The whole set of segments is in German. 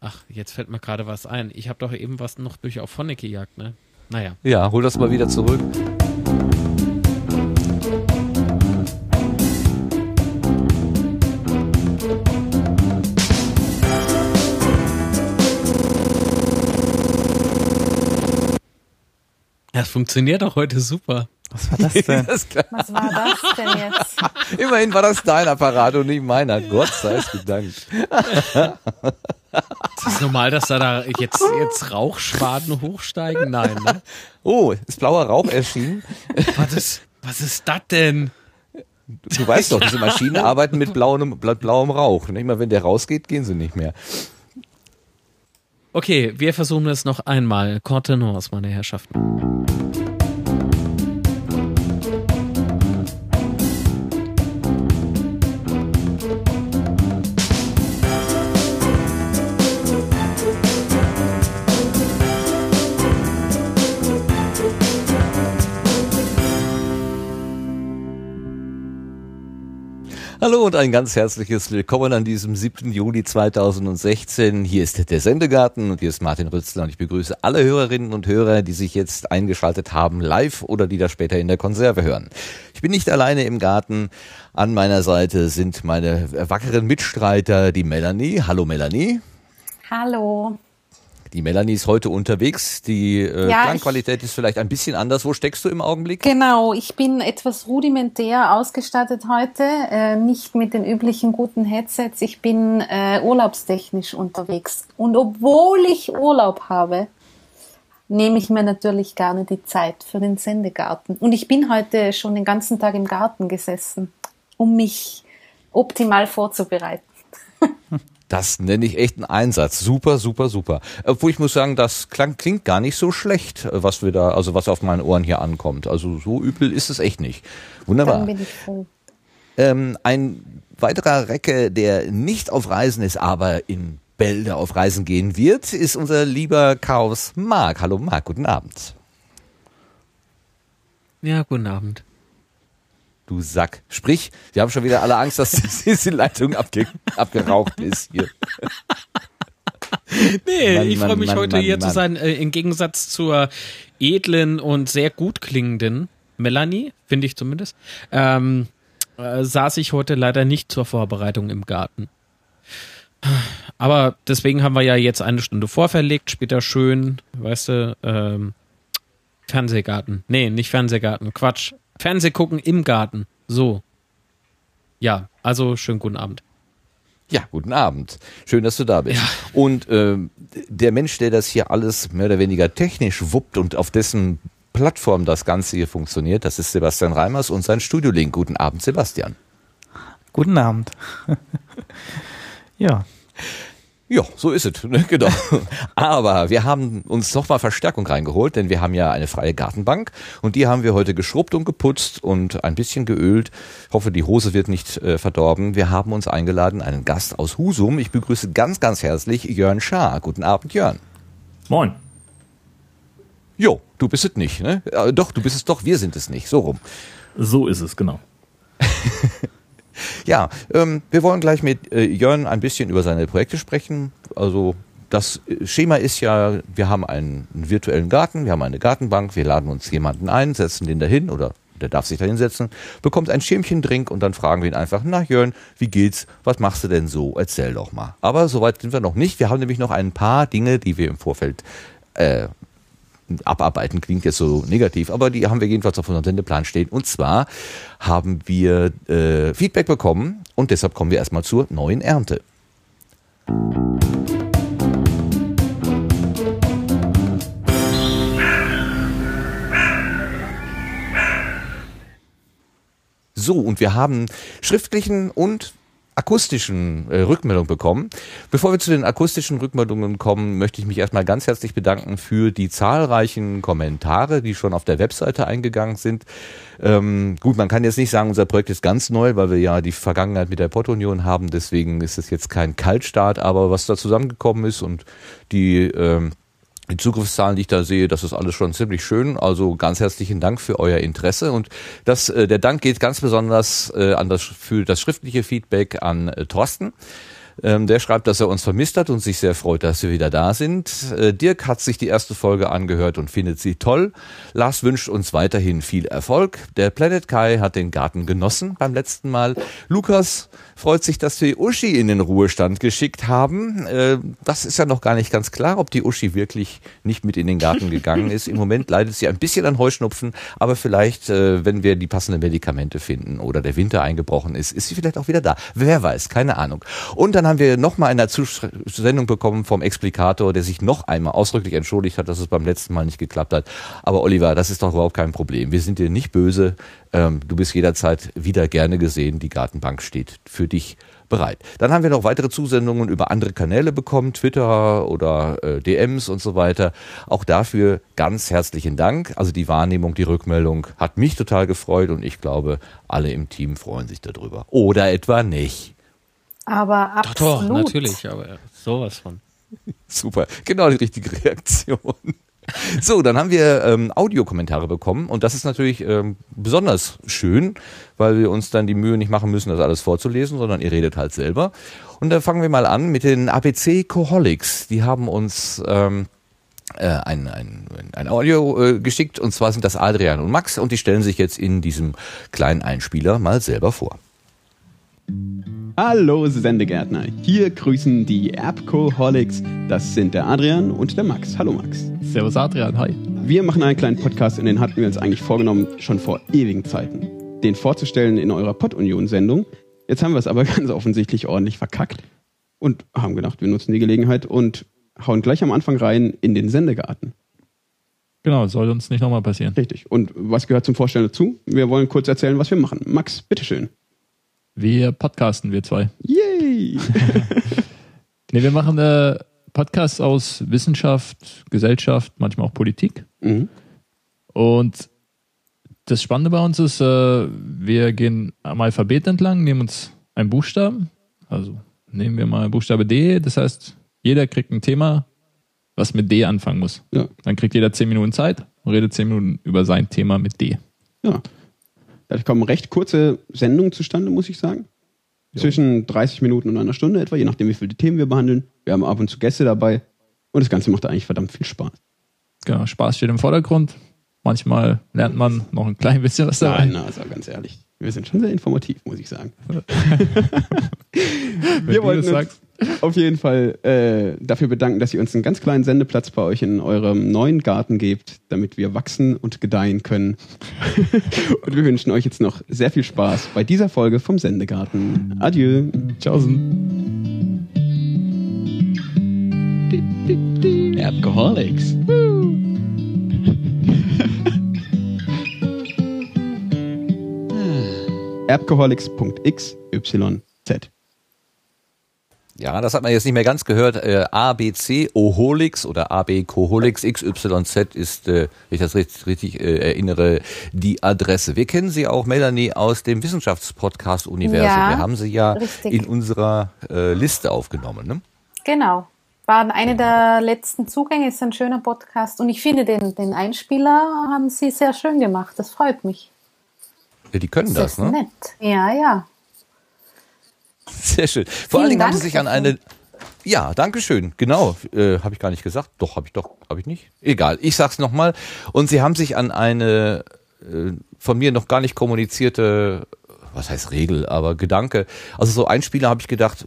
Ach, jetzt fällt mir gerade was ein. Ich habe doch eben was noch durch auf Phonic gejagt, ne? Naja. Ja, hol das mal wieder zurück. Das funktioniert doch heute super. Was war das denn? Was war das denn jetzt? Immerhin war das dein Apparat und nicht meiner. Gott sei es gedankt. Ist das normal, dass da, da jetzt, jetzt Rauchschwaden hochsteigen? Nein, ne? Oh, ist blauer Rauch erschienen. Was ist, was ist das denn? Du weißt doch, diese Maschinen arbeiten mit blauem, bla- blauem Rauch. Nicht mal, wenn der rausgeht, gehen sie nicht mehr. Okay, wir versuchen es noch einmal. Contenance, meine Herrschaften. Hallo und ein ganz herzliches Willkommen an diesem 7. Juli 2016. Hier ist der Sendegarten und hier ist Martin Rützler und ich begrüße alle Hörerinnen und Hörer, die sich jetzt eingeschaltet haben, live oder die das später in der Konserve hören. Ich bin nicht alleine im Garten. An meiner Seite sind meine wackeren Mitstreiter, die Melanie. Hallo Melanie. Hallo. Die Melanie ist heute unterwegs. Die äh, Ja, Klangqualität ist vielleicht ein bisschen anders. Wo steckst du im Augenblick? Genau, ich bin etwas rudimentär ausgestattet heute, äh, nicht mit den üblichen guten Headsets. Ich bin äh, urlaubstechnisch unterwegs. Und obwohl ich Urlaub habe, nehme ich mir natürlich gerne die Zeit für den Sendegarten. Und ich bin heute schon den ganzen Tag im Garten gesessen, um mich optimal vorzubereiten. Das nenne ich echt einen Einsatz. Super, super, super. Obwohl ich muss sagen, das klang, klingt gar nicht so schlecht, was wir da, also was auf meinen Ohren hier ankommt. Also so übel ist es echt nicht. Dann Wunderbar. bin ich froh. Ähm, ein weiterer Recke, der nicht auf Reisen ist, aber in Bälde auf Reisen gehen wird, ist unser lieber Chaos Marc. Hallo Marc, guten Abend. Ja, guten Abend. Du Sack. Sprich, wir haben schon wieder alle Angst, dass diese Leitung abge abgeraucht ist hier. Nee, Mann, ich freue mich Mann, heute Mann, hier zu sein. Äh, Im Gegensatz zur edlen und sehr gut klingenden Melanie, finde ich zumindest, ähm, äh, saß ich heute leider nicht zur Vorbereitung im Garten. Aber deswegen haben wir ja jetzt eine Stunde vorverlegt, später schön, weißt du, ähm, Fernsehgarten. Nee, nicht Fernsehgarten, Quatsch. Fernseh gucken im Garten. So. Ja, also schönen guten Abend. Ja, guten Abend. Schön, dass du da bist. Und ähm, der Mensch, der das hier alles mehr oder weniger technisch wuppt und auf dessen Plattform das Ganze hier funktioniert, das ist Sebastian Reimers und sein Studiolink. Guten Abend, Sebastian. Guten Abend. ja, Ja, so ist es, ne? genau. Aber wir haben uns nochmal Verstärkung reingeholt, denn wir haben ja eine freie Gartenbank und die haben wir heute geschrubbt und geputzt und ein bisschen geölt. Hoffe, die Hose wird nicht äh, verdorben. Wir haben uns eingeladen, einen Gast aus Husum. Ich begrüße ganz, ganz herzlich Jörn Schaar. Guten Abend, Jörn. Moin. Jo, du bist es nicht, ne? Äh, doch, du bist es doch, wir sind es nicht. So rum. So ist es, genau. Ja, ähm, wir wollen gleich mit äh, Jörn ein bisschen über seine Projekte sprechen. Also das äh, Schema ist ja, wir haben einen, virtuellen Garten, wir haben eine Gartenbank, wir laden uns jemanden ein, setzen den dahin oder der darf sich da hinsetzen, bekommt ein Schirmchen Drink und dann fragen wir ihn einfach, na Jörn, wie geht's? Was machst du denn so? Erzähl doch mal. Aber soweit sind wir noch nicht. Wir haben nämlich noch ein paar Dinge, die wir im Vorfeld äh, abarbeiten klingt jetzt so negativ, aber die haben wir jedenfalls auf unserem Sendeplan stehen. Und zwar haben wir äh, Feedback bekommen und deshalb kommen wir erstmal zur neuen Ernte. So, und wir haben schriftlichen und akustischen äh, Rückmeldungen bekommen. Bevor wir zu den akustischen Rückmeldungen kommen, möchte ich mich erstmal ganz herzlich bedanken für die zahlreichen Kommentare, die schon auf der Webseite eingegangen sind. Ähm, gut, man kann jetzt nicht sagen, unser Projekt ist ganz neu, weil wir ja die Vergangenheit mit der Pottunion haben. Deswegen ist es jetzt kein Kaltstart, aber was da zusammengekommen ist und die ähm, die Zugriffszahlen, die ich da sehe, das ist alles schon ziemlich schön. Also ganz herzlichen Dank für euer Interesse und das, äh, der Dank geht ganz besonders äh, an das für das schriftliche Feedback an äh, Thorsten. Ähm, der schreibt, dass er uns vermisst hat und sich sehr freut, dass wir wieder da sind. Äh, Dirk hat sich die erste Folge angehört und findet sie toll. Lars wünscht uns weiterhin viel Erfolg. Der Planet Kai hat den Garten genossen beim letzten Mal. Lukas freut sich, dass wir Uschi in den Ruhestand geschickt haben. Äh, das ist ja noch gar nicht ganz klar, ob die Uschi wirklich nicht mit in den Garten gegangen ist. Im Moment leidet sie ein bisschen an Heuschnupfen, aber vielleicht, äh, wenn wir die passenden Medikamente finden oder der Winter eingebrochen ist, ist sie vielleicht auch wieder da. Wer weiß, keine Ahnung. Und dann haben wir nochmal eine Sendung bekommen vom Explikator, der sich noch einmal ausdrücklich entschuldigt hat, dass es beim letzten Mal nicht geklappt hat. Aber Oliver, das ist doch überhaupt kein Problem. Wir sind dir nicht böse. Ähm, du bist jederzeit wieder gerne gesehen. Die Gartenbank steht für dich bereit. Dann haben wir noch weitere Zusendungen über andere Kanäle bekommen, Twitter oder äh, DMs und so weiter. Auch dafür ganz herzlichen Dank. Also die Wahrnehmung, die Rückmeldung hat mich total gefreut und ich glaube, alle im Team freuen sich darüber. Oder etwa nicht. Aber absolut. Doch, doch, natürlich, aber sowas von. Super, genau die richtige Reaktion. So, dann haben wir ähm, Audiokommentare bekommen und das ist natürlich ähm, besonders schön, weil wir uns dann die Mühe nicht machen müssen, das alles vorzulesen, sondern ihr redet halt selber. Und da fangen wir mal an mit den ABC Coholics. Die haben uns ähm, äh, ein, ein, ein Audio äh, geschickt und zwar sind das Adrian und Max und die stellen sich jetzt in diesem kleinen Einspieler mal selber vor. Hallo Sendegärtner, hier grüßen die Erbcoholics. Das sind der Adrian und der Max. Hallo Max. Servus Adrian, hi. Wir machen einen kleinen Podcast und den hatten wir uns eigentlich vorgenommen, schon vor ewigen Zeiten. Den vorzustellen in eurer Pod-Union-Sendung. Jetzt haben wir es aber ganz offensichtlich ordentlich verkackt und haben gedacht, wir nutzen die Gelegenheit und hauen gleich am Anfang rein in den Sendegarten. Genau, soll uns nicht nochmal passieren. Richtig. Und was gehört zum Vorstellen dazu? Wir wollen kurz erzählen, was wir machen. Max, bitteschön. Wir podcasten, wir zwei. Yay! Nee, wir machen äh, Podcasts aus Wissenschaft, Gesellschaft, manchmal auch Politik. mhm. Und das Spannende bei uns ist, äh, wir gehen am Alphabet entlang, nehmen uns einen Buchstaben. Also nehmen wir mal Buchstabe D. Das heißt, jeder kriegt ein Thema, was mit D anfangen muss. Ja. Dann kriegt jeder zehn Minuten Zeit und redet zehn Minuten über sein Thema mit D. Ja. Dadurch kommen recht kurze Sendungen zustande, muss ich sagen. Zwischen 30 Minuten und einer Stunde etwa, je nachdem, wie viele Themen wir behandeln. Wir haben ab und zu Gäste dabei. Und das Ganze macht eigentlich verdammt viel Spaß. Genau, Spaß steht im Vordergrund. Manchmal lernt man noch ein klein bisschen was dabei. Nein, also ganz ehrlich. Wir sind schon sehr informativ, muss ich sagen. Wir du wollten das uns sagst. Auf jeden Fall äh, dafür bedanken, dass ihr uns einen ganz kleinen Sendeplatz bei euch in eurem neuen Garten gebt, damit wir wachsen und gedeihen können. und wir wünschen euch jetzt noch sehr viel Spaß bei dieser Folge vom Sendegarten. Adieu. Tschaußen. Alcoholics. Erbcoholics.xyz. Ja, das hat man jetzt nicht mehr ganz gehört. Äh, ABC Oholix oder AB Coholix XYZ ist, äh, wenn ich das richtig, richtig äh, erinnere, die Adresse. Wir kennen sie auch, Melanie, aus dem Wissenschaftspodcast-Universum. Ja, Wir haben sie ja richtig. in unserer äh, Liste aufgenommen. Ne? Genau. War eine der letzten Zugänge, ist ein schöner Podcast. Und ich finde, den, den Einspieler haben Sie sehr schön gemacht. Das freut mich. Ja, die können das, ist ne? nett. Ja, ja. Sehr schön. Vor allen Vielen Dingen haben sie sich an eine. Ja, danke schön. Genau, äh, habe ich gar nicht gesagt. Doch, habe ich doch, habe ich nicht. Egal, ich sag's nochmal. Und sie haben sich an eine äh, von mir noch gar nicht kommunizierte, was heißt Regel, aber Gedanke. Also so Einspieler habe ich gedacht,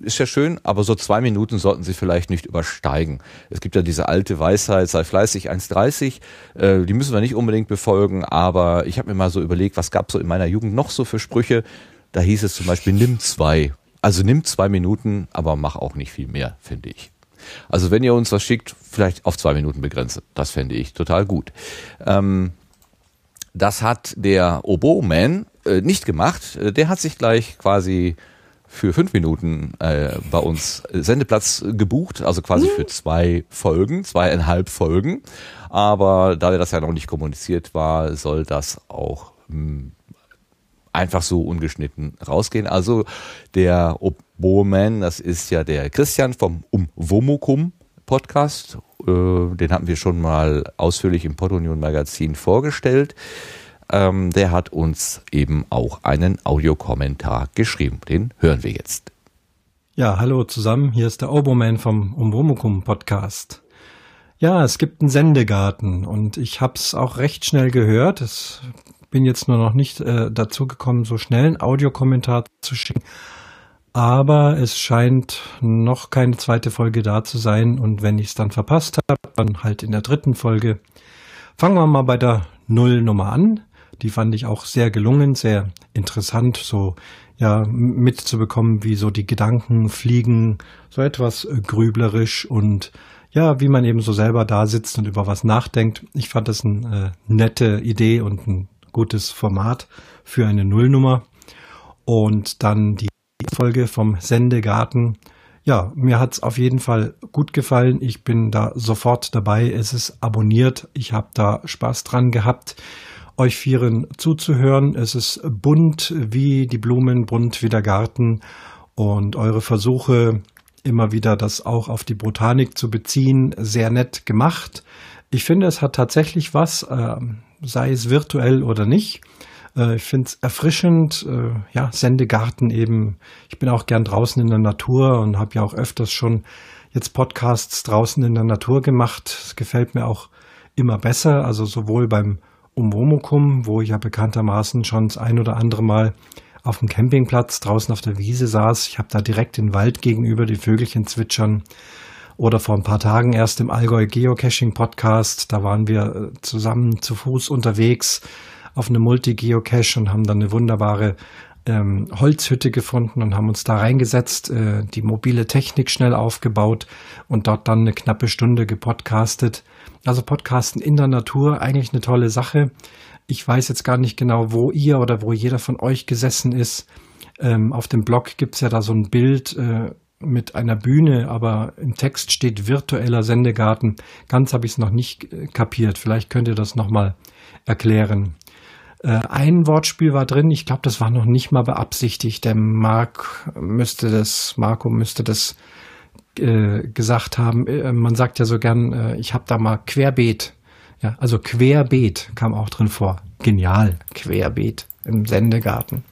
ist ja schön, aber so zwei Minuten sollten sie vielleicht nicht übersteigen. Es gibt ja diese alte Weisheit, sei fleißig 1,30. Äh, die müssen wir nicht unbedingt befolgen, aber ich habe mir mal so überlegt, was gab so in meiner Jugend noch so für Sprüche. Da hieß es zum Beispiel, nimm zwei. Also nimm zwei Minuten, aber mach auch nicht viel mehr, finde ich. Also wenn ihr uns was schickt, vielleicht auf zwei Minuten begrenzen. Das fände ich total gut. Ähm, das hat der Oboe-Man äh, nicht gemacht. Äh, Der hat sich gleich quasi für fünf Minuten äh, bei uns Sendeplatz gebucht, also quasi für zwei Folgen, zweieinhalb Folgen. Aber da das ja noch nicht kommuniziert war, soll das auch mh, einfach so ungeschnitten rausgehen. Also der Oboe-Man, das ist ja der Christian vom Umwomukum Podcast. Äh, den hatten wir schon mal ausführlich im Podunion Magazin vorgestellt. Ähm, der hat uns eben auch einen Audiokommentar geschrieben. Den hören wir jetzt. Ja, hallo zusammen, hier ist der Oboman vom Umwomukum Podcast. Ja, es gibt einen Sendegarten und ich hab's auch recht schnell gehört. Es bin jetzt nur noch nicht äh, dazu gekommen, so schnell einen Audiokommentar zu schicken. Aber es scheint noch keine zweite Folge da zu sein und wenn ich es dann verpasst habe, dann halt in der dritten Folge. Fangen wir mal bei der Nullnummer an. Die fand ich auch sehr gelungen, sehr interessant, so ja mitzubekommen, wie so die Gedanken fliegen, so etwas äh, grüblerisch und ja, wie man eben so selber da sitzt und über was nachdenkt. Ich fand das eine äh, nette Idee und ein gutes Format für eine Nullnummer. Und dann die Folge vom Sendegarten. Ja, mir hat's auf jeden Fall gut gefallen. Ich bin da sofort dabei. Es ist abonniert. Ich habe da Spaß dran gehabt euch Vieren zuzuhören. Es ist bunt wie die Blumen, bunt wie der Garten und eure Versuche immer wieder das auch auf die Botanik zu beziehen, sehr nett gemacht. Ich finde, es hat tatsächlich was, äh, sei es virtuell oder nicht. Äh, ich finde es erfrischend, äh, ja, Sendegarten eben. Ich bin auch gern draußen in der Natur und habe ja auch öfters schon jetzt Podcasts draußen in der Natur gemacht. Es gefällt mir auch immer besser, also sowohl beim Umwomukum, wo ich ja bekanntermaßen schon das ein oder andere Mal auf dem Campingplatz draußen auf der Wiese saß. Ich habe da direkt den Wald gegenüber, die Vögelchen zwitschern. Oder vor ein paar Tagen erst im Allgäu Geocaching Podcast. Da waren wir äh, zusammen zu Fuß unterwegs auf eine Multi-Geocache und haben dann eine wunderbare ähm, Holzhütte gefunden und haben uns da reingesetzt, äh, die mobile Technik schnell aufgebaut und dort dann eine knappe Stunde gepodcastet. Also Podcasten in der Natur, eigentlich eine tolle Sache. Ich weiß jetzt gar nicht genau, wo ihr oder wo jeder von euch gesessen ist. Ähm, auf dem Blog gibt's ja da so ein Bild äh, mit einer Bühne, aber im Text steht virtueller Sendegarten. Ganz habe ich es noch nicht äh, kapiert. Vielleicht könnt ihr das nochmal erklären. Äh, ein Wortspiel war drin, ich glaube, das war noch nicht mal beabsichtigt. Der Mark müsste das, Marco müsste das äh, gesagt haben. Äh, man sagt ja so gern, ich habe da mal Querbeet. Ja, also Querbeet kam auch drin vor. Genial, Querbeet im Sendegarten.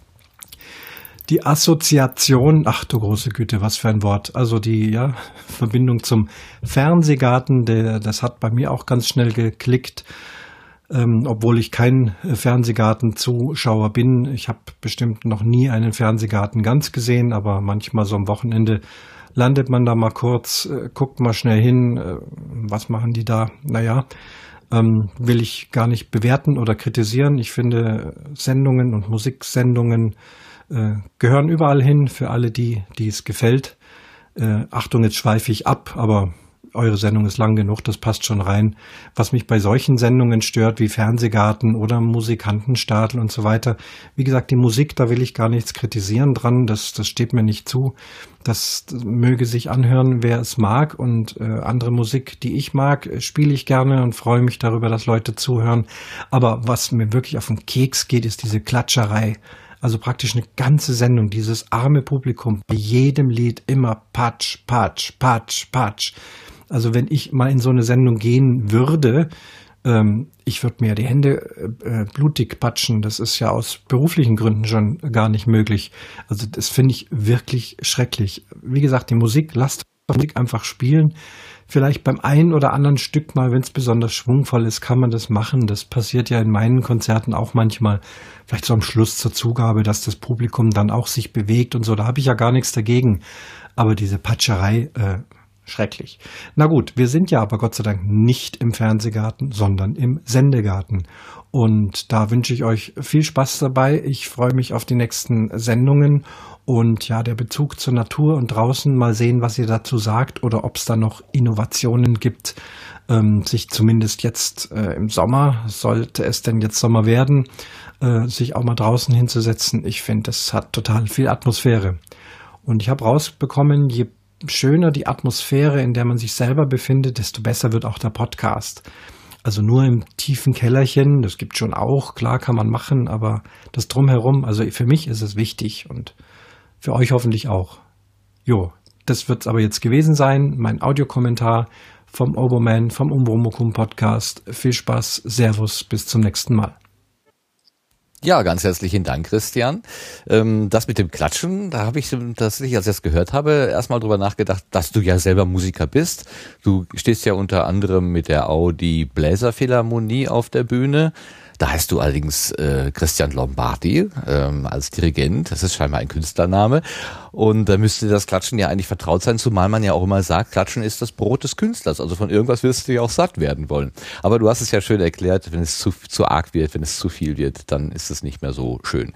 Die Assoziation, ach du große Güte, was für ein Wort. Also die ja, Verbindung zum Fernsehgarten, der, das hat bei mir auch ganz schnell geklickt ähm, obwohl ich kein Fernsehgarten-Zuschauer bin. Ich habe bestimmt noch nie einen Fernsehgarten ganz gesehen, aber manchmal so am Wochenende landet man da mal kurz, äh, guckt mal schnell hin, äh, was machen die da? Naja, ähm, will ich gar nicht bewerten oder kritisieren. Ich finde, Sendungen und Musiksendungen äh, gehören überall hin für alle die, die es gefällt. Äh, Achtung, jetzt schweife ich ab, aber eure Sendung ist lang genug, das passt schon rein. Was mich bei solchen Sendungen stört, wie Fernsehgarten oder Musikantenstadel und so weiter, wie gesagt, die Musik, da will ich gar nichts kritisieren dran, das, das steht mir nicht zu. Das, möge sich anhören, wer es mag und äh, andere Musik, die ich mag, spiele ich gerne und freue mich darüber, dass Leute zuhören. Aber was mir wirklich auf den Keks geht, ist diese Klatscherei. Also praktisch eine ganze Sendung, dieses arme Publikum, bei jedem Lied immer Patsch, Patsch, Patsch, Patsch. Also wenn ich mal in so eine Sendung gehen würde, ähm, ich würde mir die Hände äh, äh, blutig patschen. Das ist ja aus beruflichen Gründen schon gar nicht möglich. Also das finde ich wirklich schrecklich. Wie gesagt, die Musik, lasst Musik einfach spielen. Vielleicht beim einen oder anderen Stück mal, wenn es besonders schwungvoll ist, kann man das machen. Das passiert ja in meinen Konzerten auch manchmal. Vielleicht so am Schluss zur Zugabe, dass das Publikum dann auch sich bewegt und so. Da habe ich ja gar nichts dagegen. Aber diese Patscherei, äh, Schrecklich. Na gut, wir sind ja aber Gott sei Dank nicht im Fernsehgarten, sondern im Sendegarten. Und da wünsche ich euch viel Spaß dabei. Ich freue mich auf die nächsten Sendungen und ja, der Bezug zur Natur und draußen mal sehen, was ihr dazu sagt oder ob es da noch Innovationen gibt, ähm, sich zumindest jetzt äh, im Sommer, sollte es denn jetzt Sommer werden, äh, sich auch mal draußen hinzusetzen. Ich finde, das hat total viel Atmosphäre. Und ich habe rausbekommen, je schöner die Atmosphäre, in der man sich selber befindet, desto besser wird auch der Podcast. Also nur im tiefen Kellerchen, das gibt schon auch, klar kann man machen, aber das drumherum, also für mich ist es wichtig und für euch hoffentlich auch. Jo, das wird's aber jetzt gewesen sein, mein Audiokommentar vom Oberman, vom Umbromokum Podcast. Viel Spaß, Servus, bis zum nächsten Mal. Ja, ganz herzlichen Dank, Christian. Ähm, das mit dem Klatschen, da habe ich tatsächlich, als ich das gehört habe, erstmal drüber nachgedacht, dass du ja selber Musiker bist. Du stehst ja unter anderem mit der Audi Bläserphilharmonie auf der Bühne. Da heißt du allerdings äh, Christian Lombardi ähm, als Dirigent. Das ist scheinbar ein Künstlername. Und da müsste das Klatschen ja eigentlich vertraut sein, zumal man ja auch immer sagt, Klatschen ist das Brot des Künstlers. Also von irgendwas wirst du ja auch satt werden wollen. Aber du hast es ja schön erklärt, wenn es zu, zu arg wird, wenn es zu viel wird, dann ist es nicht mehr so schön.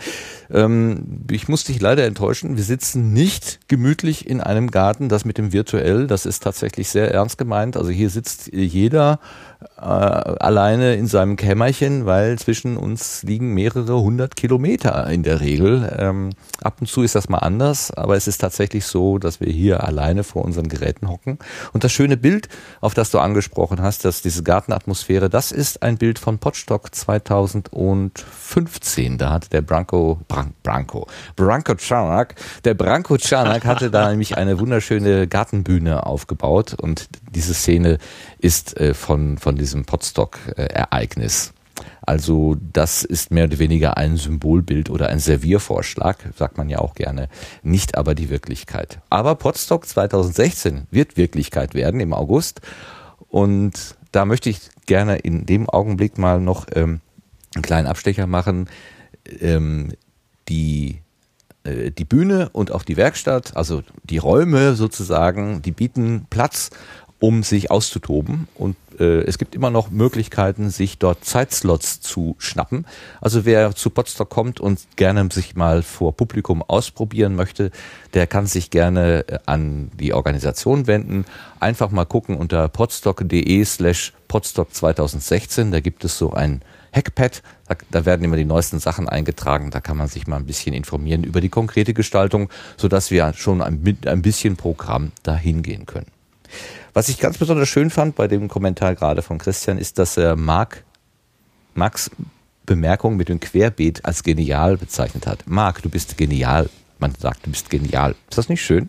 Ähm, ich muss dich leider enttäuschen, wir sitzen nicht gemütlich in einem Garten, das mit dem virtuell, das ist tatsächlich sehr ernst gemeint. Also hier sitzt jeder äh, alleine in seinem Kämmerchen, weil zwischen uns liegen mehrere hundert Kilometer in der Regel. Ähm, ab und zu ist das mal anders, aber es ist tatsächlich so, dass wir hier alleine vor unseren Geräten hocken. Und das schöne Bild, auf das du angesprochen hast, dass diese Gartenatmosphäre, das ist ein Bild von Potstock 2015. Da hatte der Branko, Bran, Branko, Branko Czarnak, der Branko Czarnak hatte da nämlich eine wunderschöne Gartenbühne aufgebaut und diese Szene ist äh, von, von diesem Potstock-Ereignis. Also das ist mehr oder weniger ein Symbolbild oder ein Serviervorschlag, sagt man ja auch gerne, nicht aber die Wirklichkeit. Aber Potstock 2016 wird Wirklichkeit werden im August und da möchte ich gerne in dem Augenblick mal noch ähm, einen kleinen Abstecher machen. Ähm, die äh, die Bühne und auch die Werkstatt, also die Räume sozusagen, die bieten Platz um sich auszutoben. Und äh, es gibt immer noch Möglichkeiten, sich dort Zeitslots zu schnappen. Also wer zu Potsdok kommt und gerne sich mal vor Publikum ausprobieren möchte, der kann sich gerne äh, an die Organisation wenden. Einfach mal gucken unter podstock.de slash podstock 2016. Da gibt es so ein Hackpad. Da, da, werden immer die neuesten Sachen eingetragen. Da kann man sich mal ein bisschen informieren über die konkrete Gestaltung, sodass wir schon ein, ein bisschen Programm dahin gehen können. Was ich ganz besonders schön fand bei dem Kommentar gerade von Christian, ist, dass er Mark, Max Bemerkung mit dem Querbeet als genial bezeichnet hat. Marc, du bist genial. Man sagt, du bist genial. Ist das nicht schön?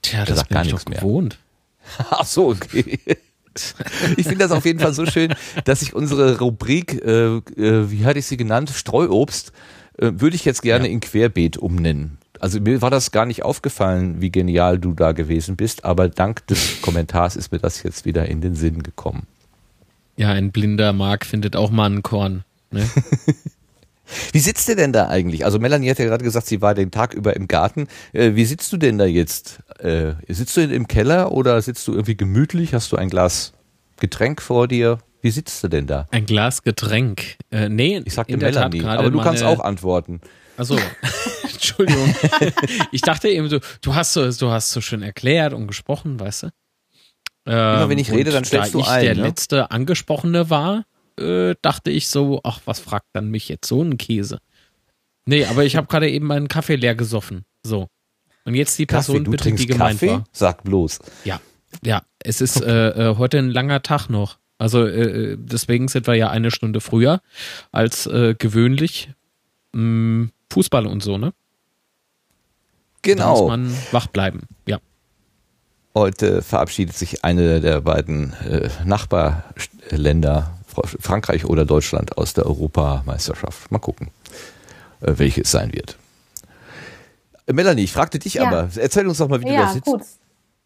Tja, das bin ich doch gewohnt. Ach so, okay. Ich finde das auf jeden Fall so schön, dass ich unsere Rubrik, äh, äh, wie hatte ich sie genannt, Streuobst, äh, würde ich jetzt gerne ja. in Querbeet umnennen also mir war das gar nicht aufgefallen, wie genial du da gewesen bist, aber dank des Kommentars ist mir das jetzt wieder in den Sinn gekommen. Ja, ein blinder Mark findet auch mal ein Korn. Ne? wie sitzt ihr denn da eigentlich? Also Melanie hat ja gerade gesagt, sie war den Tag über im Garten. Äh, wie sitzt du denn da jetzt? Äh, sitzt du im Keller oder sitzt du irgendwie gemütlich? Hast du ein Glas Getränk vor dir? Wie sitzt du denn da? Ein Glas Getränk. Äh, nee, ich sagte Melanie, aber du kannst auch antworten. Also, Entschuldigung. ich dachte eben so, du hast so, du hast so schön erklärt und gesprochen, weißt du? Immer wenn ich rede, dann stellst da du ich ein. der ne? letzte Angesprochene war, äh, dachte ich so, ach, was fragt dann mich jetzt so ein Käse? Nee, aber ich habe gerade eben meinen Kaffee leer gesoffen. So. Und jetzt die Person Kaffee, bitte, die gemeint Kaffee? war. Sag bloß. Ja, ja. Es ist äh, äh, heute ein langer Tag noch. Also äh, äh, deswegen sind wir ja eine Stunde früher als äh, gewöhnlich. Mh, Fußball und so, ne? Genau. Da muss man wach bleiben, ja. Heute verabschiedet sich eine der beiden äh, Nachbarländer, Frankreich oder Deutschland, aus der Europameisterschaft. Mal gucken, äh, welche es sein wird. Äh, Melanie, ich fragte dich Ja. aber, erzähl uns doch mal, wie du da Ja, sitzt. gut.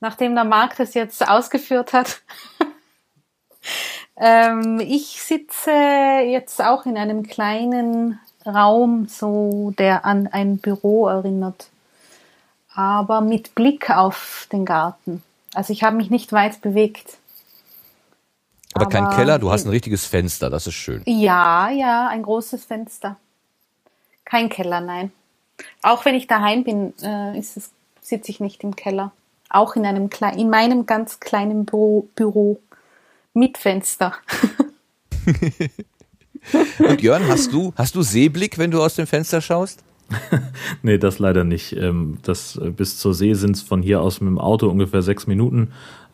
Nachdem der Marc das jetzt ausgeführt hat. ähm, ich sitze jetzt auch in einem kleinen Raum, so der an ein Büro erinnert, aber mit Blick auf den Garten. Also ich habe mich nicht weit bewegt. Aber kein aber- Keller, du hast ein richtiges Fenster, das ist schön. Ja, ja, ein großes Fenster. Kein Keller, nein. Auch wenn ich daheim bin, äh, ist es, sitze ich nicht im Keller. Auch in einem kleinen, in meinem ganz kleinen Büro, Büro mit Fenster. Und Jörn, hast du, hast du Seeblick, wenn du aus dem Fenster schaust? Nee, das leider nicht. Ähm, Das äh, bis zur See sind es von hier aus mit dem Auto ungefähr sechs Minuten.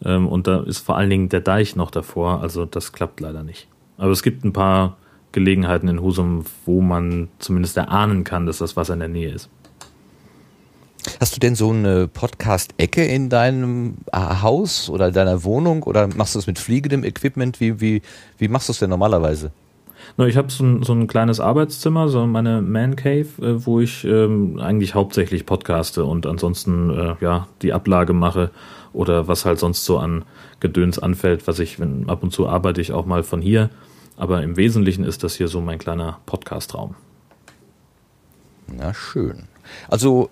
Ähm, Und da ist vor allen Dingen der Deich noch davor. Also das klappt leider nicht. Aber es gibt ein paar Gelegenheiten in Husum, wo man zumindest erahnen kann, dass das Wasser in der Nähe ist. Hast du denn so eine Podcast-Ecke in deinem äh, Haus oder deiner Wohnung oder machst du es mit fliegendem Equipment? Wie, wie, wie machst du es denn normalerweise? Ich habe so ein, so ein kleines Arbeitszimmer, so meine Man Cave, äh, wo ich ähm, eigentlich hauptsächlich podcaste und ansonsten äh, ja die Ablage mache oder was halt sonst so an Gedöns anfällt, was ich, wenn ab und zu arbeite ich auch mal von hier. Aber im Wesentlichen ist das hier so mein kleiner Podcast-Raum. Na schön. Also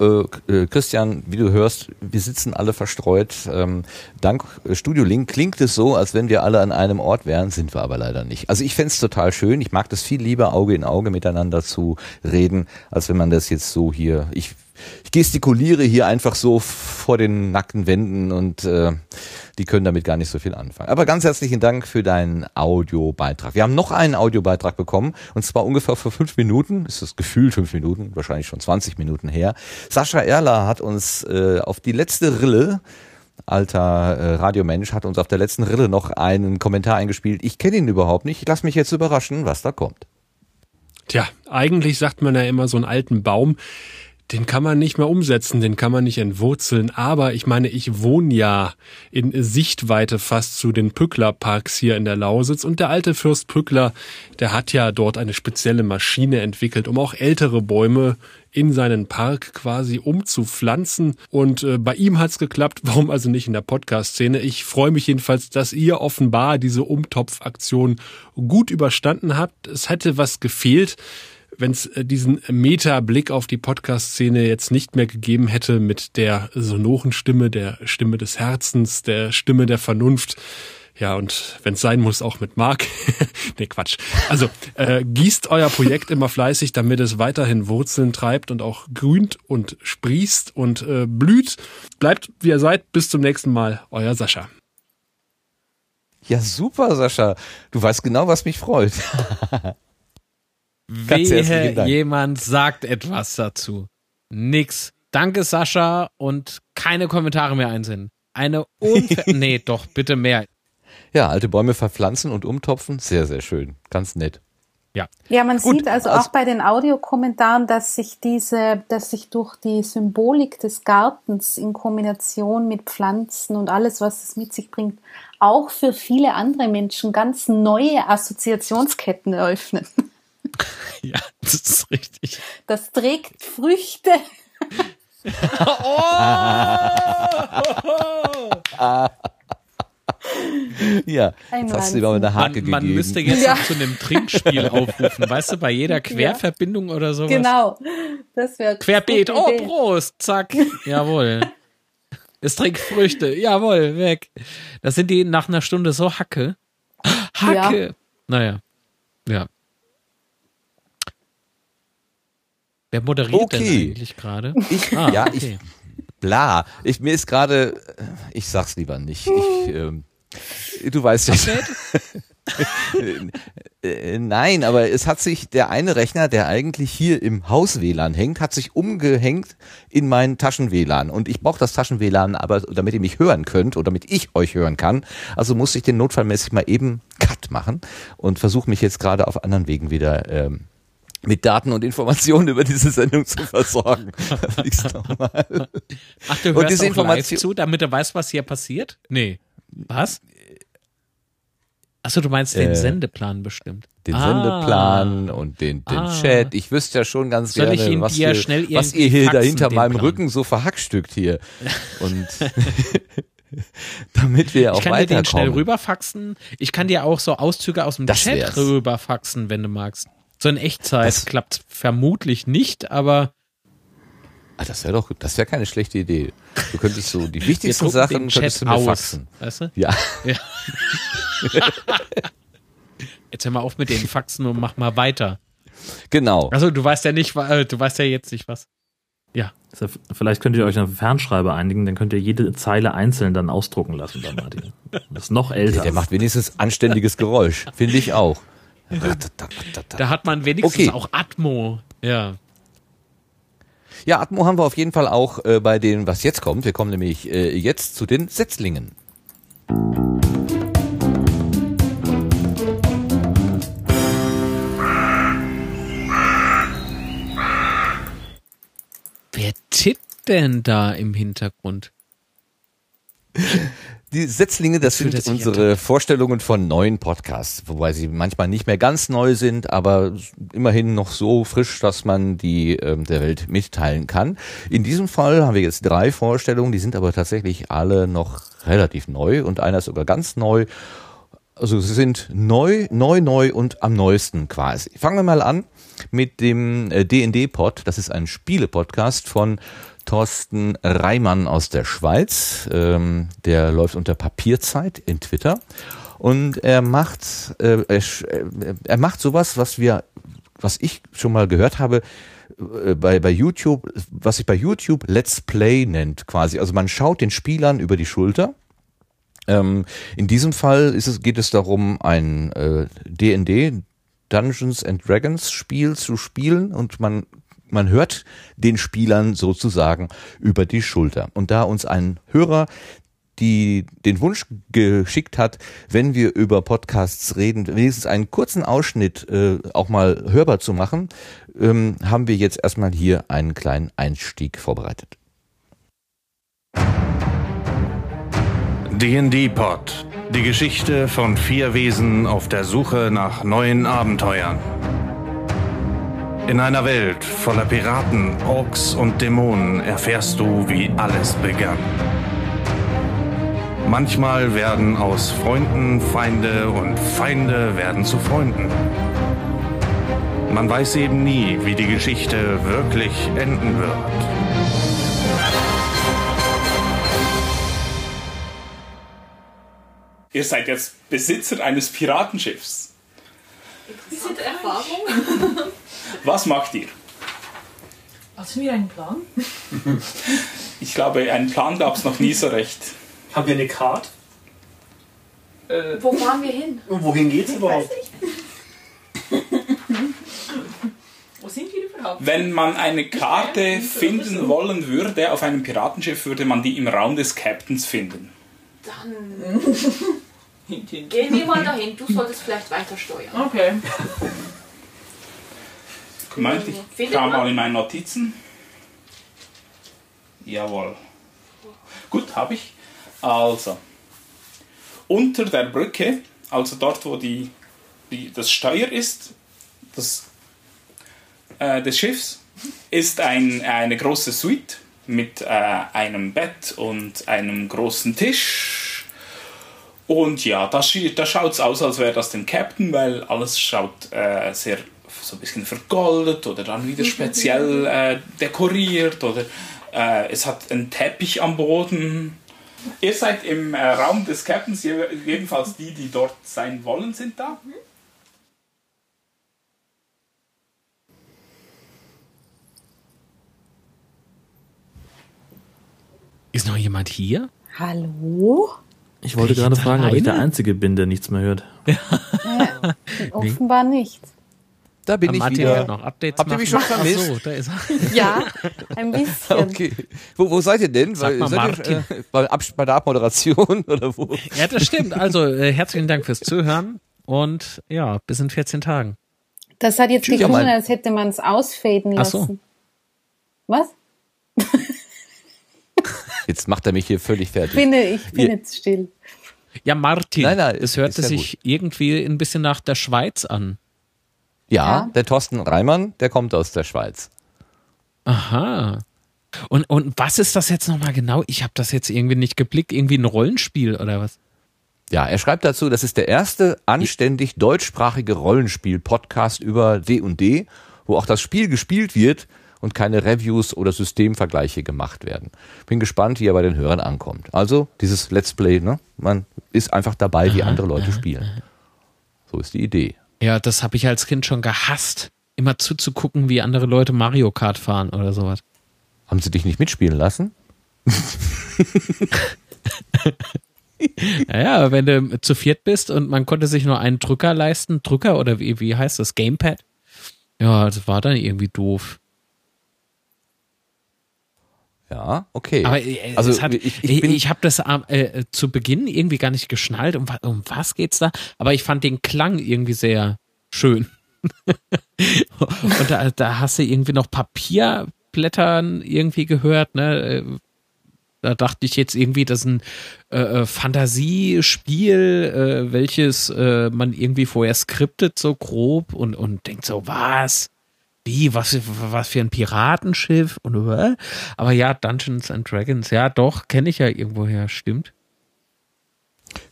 äh, äh, Christian, wie du hörst, wir sitzen alle verstreut. Ähm, dank äh, Studio Link klingt es so, als wenn wir alle an einem Ort wären, sind wir aber leider nicht. Also ich fänd's total schön. Ich mag das viel lieber, Auge in Auge miteinander zu reden, als wenn man das jetzt so hier. Ich, ich gestikuliere hier einfach so vor den nackten Wänden und äh, die können damit gar nicht so viel anfangen. Aber ganz herzlichen Dank für deinen Audiobeitrag. Wir haben noch einen Audiobeitrag bekommen und zwar ungefähr vor fünf Minuten. Ist das gefühlt fünf Minuten, wahrscheinlich schon 20 Minuten her. Sascha Erler hat uns äh, auf die letzte Rille alter äh, Radiomensch hat uns auf der letzten Rille noch einen Kommentar eingespielt. Ich kenne ihn überhaupt nicht. Ich lass mich jetzt überraschen, was da kommt. Tja, eigentlich sagt man ja immer so einen alten Baum, den kann man nicht mehr umsetzen, den kann man nicht entwurzeln. Aber ich meine, ich wohne ja in Sichtweite fast zu den Pückler-Parks hier in der Lausitz. Und der alte Fürst Pückler, der hat ja dort eine spezielle Maschine entwickelt, um auch ältere Bäume in seinen Park quasi umzupflanzen. Und äh, bei ihm hat's geklappt. Warum also nicht in der Podcast-Szene? Ich freue mich jedenfalls, dass ihr offenbar diese Umtopfaktion gut überstanden habt. Es hätte was gefehlt wenn es diesen Meta-Blick auf die Podcast-Szene jetzt nicht mehr gegeben hätte mit der sonoren Stimme, der Stimme des Herzens, der Stimme der Vernunft. Ja, und wenn es sein muss, auch mit Marc. nee, Quatsch. Also äh, gießt euer Projekt immer fleißig, damit es weiterhin Wurzeln treibt und auch grünt und sprießt und äh, blüht. Bleibt, wie ihr seid. Bis zum nächsten Mal. Euer Sascha. Ja, super, Sascha. Du weißt genau, was mich freut. Wehe, jemand sagt etwas dazu. Nix. Danke, Sascha, und keine Kommentare mehr einsenden. Eine unfair. nee, doch, bitte mehr. Ja, alte Bäume verpflanzen und umtopfen, sehr, sehr schön. Ganz nett. Ja. Ja, man Gut, sieht also also- auch bei den Audiokommentaren, dass sich diese, dass sich durch die Symbolik des Gartens in Kombination mit Pflanzen und alles, was es mit sich bringt, auch für viele andere Menschen ganz neue Assoziationsketten eröffnen. Ja, das ist richtig. Das trägt Früchte. Ja, Ein jetzt hast du dir mal eine Hake Man, man gegeben. müsste jetzt Ja. noch zu einem Trinkspiel aufrufen, weißt du, bei jeder Querverbindung oder sowas. Genau. Das wäre Querbeet, oh, Idee. Prost, zack, jawohl. Es trinkt Früchte, jawohl, weg. Das sind die nach einer Stunde so Hacke. Hacke. Naja, ja. Wer moderiert denn Okay. eigentlich gerade? Ich, Ah, ja, okay. ich, bla. Ich, mir ist gerade, äh, ich sag's lieber nicht. Ich, ähm, du weißt ja. Äh, Nein, aber es hat sich der eine Rechner, der eigentlich hier im Haus-WLAN hängt, hat sich umgehängt in mein Taschen-WLAN. Und ich brauche das Taschen-WLAN, aber damit ihr mich hören könnt oder damit ich euch hören kann. Also muss ich den notfallmäßig mal eben Cut machen und versuche mich jetzt gerade auf anderen Wegen wieder ähm, mit Daten und Informationen über diese Sendung zu versorgen. Ach, du Und hörst diese auch live Information- zu, damit du weißt, was hier passiert? Nee. Was? Achso, du meinst den Äh, Sendeplan bestimmt. den Ah. Sendeplan und den, den Ah. Chat. Ich wüsste ja schon ganz Soll ich gerne, was, ihr, schnell was ihr hier faxen, dahinter den meinem Plan? Rücken so verhackstückt hier. Und damit wir auch Ich kann dir den schnell weiterkommen. rüberfaxen. Ich kann dir auch so Auszüge aus dem Das Chat wär's. rüberfaxen, wenn du magst. So in Echtzeit Das- klappt vermutlich nicht, aber Ah, das wäre doch, das wäre keine schlechte Idee. Du könntest so die wichtigsten Sachen könntest du mir aus. faxen. Weißt du? Ja. Jetzt hör mal auf mit den Faxen und mach mal weiter. Genau. Also du weißt ja nicht, äh, du weißt ja jetzt nicht was. Ja. Ja- Vielleicht könnt ihr euch auf einen Fernschreiber einigen, dann könnt ihr jede Zeile einzeln dann ausdrucken lassen bei Martin. Das ist noch älter. Der, der macht wenigstens anständiges Geräusch. Finde ich auch. Da hat man wenigstens Okay. auch Atmo. Ja. Ja, Atmo haben wir auf jeden Fall auch äh, bei den, was jetzt kommt. Wir kommen nämlich äh, jetzt zu den Setzlingen. Wer tippt denn da im Hintergrund? Die Setzlinge, das sind unsere Vorstellungen von neuen Podcasts, wobei sie manchmal nicht mehr ganz neu sind, aber immerhin noch so frisch, dass man die ähm, der Welt mitteilen kann. In diesem Fall haben wir jetzt drei Vorstellungen, die sind aber tatsächlich alle noch relativ neu und einer ist sogar ganz neu. Also sie sind neu, neu, neu und am neuesten quasi. Fangen wir mal an mit dem äh, D&D-Pod. Das ist ein Spiele-Podcast von Thorsten Reimann aus der Schweiz. Ähm, der läuft unter Papierzeit in Twitter. Und er macht, äh, er, äh, er macht sowas, was wir, was ich schon mal gehört habe, äh, bei, bei YouTube, was sich bei YouTube Let's Play nennt quasi. Also man schaut den Spielern über die Schulter. Ähm, in diesem Fall ist es, geht es darum, ein äh, D&D Dungeons and Dragons Spiel zu spielen und man man hört den Spielern sozusagen über die Schulter. Und da uns ein Hörer die den Wunsch geschickt hat, wenn wir über Podcasts reden, wenigstens einen kurzen Ausschnitt äh, auch mal hörbar zu machen, ähm, haben wir jetzt erstmal hier einen kleinen Einstieg vorbereitet. D&D Pod. Die Geschichte von vier Wesen auf der Suche nach neuen Abenteuern. In einer Welt voller Piraten, Orks und Dämonen erfährst du, wie alles begann. Manchmal werden aus Freunden Feinde und Feinde werden zu Freunden. Man weiß eben nie, wie die Geschichte wirklich enden wird. Ihr seid jetzt Besitzer eines Piratenschiffs. Bisschen Erfahrung. Was macht ihr? Hast du mir einen Plan? Ich glaube, einen Plan gab es noch nie so recht. Haben wir eine Karte? Wo fahren wir hin? Und wohin geht's überhaupt? Wo sind wir überhaupt? Wenn man eine Karte finden wollen würde auf einem Piratenschiff, würde man die im Raum des Captains finden. Dann gehen wir mal dahin. Du solltest vielleicht weiter steuern. Okay. Meint ich man? mal in meine Notizen. Jawohl. Gut, habe ich. Also, unter der Brücke, also dort, wo die, die, das Steuer ist, das, äh, des Schiffs, ist ein, eine große Suite mit äh, einem Bett und einem großen Tisch. Und ja, da, da schaut es aus, als wäre das dem Captain, weil alles schaut äh, sehr so ein bisschen vergoldet oder dann wieder speziell äh, dekoriert oder äh, es hat einen Teppich am Boden. Ihr seid im äh, Raum des Captains, je- jedenfalls die, die dort sein wollen, sind da. Ist noch jemand hier? Hallo? Ich wollte gerade fragen, ob ich der? Einzige bin, der nichts mehr hört. Offenbar nicht. Da bin Am ich Martin wieder. wird noch Updates Habt ihr mich schon machen. vermisst? Ach so, da ist er. Ja, ein bisschen. Okay. Wo, wo seid ihr denn? Sag mal, seid ihr, äh, bei, der Abmoderation oder wo? Ja, das stimmt. Also, äh, herzlichen Dank fürs Zuhören und ja, bis in 14 Tagen. Das hat jetzt Tschüss, geklungen, als hätte man es ausfaden Ach so. lassen. Was? Jetzt macht er mich hier völlig fertig. bin, ich bin jetzt still. Ja, Martin, Nein, nein, es hörte sich irgendwie ein bisschen nach der Schweiz an. Ja, Ja. der Thorsten Reimann, der kommt aus der Schweiz. Aha. Und, und was ist das jetzt nochmal genau? Ich habe das jetzt irgendwie nicht geblickt. Irgendwie ein Rollenspiel oder was? Ja, er schreibt dazu, das ist der erste anständig deutschsprachige Rollenspiel-Podcast über D&D, wo auch das Spiel gespielt wird und keine Reviews oder Systemvergleiche gemacht werden. Bin gespannt, wie er bei den Hörern ankommt. Also dieses Let's Play, ne? Man ist einfach dabei, wie andere Leute spielen. So ist die Idee. Ja, das habe ich als Kind schon gehasst. Immer zuzugucken, wie andere Leute Mario Kart fahren oder sowas. Haben sie dich nicht mitspielen lassen? Naja, wenn du zu viert bist und man konnte sich nur einen Drücker leisten, Drücker oder wie, wie heißt das, Gamepad? Ja, das war dann irgendwie doof. Ja, okay. Aber äh, also hat, ich, ich, bin ich habe das äh, zu Beginn irgendwie gar nicht geschnallt, um, um was geht's da? Aber ich fand den Klang irgendwie sehr schön. und da, da hast du irgendwie noch Papierblättern irgendwie gehört, ne? Äh, Da dachte ich jetzt irgendwie, das ist ein äh, äh, Fantasiespiel, äh, welches äh, man irgendwie vorher skriptet, so grob und, und denkt so, was? Wie, was, was für ein Piratenschiff? Und, äh? Aber ja, Dungeons and Dragons, ja doch, kenne ich ja irgendwoher, stimmt.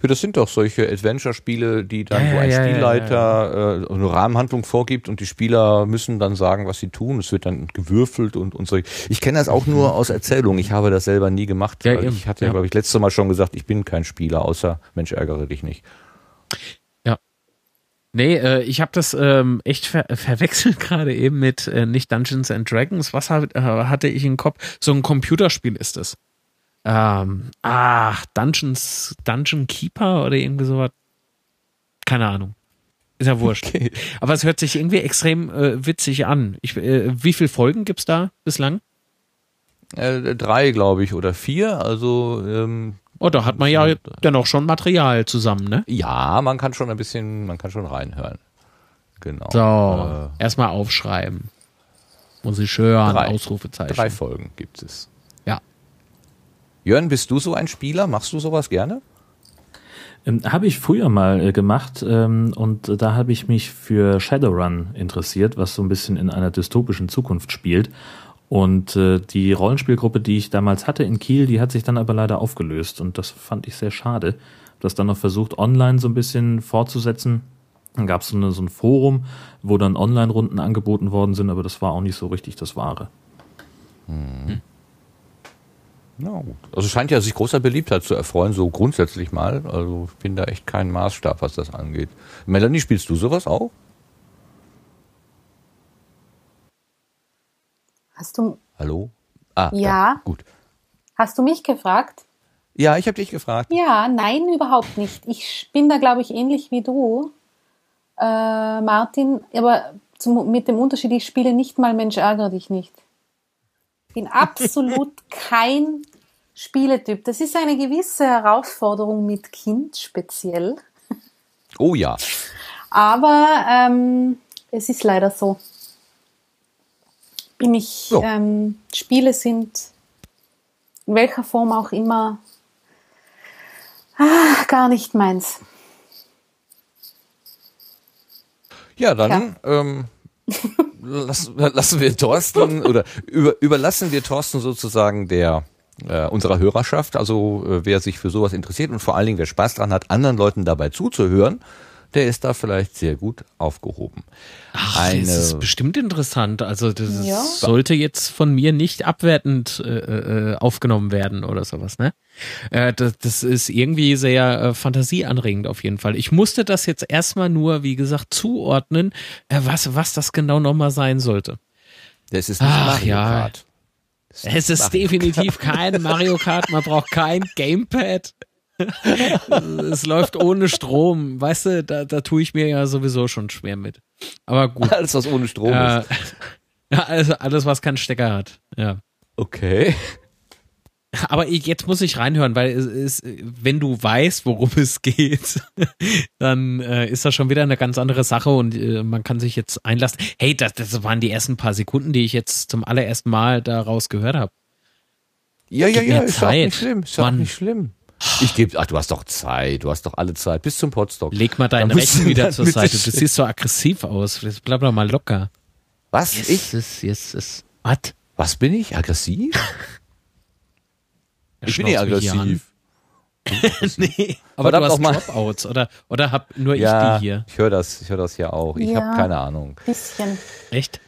Ja, das sind doch solche Adventure-Spiele, die dann Ja, so ein ja, ja, Spielleiter Äh, eine Rahmenhandlung vorgibt und die Spieler müssen dann sagen, was sie tun. Es wird dann gewürfelt und, und so. Ich kenne das auch nur aus Erzählungen. Ich habe das selber nie gemacht. Ja, ich hatte, ja. glaube ich, letztes Mal schon gesagt, ich bin kein Spieler, außer Mensch, ärgere dich nicht. Nee, äh, ich habe das ähm, echt ver verwechselt gerade eben mit äh, nicht Dungeons and Dragons. Was hab, äh, hatte ich im Kopf? So ein Computerspiel ist es. Ähm, ach, Dungeons, Dungeon Keeper oder irgendwie sowas. Keine Ahnung. Ist ja wurscht. Aber es hört sich irgendwie extrem äh, witzig an. Ich, äh, wie viele Folgen gibt's da bislang? Äh, drei, glaube ich, oder vier. Also ähm, Oh, da hat man ja dennoch schon Material zusammen, ne? ja, man kann schon ein bisschen, man kann schon reinhören. Genau. So, erstmal aufschreiben. Muss ich hören, Drei. Ausrufezeichen. Drei Folgen gibt es. Ja. Jörn, bist du so ein Spieler? Machst du sowas gerne? Ähm, habe ich früher mal äh, gemacht ähm, und äh, da habe ich mich für Shadowrun interessiert, was so ein bisschen in einer dystopischen Zukunft spielt. Und äh, die Rollenspielgruppe, die ich damals hatte in Kiel, die hat sich dann aber leider aufgelöst und das fand ich sehr schade. Das dann noch versucht, online so ein bisschen fortzusetzen. Dann gab so es so ein Forum, wo dann Online-Runden angeboten worden sind, aber das war auch nicht so richtig das Wahre. Ja, gut. Also scheint ja sich großer Beliebtheit zu erfreuen, so grundsätzlich mal. Also ich bin da echt kein Maßstab, was das angeht. Melanie, spielst du sowas auch? Hast du, Hallo? Ah, Ja. da, gut. hast du mich gefragt? Ja, ich habe dich gefragt. Ja, nein, überhaupt nicht. Ich bin da, glaube ich, ähnlich wie du, äh, Martin, aber zum, mit dem Unterschied, ich spiele nicht mal Mensch, ärgere dich nicht. Bin absolut kein Spieletyp. Das ist eine gewisse Herausforderung mit Kind speziell. Oh ja. Aber ähm, es ist leider so. Bin ich, So. ähm, Spiele sind in welcher Form auch immer ah, gar nicht meins. Ja, dann ähm, lassen, lassen wir Thorsten oder über, überlassen wir Thorsten sozusagen der äh, unserer Hörerschaft, also äh, wer sich für sowas interessiert und vor allen Dingen wer Spaß dran hat, anderen Leuten dabei zuzuhören, der ist da vielleicht sehr gut aufgehoben. Ach, das ist bestimmt interessant. Also das ist- Ja. sollte jetzt von mir nicht abwertend äh, äh, aufgenommen werden oder sowas, ne? Äh, das, das ist irgendwie sehr äh, fantasieanregend auf jeden Fall. Ich musste das jetzt erstmal nur, wie gesagt, zuordnen, äh, was, was das genau nochmal sein sollte. Das ist nicht Ach, Mario ja. Kart. Es ist Mario definitiv kein Mario Kart, man braucht kein Gamepad. es läuft ohne Strom, weißt du, da, da tue ich mir ja sowieso schon schwer mit. Aber gut. Alles, was ohne Strom Äh, ist. Ja, alles, alles, was keinen Stecker hat. Ja. Okay. Aber ich, jetzt muss ich reinhören, weil es ist, wenn du weißt, worum es geht, dann äh, ist das schon wieder eine ganz andere Sache und äh, man kann sich jetzt einlassen. Hey, das, das waren die ersten paar Sekunden, die ich jetzt zum allerersten Mal daraus gehört habe. Ja, ja, Gib ja, ist auch Zeit. nicht schlimm. Ist auch Mann. nicht schlimm. Ich gebe, ach, du hast doch Zeit, du hast doch alle Zeit, bis zum Potstock. Leg mal deinen du wieder zur Seite. Du siehst so aggressiv aus. Bleib doch mal locker. Was? Yes, Ich? yes, yes, yes. Was? Was bin ich? Aggressiv? Ich bin nicht aggressiv. nee, aber Verdammt du hast mal. Dropouts oder, oder hab nur ja, ich die hier? ich höre das, ich höre das ja auch. Ich Ja. habe keine Ahnung. Bisschen. Echt?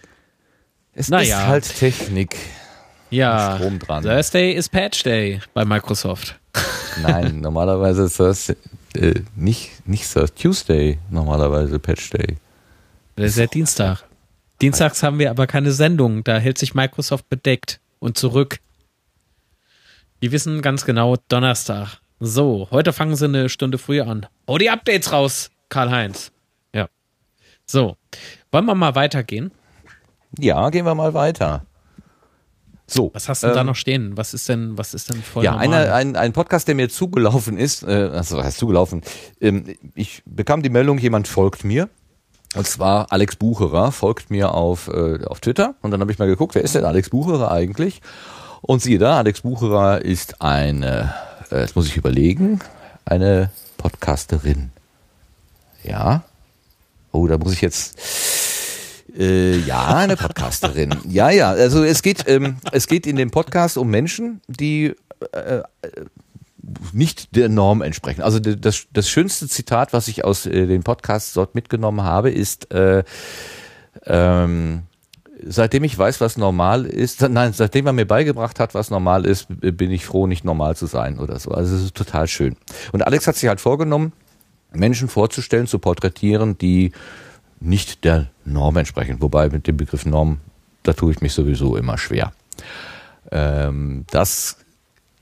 Es Naja. ist halt Technik. Ja. Strom dran. Thursday ist Patch Day bei Microsoft. Nein, normalerweise ist das äh, nicht, nicht Thursday, Tuesday, normalerweise Patch Day. Das ist ja Dienstag. Dienstags haben wir aber keine Sendung. Da hält sich Microsoft bedeckt und zurück. Die wissen ganz genau Donnerstag. So, heute fangen sie eine Stunde früher an. Oh, die Updates raus, Karl-Heinz. Ja. So, wollen wir mal weitergehen? Ja, gehen wir mal weiter. So. Was hast du denn da ähm, noch stehen? Was ist denn, was ist denn voll Ja, normal? eine, ein, ein Podcast, der mir zugelaufen ist, äh, also was heißt zugelaufen, ähm, ich bekam die Meldung, jemand folgt mir. Und zwar Alex Bucherer folgt mir auf, äh, auf Twitter. Und dann habe ich mal geguckt, wer ist denn Alex Bucherer eigentlich? Und siehe da, Alex Bucherer ist eine, äh, jetzt muss ich überlegen, eine Podcasterin. Ja. Oh, da muss ich jetzt. Äh, ja, eine Podcasterin. ja, ja. Also es geht, ähm, es geht in dem Podcast um Menschen, die äh, nicht der Norm entsprechen. Also das, das schönste Zitat, was ich aus äh, den Podcasts dort mitgenommen habe, ist äh, ähm, seitdem ich weiß, was normal ist, nein, seitdem er mir beigebracht hat, was normal ist, bin ich froh, nicht normal zu sein oder so. Also es ist total schön. Und Alex hat sich halt vorgenommen, Menschen vorzustellen, zu porträtieren, die nicht der Norm entsprechen. Wobei mit dem Begriff Norm, da tue ich mich sowieso immer schwer. Ähm, das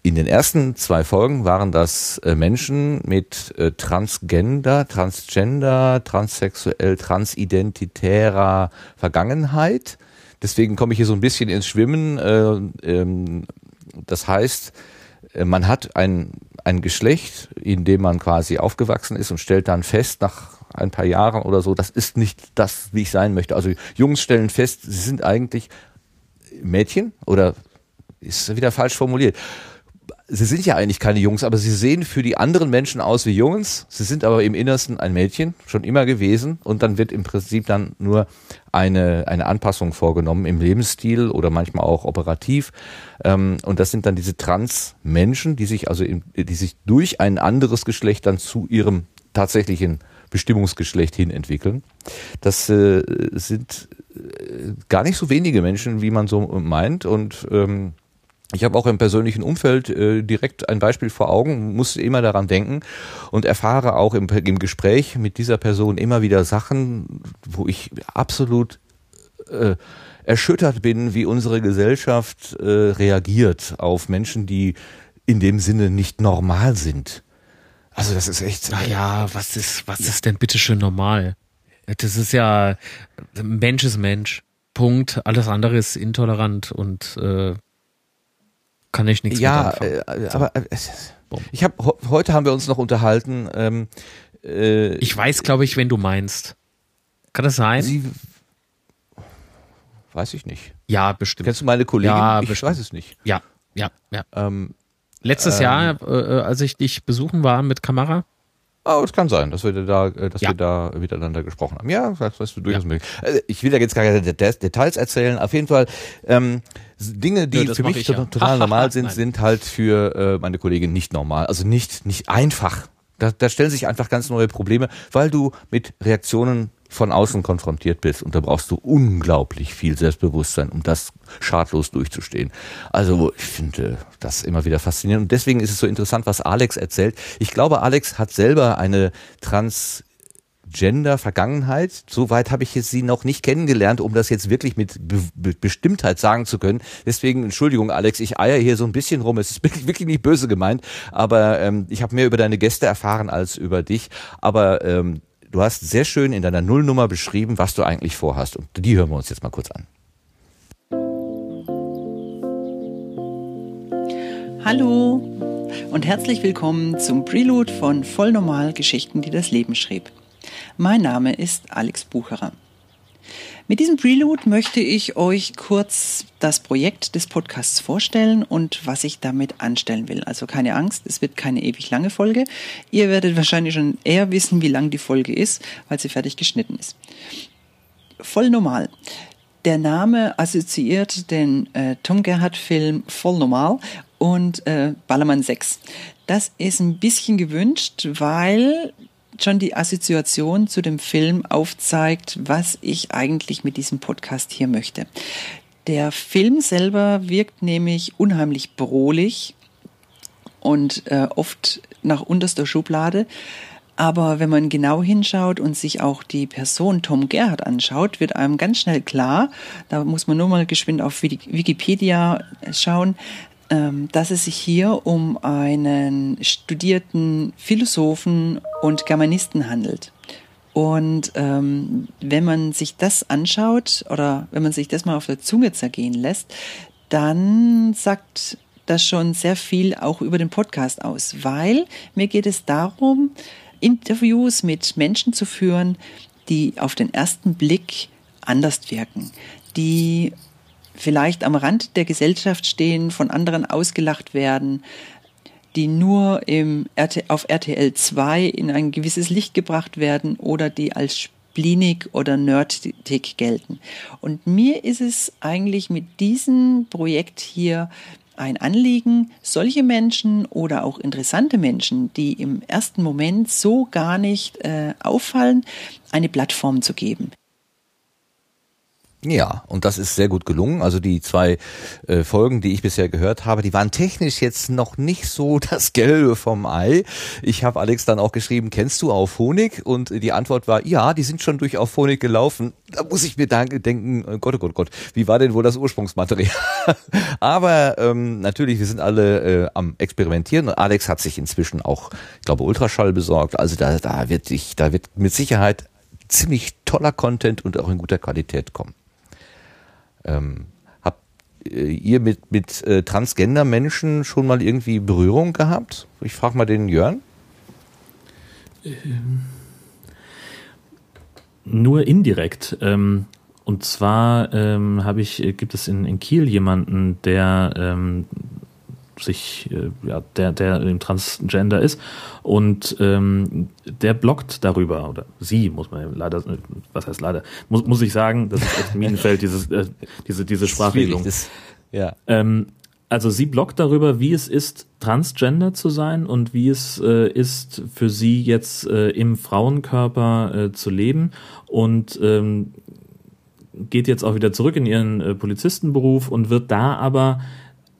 in den ersten zwei Folgen waren das äh, Menschen mit äh, Transgender, Transgender, transsexuell, transidentitärer Vergangenheit. Deswegen komme ich hier so ein bisschen ins Schwimmen. Äh, ähm, das heißt, man hat ein, ein Geschlecht, in dem man quasi aufgewachsen ist und stellt dann fest, nach ein paar Jahren oder so, das ist nicht das, wie ich sein möchte. Also Jungs stellen fest, sie sind eigentlich Mädchen oder ist wieder falsch formuliert sie sind ja eigentlich keine Jungs, aber sie sehen für die anderen Menschen aus wie Jungs. Sie sind aber im Innersten ein Mädchen, schon immer gewesen. Und dann wird im Prinzip dann nur eine, eine Anpassung vorgenommen im Lebensstil oder manchmal auch operativ. Ähm, und das sind dann diese Trans-Menschen, die sich also, in, die sich durch ein anderes Geschlecht dann zu ihrem tatsächlichen Bestimmungsgeschlecht hin entwickeln. Das äh, sind äh, gar nicht so wenige Menschen, wie man so meint. Und ähm, ich habe auch im persönlichen Umfeld äh, direkt ein Beispiel vor Augen, muss immer daran denken und erfahre auch im, im Gespräch mit dieser Person immer wieder Sachen, wo ich absolut äh, erschüttert bin, wie unsere Gesellschaft äh, reagiert auf Menschen, die in dem Sinne nicht normal sind. Also das ist echt. Naja, was ist, was ist denn bitte schön normal? Das ist ja Mensch ist Mensch. Punkt. Alles andere ist intolerant und äh, kann ich nichts ja, äh, aber äh, ich habe heute haben wir uns noch unterhalten. Ähm, äh, ich weiß, glaube ich, wenn du meinst. Kann das sein? Sie, weiß ich nicht. Ja, bestimmt. Kennst du meine Kollegin? Ja, ich bestimmt. weiß es nicht. Ja, ja, ja. Ähm, Letztes ähm, Jahr, äh, als ich dich besuchen war mit Kamera, Oh, es kann sein, dass wir da, äh, dass ja. wir da miteinander gesprochen haben. Ja, das ist durchaus ja. möglich. Also ich will da jetzt gar keine Details erzählen. Auf jeden Fall ähm, Dinge, die ja, für mich ja. total normal sind, sind halt für äh, meine Kollegin nicht normal. Also nicht nicht einfach. Da, da stellen sich einfach ganz neue Probleme, weil du mit Reaktionen von außen konfrontiert bist und da brauchst du unglaublich viel Selbstbewusstsein, um das schadlos durchzustehen. Also ich finde das immer wieder faszinierend und deswegen ist es so interessant, was Alex erzählt. Ich glaube, Alex hat selber eine Trans Gender-Vergangenheit. Soweit habe ich sie noch nicht kennengelernt, um das jetzt wirklich mit Be Bestimmtheit sagen zu können. Deswegen, Entschuldigung, Alex, ich eier hier so ein bisschen rum. Es ist wirklich, wirklich nicht böse gemeint, aber ähm, ich habe mehr über deine Gäste erfahren als über dich. Aber ähm, du hast sehr schön in deiner Nullnummer beschrieben, was du eigentlich vorhast. Und die hören wir uns jetzt mal kurz an. Hallo und herzlich willkommen zum Prelude von Vollnormal Geschichten, die das Leben schrieb. Mein Name ist Alex Bucherer. Mit diesem Prelude möchte ich euch kurz das Projekt des Podcasts vorstellen und was ich damit anstellen will. Also keine Angst, es wird keine ewig lange Folge. Ihr werdet wahrscheinlich schon eher wissen, wie lang die Folge ist, weil sie fertig geschnitten ist. Voll normal. Der Name assoziiert den äh, Tom Gerhardt-Film Voll Normal und äh, Ballermann 6. Das ist ein bisschen gewünscht, weil schon die Assoziation zu dem Film aufzeigt, was ich eigentlich mit diesem Podcast hier möchte. Der Film selber wirkt nämlich unheimlich brohlich und äh, oft nach unterster Schublade. Aber wenn man genau hinschaut und sich auch die Person Tom Gerhardt anschaut, wird einem ganz schnell klar, da muss man nur mal geschwind auf Wikipedia schauen, dass es sich hier um einen studierten Philosophen und Germanisten handelt. Und ähm, wenn man sich das anschaut oder wenn man sich das mal auf der Zunge zergehen lässt, dann sagt das schon sehr viel auch über den Podcast aus, weil mir geht es darum, Interviews mit Menschen zu führen, die auf den ersten Blick anders wirken, die vielleicht am Rand der Gesellschaft stehen, von anderen ausgelacht werden, die nur im RT, auf RTL 2 in ein gewisses Licht gebracht werden oder die als splinig oder nerdig gelten. Und mir ist es eigentlich mit diesem Projekt hier ein Anliegen, solche Menschen oder auch interessante Menschen, die im ersten Moment so gar nicht äh, auffallen, eine Plattform zu geben. Ja, und das ist sehr gut gelungen. Also die zwei äh, Folgen, die ich bisher gehört habe, die waren technisch jetzt noch nicht so das Gelbe vom Ei. Ich habe Alex dann auch geschrieben, kennst du auf Honig? Und die Antwort war, ja, die sind schon durch auf Honig gelaufen. Da muss ich mir denken, oh Gott, oh Gott, oh Gott, wie war denn wohl das Ursprungsmaterial? Aber ähm, natürlich, wir sind alle äh, am Experimentieren und Alex hat sich inzwischen auch, ich glaube, Ultraschall besorgt. Also da, da wird ich, da wird mit Sicherheit ziemlich toller Content und auch in guter Qualität kommen. Ähm, habt äh, ihr mit, mit äh, Transgender-Menschen schon mal irgendwie Berührung gehabt? Ich frage mal den Jörn. Ähm, nur indirekt. Ähm, und zwar ähm, habe ich, äh, gibt es in, in Kiel jemanden, der ähm, sich, äh, ja, der, der im Transgender ist und ähm, der blockt darüber, oder sie, muss man leider, was heißt leider, muss, muss ich sagen, das ist echt Minenfeld, dieses, äh, diese, diese Sprachregelung. ja. Ähm, also sie blockt darüber, wie es ist, transgender zu sein und wie es äh, ist, für sie jetzt äh, im Frauenkörper äh, zu leben und ähm, geht jetzt auch wieder zurück in ihren äh, Polizistenberuf und wird da aber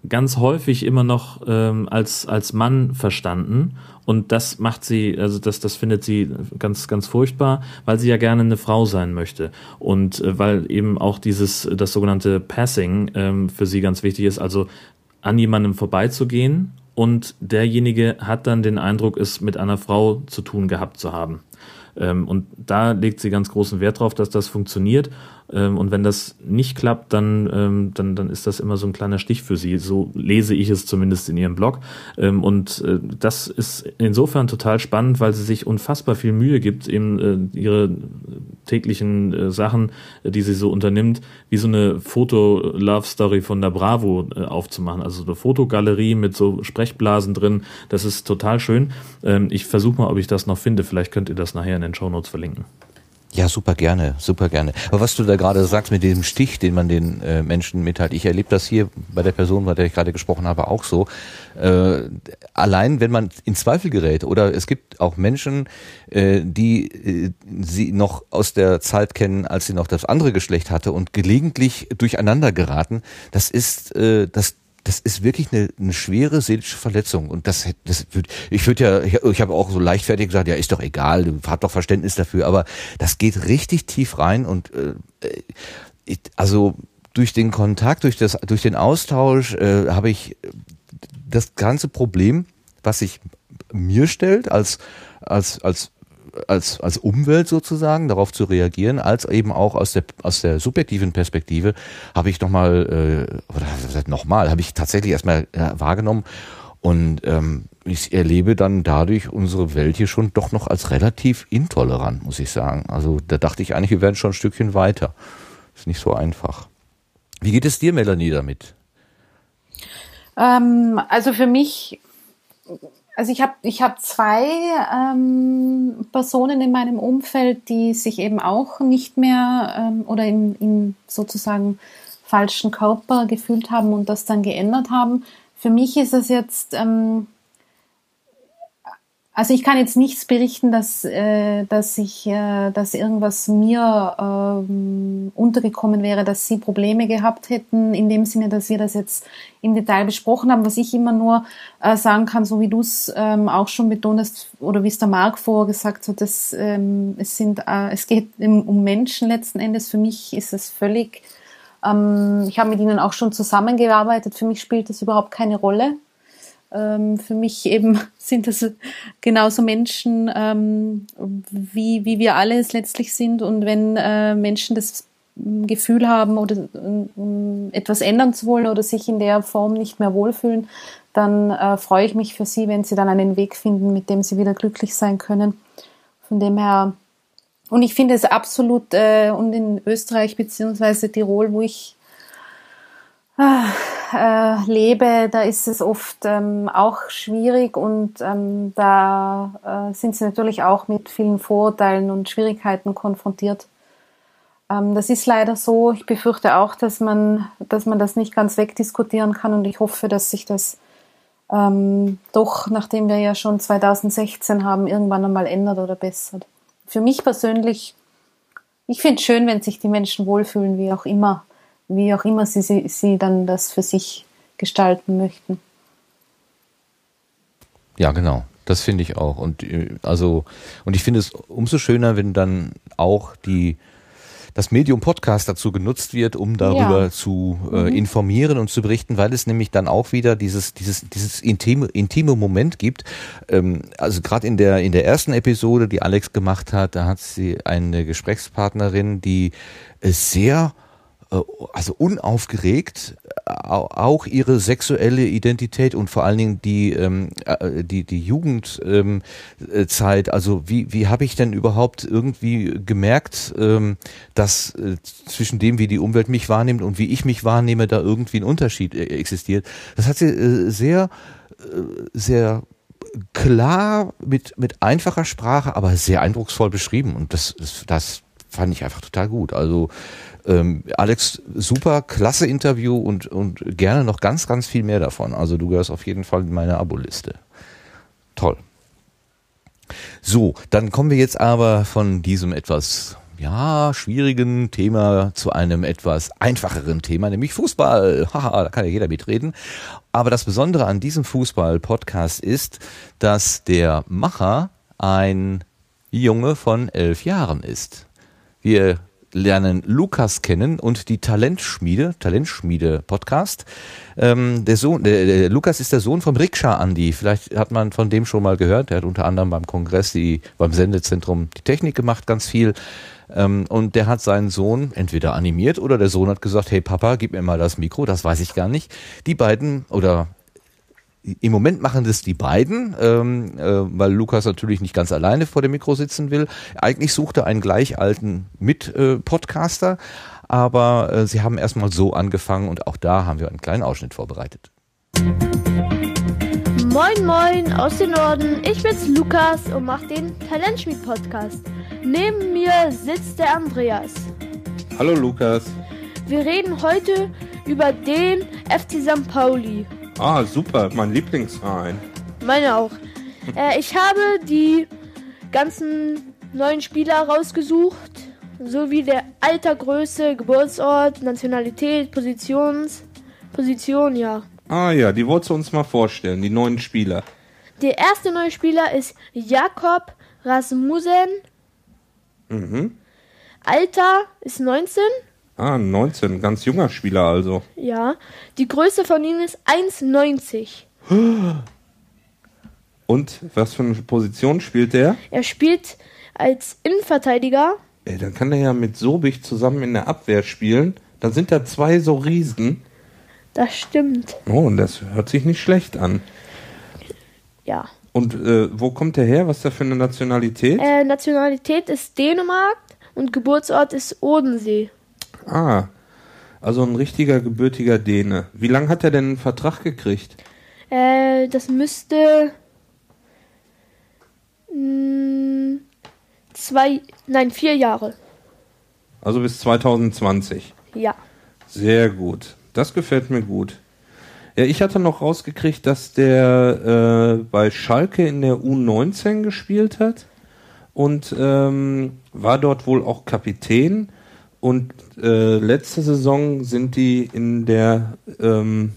ganz häufig immer noch ähm, als als Mann verstanden. Und das macht sie also das das findet sie ganz ganz furchtbar weil sie ja gerne eine Frau sein möchte. Und äh, weil eben auch dieses das sogenannte Passing ähm, für sie ganz wichtig ist. Also an jemandem vorbeizugehen und derjenige hat dann den Eindruck es mit einer Frau zu tun gehabt zu haben und da legt sie ganz großen Wert drauf dass das funktioniert ähm, und wenn das nicht klappt, dann, ähm, dann, dann ist das immer so ein kleiner Stich für sie. So lese ich es zumindest in ihrem Blog. Ähm, und äh, das ist insofern total spannend, weil sie sich unfassbar viel Mühe gibt, eben äh, ihre täglichen äh, Sachen, die sie so unternimmt, wie so eine Foto-Love-Story von der Bravo aufzumachen. Also eine Fotogalerie mit so Sprechblasen drin. Das ist total schön. Ich versuche mal, ob ich das noch finde. Vielleicht könnt ihr das nachher in den Show Notes verlinken. Ja, super gerne, super gerne. Aber was du da gerade sagst mit diesem Stich, den man den äh, Menschen mitteilt, ich erlebe das hier bei der Person, bei der ich gerade gesprochen habe, auch so. Äh, allein, wenn man in Zweifel gerät oder es gibt auch Menschen, äh, die äh, sie noch aus der Zeit kennen, als sie noch das andere Geschlecht hatte und gelegentlich durcheinander geraten, das ist, äh, das das ist wirklich eine, eine schwere seelische Verletzung. Und das, das würd, ich würde ja, ich, ich habe auch so leichtfertig gesagt, ja, ist doch egal, du hast doch Verständnis dafür, aber das geht richtig tief rein und äh, ich, also durch den Kontakt, durch das, durch den Austausch äh, habe ich das ganze Problem, was sich mir stellt als als als als, als Umwelt sozusagen darauf zu reagieren, als eben auch aus der, aus der subjektiven Perspektive habe ich nochmal, äh, oder nochmal, habe ich tatsächlich erstmal äh, wahrgenommen und ähm, ich erlebe dann dadurch unsere Welt hier schon doch noch als relativ intolerant, muss ich sagen. Also da dachte ich eigentlich, wir werden schon ein Stückchen weiter. Ist nicht so einfach. Wie geht es dir, Melanie, damit? Ähm, also für mich also ich habe ich hab zwei ähm, Personen in meinem Umfeld, die sich eben auch nicht mehr ähm, oder im, im sozusagen falschen Körper gefühlt haben und das dann geändert haben. Für mich ist es jetzt ähm, also ich kann jetzt nichts berichten, dass, äh, dass ich, äh, dass irgendwas mir ähm, untergekommen wäre, dass sie Probleme gehabt hätten, in dem Sinne, dass wir das jetzt im Detail besprochen haben. Was ich immer nur äh, sagen kann, so wie du es ähm, auch schon betonst oder wie es der Marc vorher gesagt hat, dass, ähm, es sind, äh, es geht um Menschen letzten Endes. Für mich ist es völlig, ähm, ich habe mit ihnen auch schon zusammengearbeitet. Für mich spielt das überhaupt keine Rolle für mich eben sind das genauso Menschen, ähm, wie, wie wir alle es letztlich sind. Und wenn äh, Menschen das Gefühl haben oder etwas ändern zu wollen oder sich in der Form nicht mehr wohlfühlen, dann äh, freue ich mich für sie, wenn sie dann einen Weg finden, mit dem sie wieder glücklich sein können. Von dem her, und ich finde es absolut, äh, und in Österreich beziehungsweise Tirol, wo ich äh, lebe, da ist es oft ähm, auch schwierig und ähm, da äh, sind sie natürlich auch mit vielen Vorurteilen und Schwierigkeiten konfrontiert. Ähm, das ist leider so. Ich befürchte auch, dass man, dass man das nicht ganz wegdiskutieren kann und ich hoffe, dass sich das ähm, doch, nachdem wir ja schon 2016 haben, irgendwann einmal ändert oder bessert. Für mich persönlich, ich finde es schön, wenn sich die Menschen wohlfühlen, wie auch immer wie auch immer sie, sie, sie dann das für sich gestalten möchten. Ja, genau. Das finde ich auch. Und äh, also, und ich finde es umso schöner, wenn dann auch die das Medium Podcast dazu genutzt wird, um darüber ja. zu äh, mhm. informieren und zu berichten, weil es nämlich dann auch wieder dieses dieses dieses intime intime Moment gibt. Ähm, also gerade in der in der ersten Episode, die Alex gemacht hat, da hat sie eine Gesprächspartnerin, die sehr äh, also unaufgeregt auch ihre sexuelle Identität und vor allen Dingen die ähm, äh, die die Jugendzeit ähm, also wie wie habe ich denn überhaupt irgendwie gemerkt ähm, dass äh, zwischen dem wie die Umwelt mich wahrnimmt und wie ich mich wahrnehme da irgendwie ein Unterschied existiert? Das hat sie äh, sehr äh, sehr klar mit mit einfacher Sprache aber sehr eindrucksvoll beschrieben. Und das das, das fand ich einfach total gut. Also ähm, Alex, super, klasse Interview und, und gerne noch ganz, ganz viel mehr davon. Also du gehörst auf jeden Fall in meine Abo-Liste. Toll. So, dann kommen wir jetzt aber von diesem etwas ja, schwierigen Thema zu einem etwas einfacheren Thema, nämlich Fußball. Haha, da kann ja jeder mitreden. Aber das Besondere an diesem Fußball-Podcast ist, dass der Macher ein Junge von elf Jahren ist. Wir lernen Lukas kennen und die Talentschmiede, Talentschmiede Podcast. Ähm, der Sohn, der, der Lukas ist der Sohn von Rikscha Andi. Vielleicht hat man von dem schon mal gehört. Der hat unter anderem beim Kongress die, beim Sendezentrum die Technik gemacht, ganz viel. Ähm, und der hat seinen Sohn entweder animiert oder der Sohn hat gesagt, hey Papa, gib mir mal das Mikro, das weiß ich gar nicht. Die beiden oder im Moment machen das die beiden, ähm, äh, weil Lukas natürlich nicht ganz alleine vor dem Mikro sitzen will. Eigentlich sucht er einen gleich alten Mit-Podcaster, aber äh, sie haben erstmal so angefangen und auch da haben wir einen kleinen Ausschnitt vorbereitet. Moin Moin aus dem Norden, ich bin's Lukas und mach den Talentschmied Podcast. Neben mir sitzt der Andreas. Hallo Lukas. Wir reden heute über den FC St. Pauli. Ah, super, mein Lieblingsverein. Meine auch. Äh, ich habe die ganzen neuen Spieler rausgesucht, sowie der Alter, Größe, Geburtsort, Nationalität, Positions, Position, ja. Ah ja, die wolltest du uns mal vorstellen, die neuen Spieler. Der erste neue Spieler ist Jakob Rasmussen. Mhm. Alter ist 19. Ah, 19, ganz junger Spieler also. Ja, die Größe von ihm ist 1,90. Und was für eine Position spielt der? Er spielt als Innenverteidiger. Ey, dann kann er ja mit Sobich zusammen in der Abwehr spielen. Dann sind da zwei so Riesen. Das stimmt. Oh, und das hört sich nicht schlecht an. Ja. Und äh, wo kommt er her? Was ist da für eine Nationalität? Äh, Nationalität ist Dänemark und Geburtsort ist Odensee. Ah, also ein richtiger gebürtiger Däne. Wie lange hat er denn einen Vertrag gekriegt? Äh, das müsste mh, hm, zwei, nein, vier Jahre. Also bis 2020. Ja. Sehr gut. Das gefällt mir gut. Ja, ich hatte noch rausgekriegt, dass der äh, bei Schalke in der U19 gespielt hat und ähm, war dort wohl auch Kapitän und äh, letzte Saison sind die in der ähm,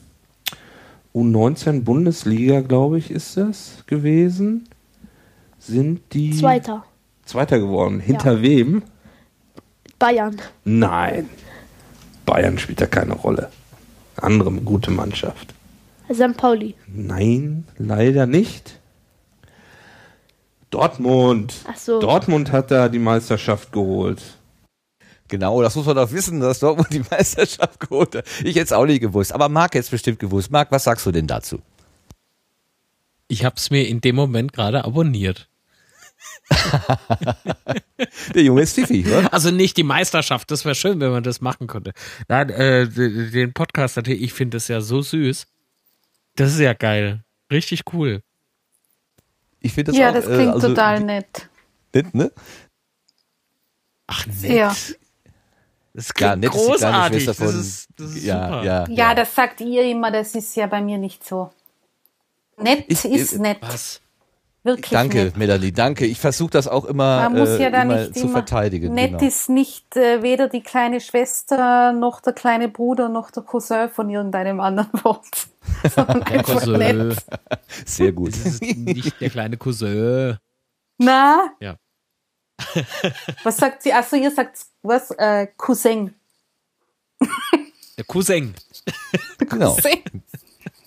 U19 Bundesliga, glaube ich, ist das gewesen. Sind die Zweiter. Zweiter geworden. Hinter ja. wem? Bayern. Nein. Bayern spielt da keine Rolle. Andere gute Mannschaft. St. Pauli. Nein, leider nicht. Dortmund. Ach so. Dortmund hat da die Meisterschaft geholt. Genau, das muss man doch wissen, dass Dortmund die Meisterschaft geholt hat. Ich hätte es auch nicht gewusst, aber Marc hätte es bestimmt gewusst. Marc, was sagst du denn dazu? Ich habe es mir in dem Moment gerade abonniert. Der Junge ist pfiffig, oder? Also nicht die Meisterschaft, das wäre schön, wenn man das machen könnte. Nein, äh, den Podcast, ich finde das ja so süß. Das ist ja geil. Richtig cool. Ich finde das ja, auch, das äh, klingt also, total nett. nett, ne? Ach, Ja. Das Ja, nett ist die kleine großartig. Schwester Das von- ist, das ist ja, super. ja, Ja, das sagt ihr immer, das ist ja bei mir nicht so. Nett Ich- ist ich- nett. Was? Wirklich Danke, nett. Melanie, danke. Ich versuche das auch immer, Man muss äh, ja da immer nicht zu immer. verteidigen. Nett genau. ist nicht äh, weder die kleine Schwester noch der kleine Bruder noch der Cousin von irgendeinem anderen Wort. Sondern einfach Cousin. nett. Sehr gut. Das ist nicht der kleine Cousin. Na, Ja. Was sagt sie? Achso, ihr sagt was? Äh, Cousin. Der Cousin. Genau. Cousin.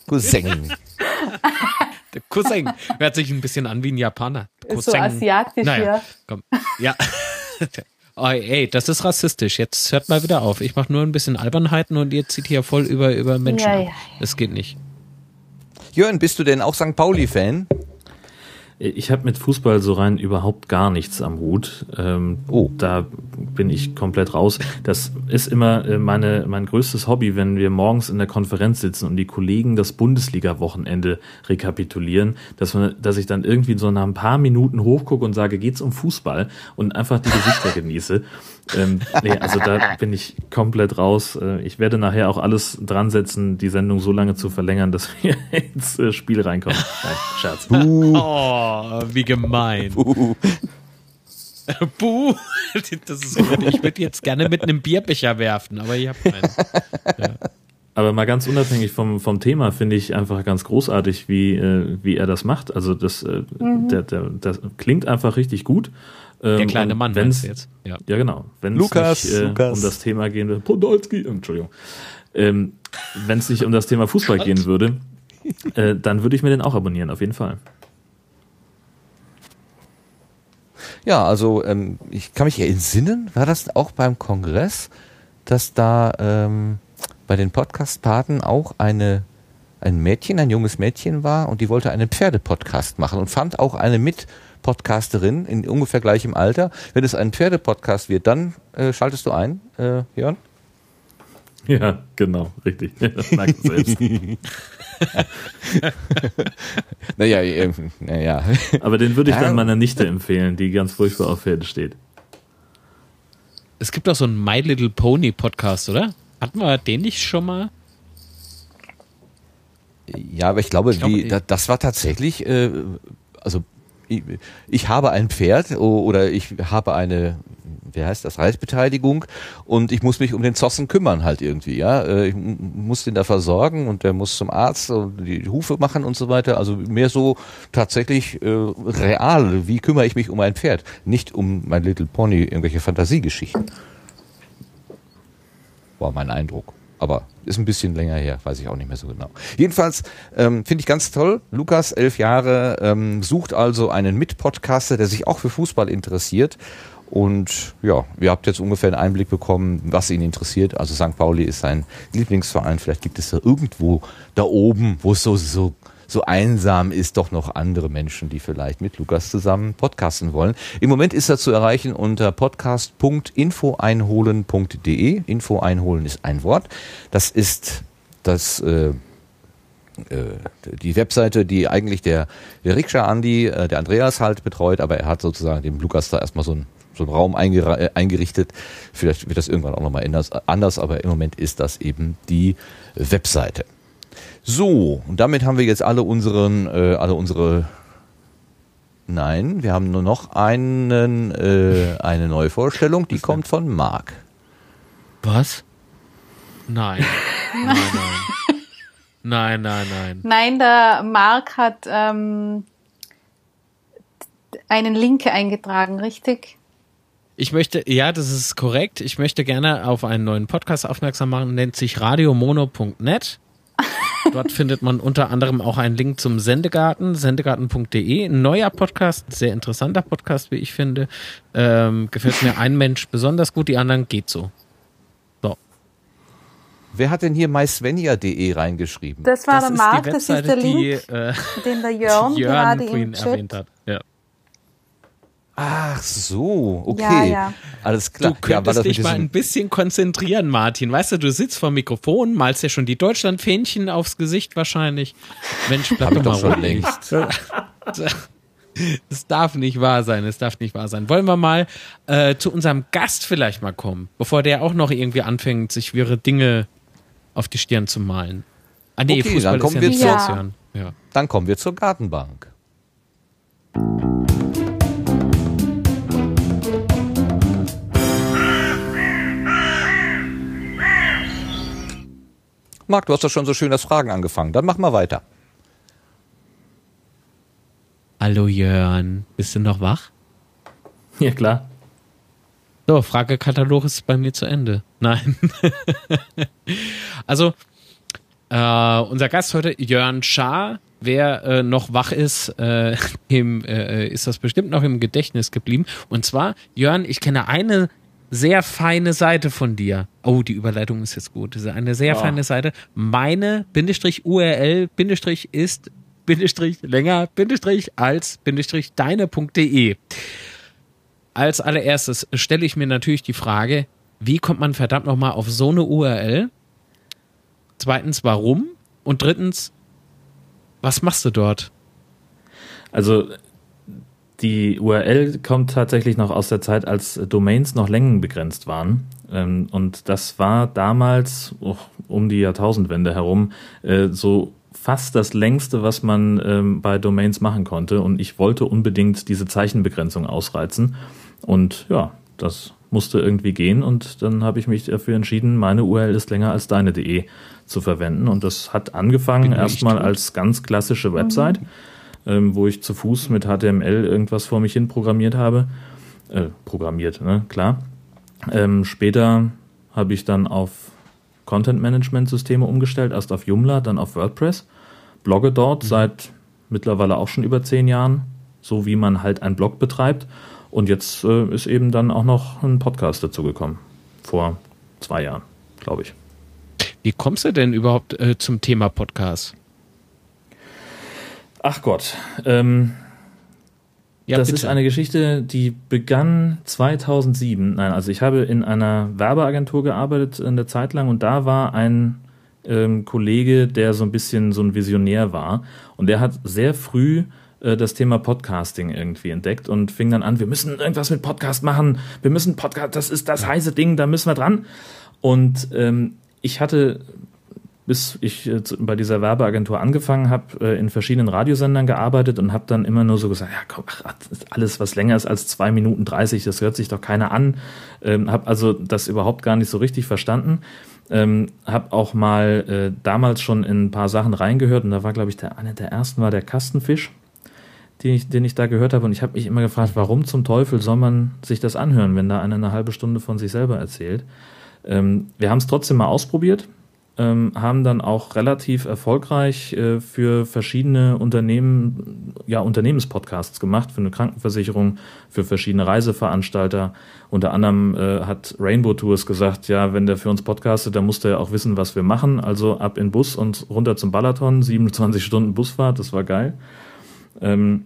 Cousin. Der Cousin. Hört sich ein bisschen an wie ein Japaner. So Cousin. asiatisch, naja, ja. Komm. Ja. Oh, ey, das ist rassistisch. Jetzt hört mal wieder auf. Ich mache nur ein bisschen Albernheiten und ihr zieht hier voll über, über Menschen. Ja, ab. ja, Das geht nicht. Jörn, bist du denn auch St. Pauli-Fan? Ich habe mit Fußball so rein überhaupt gar nichts am Hut. Ähm, Oh. Da bin ich komplett raus. Das ist immer äh, meine, mein größtes Hobby, wenn wir morgens in der Konferenz sitzen und die Kollegen das Bundesliga-Wochenende rekapitulieren, dass, man, dass ich dann irgendwie so nach ein paar Minuten hochgucke und sage, geht's um Fußball und einfach die Gesichter genieße. Ähm, nee, also da bin ich komplett raus. Äh, Ich werde nachher auch alles dran setzen, die Sendung so lange zu verlängern, dass wir ins äh, Spiel reinkommen. Nein, Scherz. Oh, wie gemein. Uh, Buh. Das ist gut. Ich würde jetzt gerne mit einem Bierbecher werfen, aber ich habe keinen. Aber mal ganz unabhängig vom, vom Thema finde ich einfach ganz großartig, wie, äh, wie er das macht. Also das, äh, Mhm. der, der, das klingt einfach richtig gut. Der Ähm, kleine und Mann wenn's, meinst du jetzt? Ja. Ja, genau. Wenn es Lukas, nicht äh, Lukas. um das Thema gehen würde, Podolski, Entschuldigung. Ähm, wenn es nicht um das Thema Fußball gehen würde, äh, dann würde ich mir den auch abonnieren, auf jeden Fall. Ja, also ähm, ich kann mich entsinnen, war das auch beim Kongress, dass da ähm, bei den Podcast-Paten auch eine ein Mädchen, ein junges Mädchen war und die wollte einen Pferdepodcast machen und fand auch eine Mitpodcasterin in ungefähr gleichem Alter. Wenn es ein Pferdepodcast wird, dann äh, schaltest du ein, äh, Jörn? Ja, genau, richtig. Das merkt man selbst. naja, ähm, naja. Aber den würde ich dann meiner Nichte empfehlen, die ganz furchtbar auf Pferde steht. Es gibt doch so einen My Little Pony Podcast, oder? Hatten wir den nicht schon mal? Ja, aber ich glaube, Ich glaube, die- da, das war tatsächlich, äh, also ich, ich habe ein Pferd oder ich habe eine, wie heißt das, Reitbeteiligung und ich muss mich um den Zossen kümmern halt irgendwie, ja. Äh, Ich muss den da versorgen und der muss zum Arzt und die Hufe machen und so weiter. Also mehr so tatsächlich äh, real, wie kümmere ich mich um ein Pferd, nicht um mein Little Pony, irgendwelche Fantasiegeschichten. War mein Eindruck. Aber ist ein bisschen länger her, weiß ich auch nicht mehr so genau. Jedenfalls ähm, finde ich ganz toll. Lukas, elf Jahre, ähm, sucht also einen Mitpodcaster, der sich auch für Fußball interessiert. Und ja, ihr habt jetzt ungefähr einen Einblick bekommen, was ihn interessiert. Also St. Pauli ist sein Lieblingsverein. Vielleicht gibt es da irgendwo da oben, wo es so, so, so einsam ist, doch noch andere Menschen, die vielleicht mit Lukas zusammen podcasten wollen. Im Moment ist er zu erreichen unter podcast.infoeinholen.de. Info einholen ist ein Wort. Das ist das äh, äh, die Webseite, die eigentlich der, der Rikscha Andi, äh, der Andreas halt betreut, aber er hat sozusagen dem Lukas da erstmal so einen so einen Raum äh, eingerichtet. Vielleicht wird das irgendwann auch nochmal anders, aber im Moment ist das eben die Webseite. So, und damit haben wir jetzt alle unseren, äh, alle unsere Nein, wir haben nur noch einen, äh, eine neue Vorstellung, die kommt von Marc. Was? Nein. Nein, nein. Nein, nein, nein. Nein, der Mark hat ähm, einen Link eingetragen, richtig? Ich möchte, ja, das ist korrekt. Ich möchte gerne auf einen neuen Podcast aufmerksam machen, nennt sich radiomono.net. Dort findet man unter anderem auch einen Link zum Sendegarten, sendegarten.de. Ein neuer Podcast, ein sehr interessanter Podcast, wie ich finde. Ähm, gefällt mir ein Mensch besonders gut, die anderen geht so. So. Wer hat denn hier mysvenja.de reingeschrieben? Das war Das der die das ist der die, Link, äh, den der Jörn, die Jörn gerade im Chat erwähnt hat. Ja. Ach so, okay. Ja, ja. Alles klar. Du könntest ja, dich mal ein bisschen konzentrieren, Martin. Weißt du, du sitzt vor dem Mikrofon, malst dir schon die Deutschlandfähnchen aufs Gesicht wahrscheinlich. Mensch, bleib doch mal schon längst. Es darf nicht wahr sein, es darf nicht wahr sein. Wollen wir mal äh, zu unserem Gast vielleicht mal kommen, bevor der auch noch irgendwie anfängt, sich wirre Dinge auf die Stirn zu malen. Ah nee, Okay, Fußball dann kommen ist ja wir zu. Ja. Dann kommen wir zur Gartenbank. Marc, du hast doch schon so schön das Fragen angefangen. Dann mach mal weiter. Hallo Jörn, bist du noch wach? Ja, klar. So, Fragekatalog ist bei mir zu Ende. Nein. also, äh, unser Gast heute, Jörn Schaar. Wer äh, noch wach ist, äh, dem, äh, ist das bestimmt noch im Gedächtnis geblieben. Und zwar, Jörn, ich kenne eine sehr feine Seite von dir. Oh, die Überleitung ist jetzt gut. Das ist eine sehr Ah. feine Seite. Meine Bindestrich URL Bindestrich ist Bindestrich länger Bindestrich als Bindestrich deine.de. Als allererstes stelle ich mir natürlich die Frage, wie kommt man verdammt nochmal auf so eine URL? Zweitens, warum? Und drittens, was machst du dort? Also die URL kommt tatsächlich noch aus der Zeit, als Domains noch längenbegrenzt waren. Ähm, Und das war damals oh, um die Jahrtausendwende herum äh, so fast das längste, was man ähm, bei Domains machen konnte. Und ich wollte unbedingt diese Zeichenbegrenzung ausreizen. Und ja, das musste irgendwie gehen. Und dann habe ich mich dafür entschieden, meine URL ist länger als deine.de zu verwenden. Und das hat angefangen erstmal als ganz klassische Website ähm, wo ich zu Fuß mit HTML irgendwas vor mich hin programmiert habe. Äh, programmiert, ne? Klar. Ähm, später habe ich dann auf Content-Management-Systeme umgestellt, erst auf Joomla, dann auf WordPress. Blogge dort seit mittlerweile auch schon über zehn Jahren, so wie man halt einen Blog betreibt. Und jetzt äh, ist eben dann auch noch ein Podcast dazu gekommen. Vor zwei Jahren, glaube ich. Wie kommst du denn überhaupt äh, zum Thema Podcast? Ach Gott. Ähm, Ja, das bitte. ist eine Geschichte, die begann 2007. Nein, also ich habe in einer Werbeagentur gearbeitet eine Zeit lang und da war ein ähm, Kollege, der so ein bisschen so ein Visionär war und der hat sehr früh äh, das Thema Podcasting irgendwie entdeckt und fing dann an, wir müssen irgendwas mit Podcast machen, wir müssen Podcast, das ist das heiße Ding, da müssen wir dran. Und ähm, ich hatte bis ich äh, bei dieser Werbeagentur angefangen habe, äh, in verschiedenen Radiosendern gearbeitet und habe dann immer nur so gesagt, ja komm, ach, alles was länger ist als zwei Minuten 30, das hört sich doch keiner an. Ähm, habe also das überhaupt gar nicht so richtig verstanden. Ähm, habe auch mal äh, damals schon in ein paar Sachen reingehört und da war, glaube ich, der einer der ersten war der Kastenfisch, den ich, den ich da gehört habe und ich habe mich immer gefragt, warum zum Teufel soll man sich das anhören, wenn da einer eine halbe Stunde von sich selber erzählt. Ähm, wir haben es trotzdem mal ausprobiert, ähm, haben dann auch relativ erfolgreich äh, für verschiedene Unternehmen, ja, Unternehmenspodcasts gemacht, für eine Krankenversicherung, für verschiedene Reiseveranstalter. Unter anderem äh, hat Rainbow Tours gesagt, ja, wenn der für uns podcastet, dann muss der auch wissen, was wir machen. Also ab in Bus und runter zum Balaton, 27 Stunden Busfahrt, das war geil. Ähm,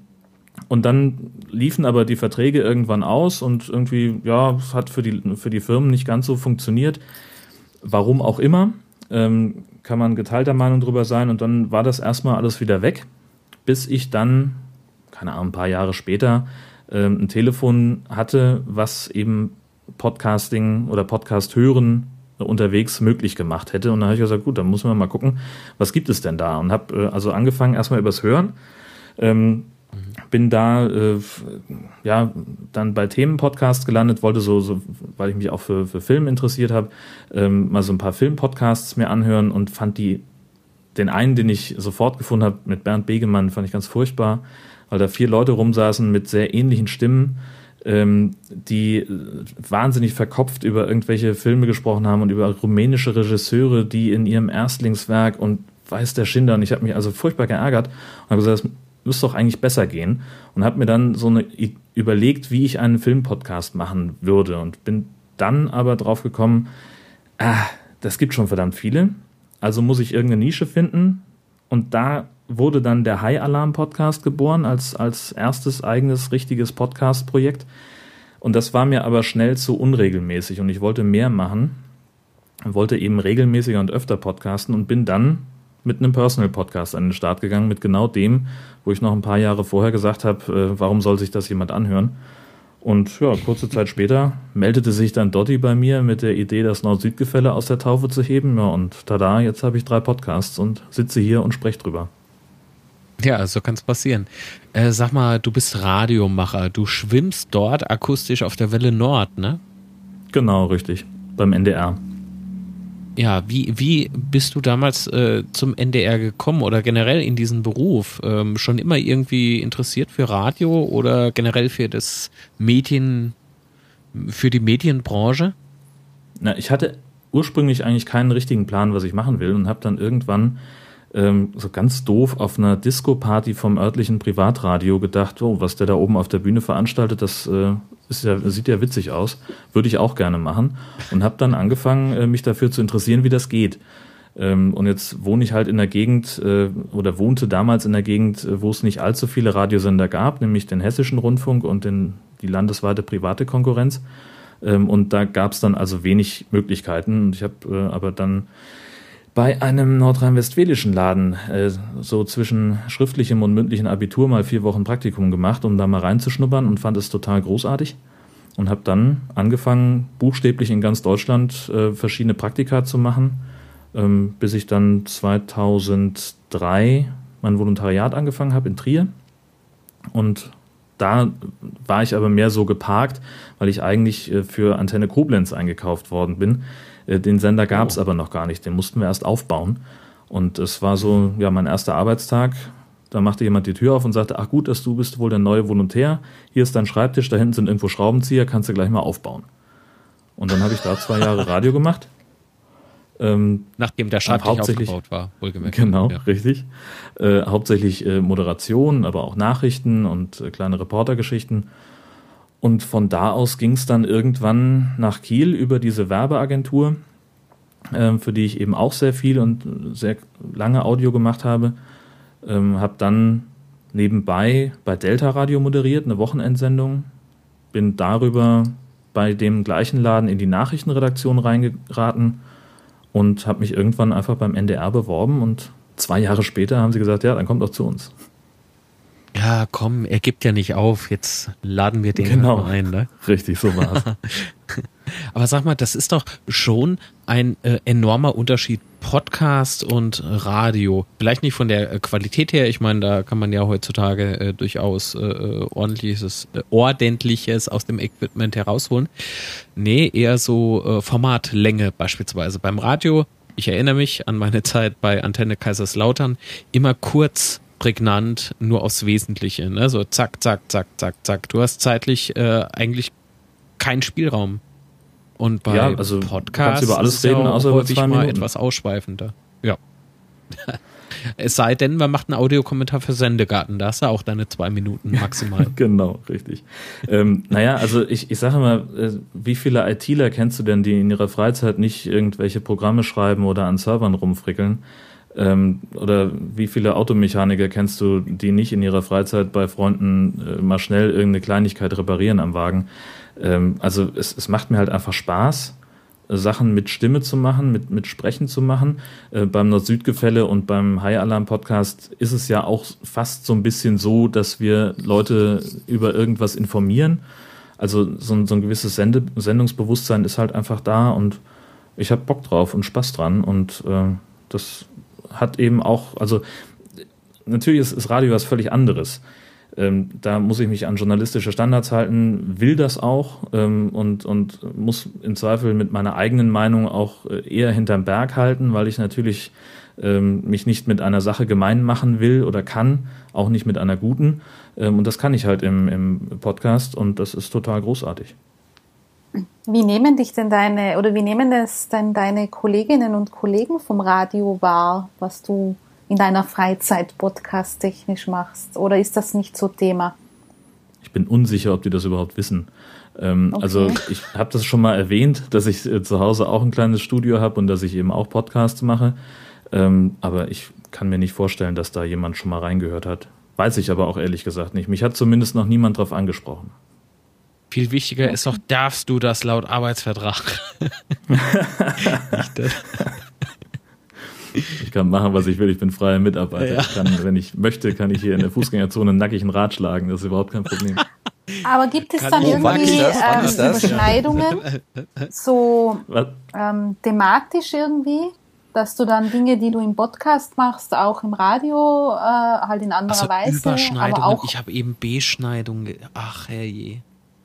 und dann liefen aber die Verträge irgendwann aus und irgendwie, ja, es hat für die, für die Firmen nicht ganz so funktioniert. Warum auch immer, ähm, kann man geteilter Meinung drüber sein. Und dann war das erstmal alles wieder weg, bis ich dann, keine Ahnung, ein paar Jahre später, ähm, ein Telefon hatte, was eben Podcasting oder Podcast hören unterwegs möglich gemacht hätte. Und dann habe ich gesagt, gut, dann muss man mal gucken, was gibt es denn da? Und habe äh, also angefangen erstmal übers Hören. Ähm, bin da äh, ja dann bei Themenpodcasts gelandet, wollte so, so weil ich mich auch für, für Film interessiert habe, ähm, mal so ein paar Filmpodcasts mir anhören und fand die den einen, den ich sofort gefunden habe, mit Bernd Begemann, fand ich ganz furchtbar, weil da vier Leute rumsaßen mit sehr ähnlichen Stimmen, ähm, die äh, wahnsinnig verkopft über irgendwelche Filme gesprochen haben und über rumänische Regisseure, die in ihrem Erstlingswerk und weiß der Schinder, und ich habe mich also furchtbar geärgert und habe gesagt, müsste doch eigentlich besser gehen. Und habe mir dann so eine überlegt, wie ich einen Filmpodcast machen würde. Und bin dann aber drauf gekommen, ah, das gibt schon verdammt viele, also muss ich irgendeine Nische finden. Und da wurde dann der High Alarm Podcast geboren als, als erstes eigenes richtiges Podcast-Projekt. Und das war mir aber schnell zu unregelmäßig. Und ich wollte mehr machen, wollte eben regelmäßiger und öfter podcasten und bin dann mit einem Personal Podcast an den Start gegangen, mit genau dem, wo ich noch ein paar Jahre vorher gesagt habe, äh, warum soll sich das jemand anhören? Und ja, kurze Zeit später meldete sich dann Dotti bei mir mit der Idee, das Nord-Süd-Gefälle aus der Taufe zu heben. Ja, und tada, jetzt habe ich drei Podcasts und sitze hier und spreche drüber. Ja, so kann es passieren. Äh, sag mal, du bist Radiomacher. Du schwimmst dort akustisch auf der Welle Nord, ne? Genau, richtig. Beim NDR. Ja, wie, wie bist du damals äh, zum NDR gekommen oder generell in diesen Beruf? Ähm, schon immer irgendwie interessiert für Radio oder generell für das Medien, für die Medienbranche? Na, ich hatte ursprünglich eigentlich keinen richtigen Plan, was ich machen will und habe dann irgendwann ähm, so ganz doof auf einer Disco-Party vom örtlichen Privatradio gedacht, oh, was der da oben auf der Bühne veranstaltet, das äh, ist ja, sieht ja witzig aus, würde ich auch gerne machen und habe dann angefangen, äh, mich dafür zu interessieren, wie das geht. Ähm, und jetzt wohne ich halt in der Gegend äh, oder wohnte damals in der Gegend, äh, wo es nicht allzu viele Radiosender gab, nämlich den Hessischen Rundfunk und den, die landesweite private Konkurrenz. Ähm, und da gab es dann also wenig Möglichkeiten. Und ich habe aber dann bei einem nordrhein-westfälischen Laden äh, so zwischen schriftlichem und mündlichem Abitur mal vier Wochen Praktikum gemacht, um da mal reinzuschnuppern und fand es total großartig und habe dann angefangen, buchstäblich in ganz Deutschland äh, verschiedene Praktika zu machen, ähm, bis ich dann 2003 mein Volontariat angefangen habe in Trier. Und da war ich aber mehr so geparkt, weil ich eigentlich äh, für Antenne Koblenz eingekauft worden bin den Sender gab es oh. aber noch gar nicht, den mussten wir erst aufbauen. Und es war so, ja, mein erster Arbeitstag. Da machte jemand die Tür auf und sagte, ach gut, dass du bist wohl der neue Volontär. Hier ist dein Schreibtisch, da hinten sind irgendwo Schraubenzieher, kannst du gleich mal aufbauen. Und dann habe ich da zwei Jahre Radio gemacht. Ähm, Nachdem der Schreibtisch hauptsächlich, aufgebaut war, wohlgemerkt. Genau, ja. richtig. Äh, hauptsächlich äh, Moderation, aber auch Nachrichten und äh, kleine Reportergeschichten. Und von da aus ging es dann irgendwann nach Kiel über diese Werbeagentur, äh, für die ich eben auch sehr viel und sehr lange Audio gemacht habe. Ähm, habe dann nebenbei bei Delta Radio moderiert, eine Wochenendsendung. Bin darüber bei dem gleichen Laden in die Nachrichtenredaktion reingeraten und habe mich irgendwann einfach beim NDR beworben und zwei Jahre später haben sie gesagt, ja, dann kommt doch zu uns ja, komm, er gibt ja nicht auf, jetzt laden wir den genau. ein. Ne? Richtig, so war's. Aber sag mal, das ist doch schon ein äh, enormer Unterschied Podcast und Radio. Vielleicht nicht von der äh, Qualität her, ich meine, da kann man ja heutzutage äh, durchaus äh, äh ordentliches, äh, ordentliches aus dem Equipment herausholen. Nee, eher so Formatlänge beispielsweise. Beim Radio, ich erinnere mich an meine Zeit bei Antenne Kaiserslautern, immer kurz prägnant, nur aufs Wesentliche. Ne? So zack, zack, zack, zack, zack. Du hast zeitlich äh, eigentlich keinen Spielraum. Und bei ja, also Podcasts über alles reden, ja außer häufig mal Minuten. etwas ausschweifender. Ja. es sei denn, man macht einen Audiokommentar für Sendegarten. Da hast du auch deine zwei Minuten maximal. genau, richtig. ähm, naja, also ich, ich sage mal, äh, wie viele ITler kennst du denn, die in ihrer Freizeit nicht irgendwelche Programme schreiben oder an Servern rumfrickeln? Ähm, oder wie viele Automechaniker kennst du, die nicht in ihrer Freizeit bei Freunden äh, mal schnell irgendeine Kleinigkeit reparieren am Wagen? Ähm, also es, es macht mir halt einfach Spaß, Sachen mit Stimme zu machen, mit, mit Sprechen zu machen. Äh, beim Nord-Süd-Gefälle und beim High Alarm Podcast ist es ja auch fast so ein bisschen so, dass wir Leute über irgendwas informieren. Also so, so ein gewisses Sende Sendungsbewusstsein ist halt einfach da und ich habe Bock drauf und Spaß dran und äh, das hat eben auch, also natürlich ist, ist Radio was völlig anderes. Ähm, da muss ich mich an journalistische Standards halten, will das auch ähm, und, und muss im Zweifel mit meiner eigenen Meinung auch äh, eher hinterm Berg halten, weil ich natürlich ähm, mich nicht mit einer Sache gemein machen will oder kann, auch nicht mit einer guten. Ähm, und das kann ich halt im, im Podcast und das ist total großartig. Wie nehmen dich denn deine oder wie nehmen es denn deine Kolleginnen und Kollegen vom Radio wahr, was du in deiner Freizeit podcast-technisch machst? Oder ist das nicht so Thema? Ich bin unsicher, ob die das überhaupt wissen. Ähm, okay. Also ich habe das schon mal erwähnt, dass ich äh, zu Hause auch ein kleines Studio habe und dass ich eben auch Podcasts mache. Ähm, aber ich kann mir nicht vorstellen, dass da jemand schon mal reingehört hat. Weiß ich aber auch ehrlich gesagt nicht. Mich hat zumindest noch niemand drauf angesprochen. Viel wichtiger ist doch, darfst du das laut Arbeitsvertrag? Ich kann machen, was ich will. Ich bin freier Mitarbeiter. Ja. Ich kann, wenn ich möchte, kann ich hier in der Fußgängerzone nackig ein Rad schlagen. Das ist überhaupt kein Problem. Aber gibt es Kann dann irgendwie ähm, das? Überschneidungen, so ähm, thematisch irgendwie, dass du dann Dinge, die du im Podcast machst, auch im Radio äh, halt in anderer Also Weise, aber Überschneidungen. auch Ich habe eben Beschneidung. Ach, herrje.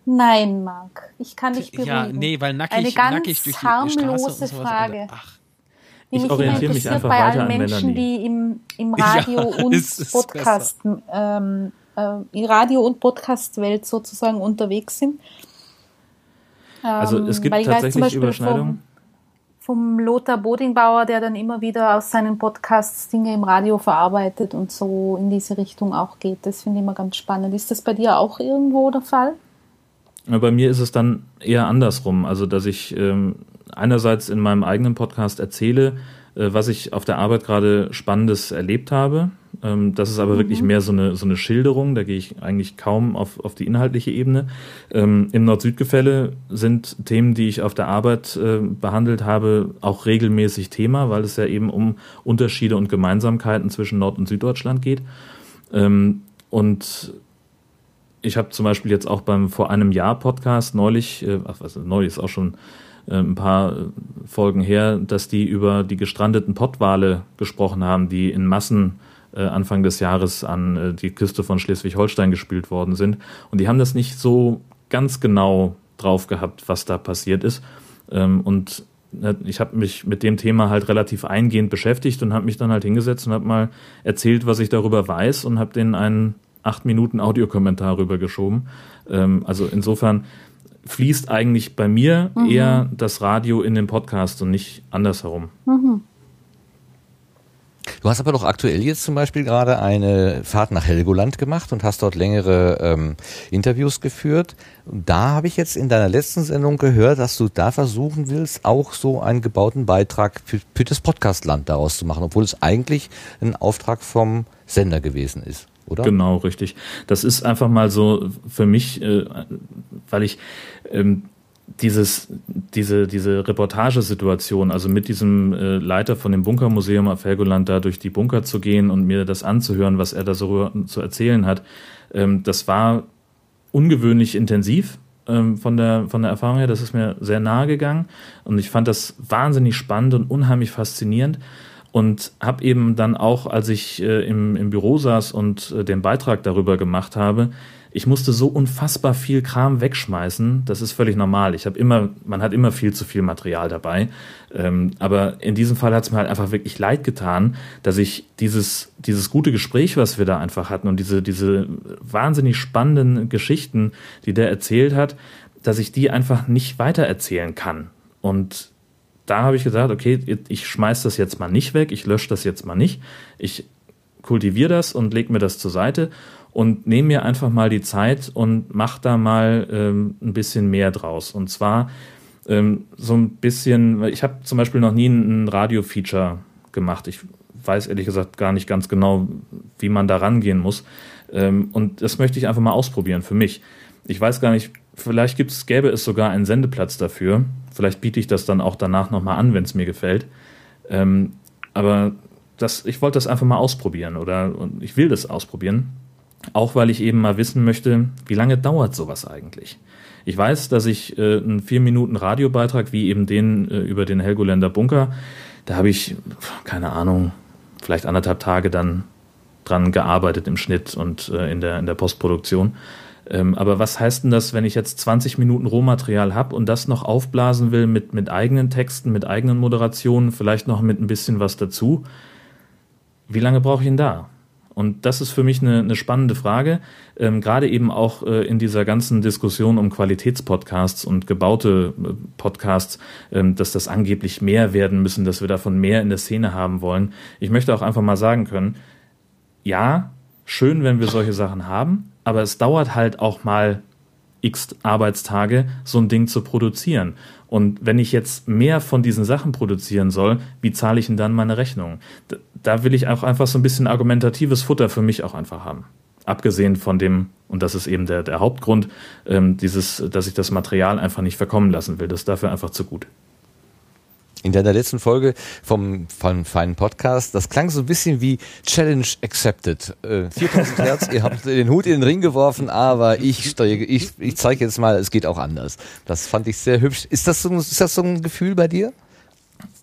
Nein, Marc, ich kann dich beruhigen. Ja, nee, weil nackig- Eine ganz nackig durch die Straße und harmlose Frage. Ach. Ich mich orientiere mich interessiert einfach bei weiter allen an Menschen, Melanie. die im, im Ja, Radio und es ist Podcast, ähm, äh, in Radio- und Podcast-Welt sozusagen unterwegs sind. Also es Ähm, gibt tatsächlich Beispiel Überschneidungen. Vom, vom Lothar Bodingbauer, der dann immer wieder aus seinen Podcasts Dinge im Radio verarbeitet und so in diese Richtung auch geht. Das finde ich immer ganz spannend. Ist das bei dir auch irgendwo der Fall? Bei mir ist es dann eher andersrum. Also, dass ich ähm, einerseits in meinem eigenen Podcast erzähle, äh, was ich auf der Arbeit gerade Spannendes erlebt habe. Ähm, das ist aber Mhm. wirklich mehr so eine, so eine Schilderung. Da gehe ich eigentlich kaum auf, auf die inhaltliche Ebene. Ähm, Im Nord-Süd-Gefälle sind Themen, die ich auf der Arbeit äh, behandelt habe, auch regelmäßig Thema, weil es ja eben um Unterschiede und Gemeinsamkeiten zwischen Nord- und Süddeutschland geht. Ähm, und ich habe zum Beispiel jetzt auch beim vor einem Jahr Podcast neulich, äh, ach was, neulich ist auch schon äh, ein paar äh, Folgen her, dass die über die gestrandeten Pottwale gesprochen haben, die in Massen äh, Anfang des Jahres an äh, die Küste von Schleswig-Holstein gespült worden sind. Und die haben das nicht so ganz genau drauf gehabt, was da passiert ist. Ähm, und ich habe mich mit dem Thema halt relativ eingehend beschäftigt und habe mich dann halt hingesetzt und habe mal erzählt, was ich darüber weiß und habe denen einen acht Minuten Audiokommentar rübergeschoben. Ähm, also insofern fließt eigentlich bei mir Mhm. eher das Radio in den Podcast und nicht andersherum. Mhm. Du hast aber doch aktuell jetzt zum Beispiel gerade eine Fahrt nach Helgoland gemacht und hast dort längere ähm, Interviews geführt. Und da habe ich jetzt in deiner letzten Sendung gehört, dass du da versuchen willst, auch so einen gebauten Beitrag für, für das Podcastland daraus zu machen, obwohl es eigentlich ein Auftrag vom Sender gewesen ist, oder? Genau, richtig. Das ist einfach mal so für mich, äh, weil ich ähm, dieses, diese, diese Reportagesituation, also mit diesem äh, Leiter von dem Bunkermuseum auf Helgoland da durch die Bunker zu gehen und mir das anzuhören, was er da so zu erzählen hat, ähm, das war ungewöhnlich intensiv ähm, von, der, von der Erfahrung her. Das ist mir sehr nahe gegangen und ich fand das wahnsinnig spannend und unheimlich faszinierend und habe eben dann auch, als ich äh, im, im Büro saß und äh, den Beitrag darüber gemacht habe, ich musste so unfassbar viel Kram wegschmeißen. Das ist völlig normal. Ich habe immer, man hat immer viel zu viel Material dabei. Ähm, aber in diesem Fall hat es mir halt einfach wirklich leid getan, dass ich dieses, dieses gute Gespräch, was wir da einfach hatten und diese, diese wahnsinnig spannenden Geschichten, die der erzählt hat, dass ich die einfach nicht weitererzählen kann. Und da habe ich gesagt, okay, ich schmeiß das jetzt mal nicht weg, ich lösche das jetzt mal nicht, ich kultiviere das und lege mir das zur Seite und nehme mir einfach mal die Zeit und mache da mal ähm, ein bisschen mehr draus. Und zwar ähm, so ein bisschen, ich habe zum Beispiel noch nie ein Radio-Feature gemacht. Ich weiß ehrlich gesagt gar nicht ganz genau, wie man da rangehen muss. Ähm, und das möchte ich einfach mal ausprobieren für mich. Ich weiß gar nicht, vielleicht gibt's, gäbe es sogar einen Sendeplatz dafür. Vielleicht biete ich das dann auch danach nochmal an, wenn es mir gefällt. Ähm, aber das, ich wollte das einfach mal ausprobieren oder ich will das ausprobieren. Auch weil ich eben mal wissen möchte, wie lange dauert sowas eigentlich? Ich weiß, dass ich äh, einen vier Minuten Radiobeitrag wie eben den äh, über den Helgoländer Bunker, da habe ich, keine Ahnung, vielleicht anderthalb Tage dann dran gearbeitet im Schnitt und äh, in, der, in der Postproduktion. Ähm, aber was heißt denn das, wenn ich jetzt 20 Minuten Rohmaterial habe und das noch aufblasen will mit, mit eigenen Texten, mit eigenen Moderationen, vielleicht noch mit ein bisschen was dazu? Wie lange brauche ich ihn da? Und das ist für mich eine, eine spannende Frage, ähm, gerade eben auch äh, in dieser ganzen Diskussion um Qualitätspodcasts und gebaute äh, Podcasts, ähm, dass das angeblich mehr werden müssen, dass wir davon mehr in der Szene haben wollen. Ich möchte auch einfach mal sagen können, ja, schön, wenn wir solche Sachen haben, aber es dauert halt auch mal x Arbeitstage, so ein Ding zu produzieren. Und wenn ich jetzt mehr von diesen Sachen produzieren soll, wie zahle ich denn dann meine Rechnung? Da, will ich auch einfach so ein bisschen argumentatives Futter für mich auch einfach haben. Abgesehen von dem, und das ist eben der, der Hauptgrund, ähm, dieses, dass ich das Material einfach nicht verkommen lassen will. Das ist dafür einfach zu gut. In deiner letzten Folge vom, vom feinen Podcast, das klang so ein bisschen wie Challenge Accepted. Äh, 4000 Hertz, ihr habt den Hut in den Ring geworfen, aber ich, ich, ich zeige jetzt mal, es geht auch anders. Das fand ich sehr hübsch. Ist das so, ist das so ein Gefühl bei dir?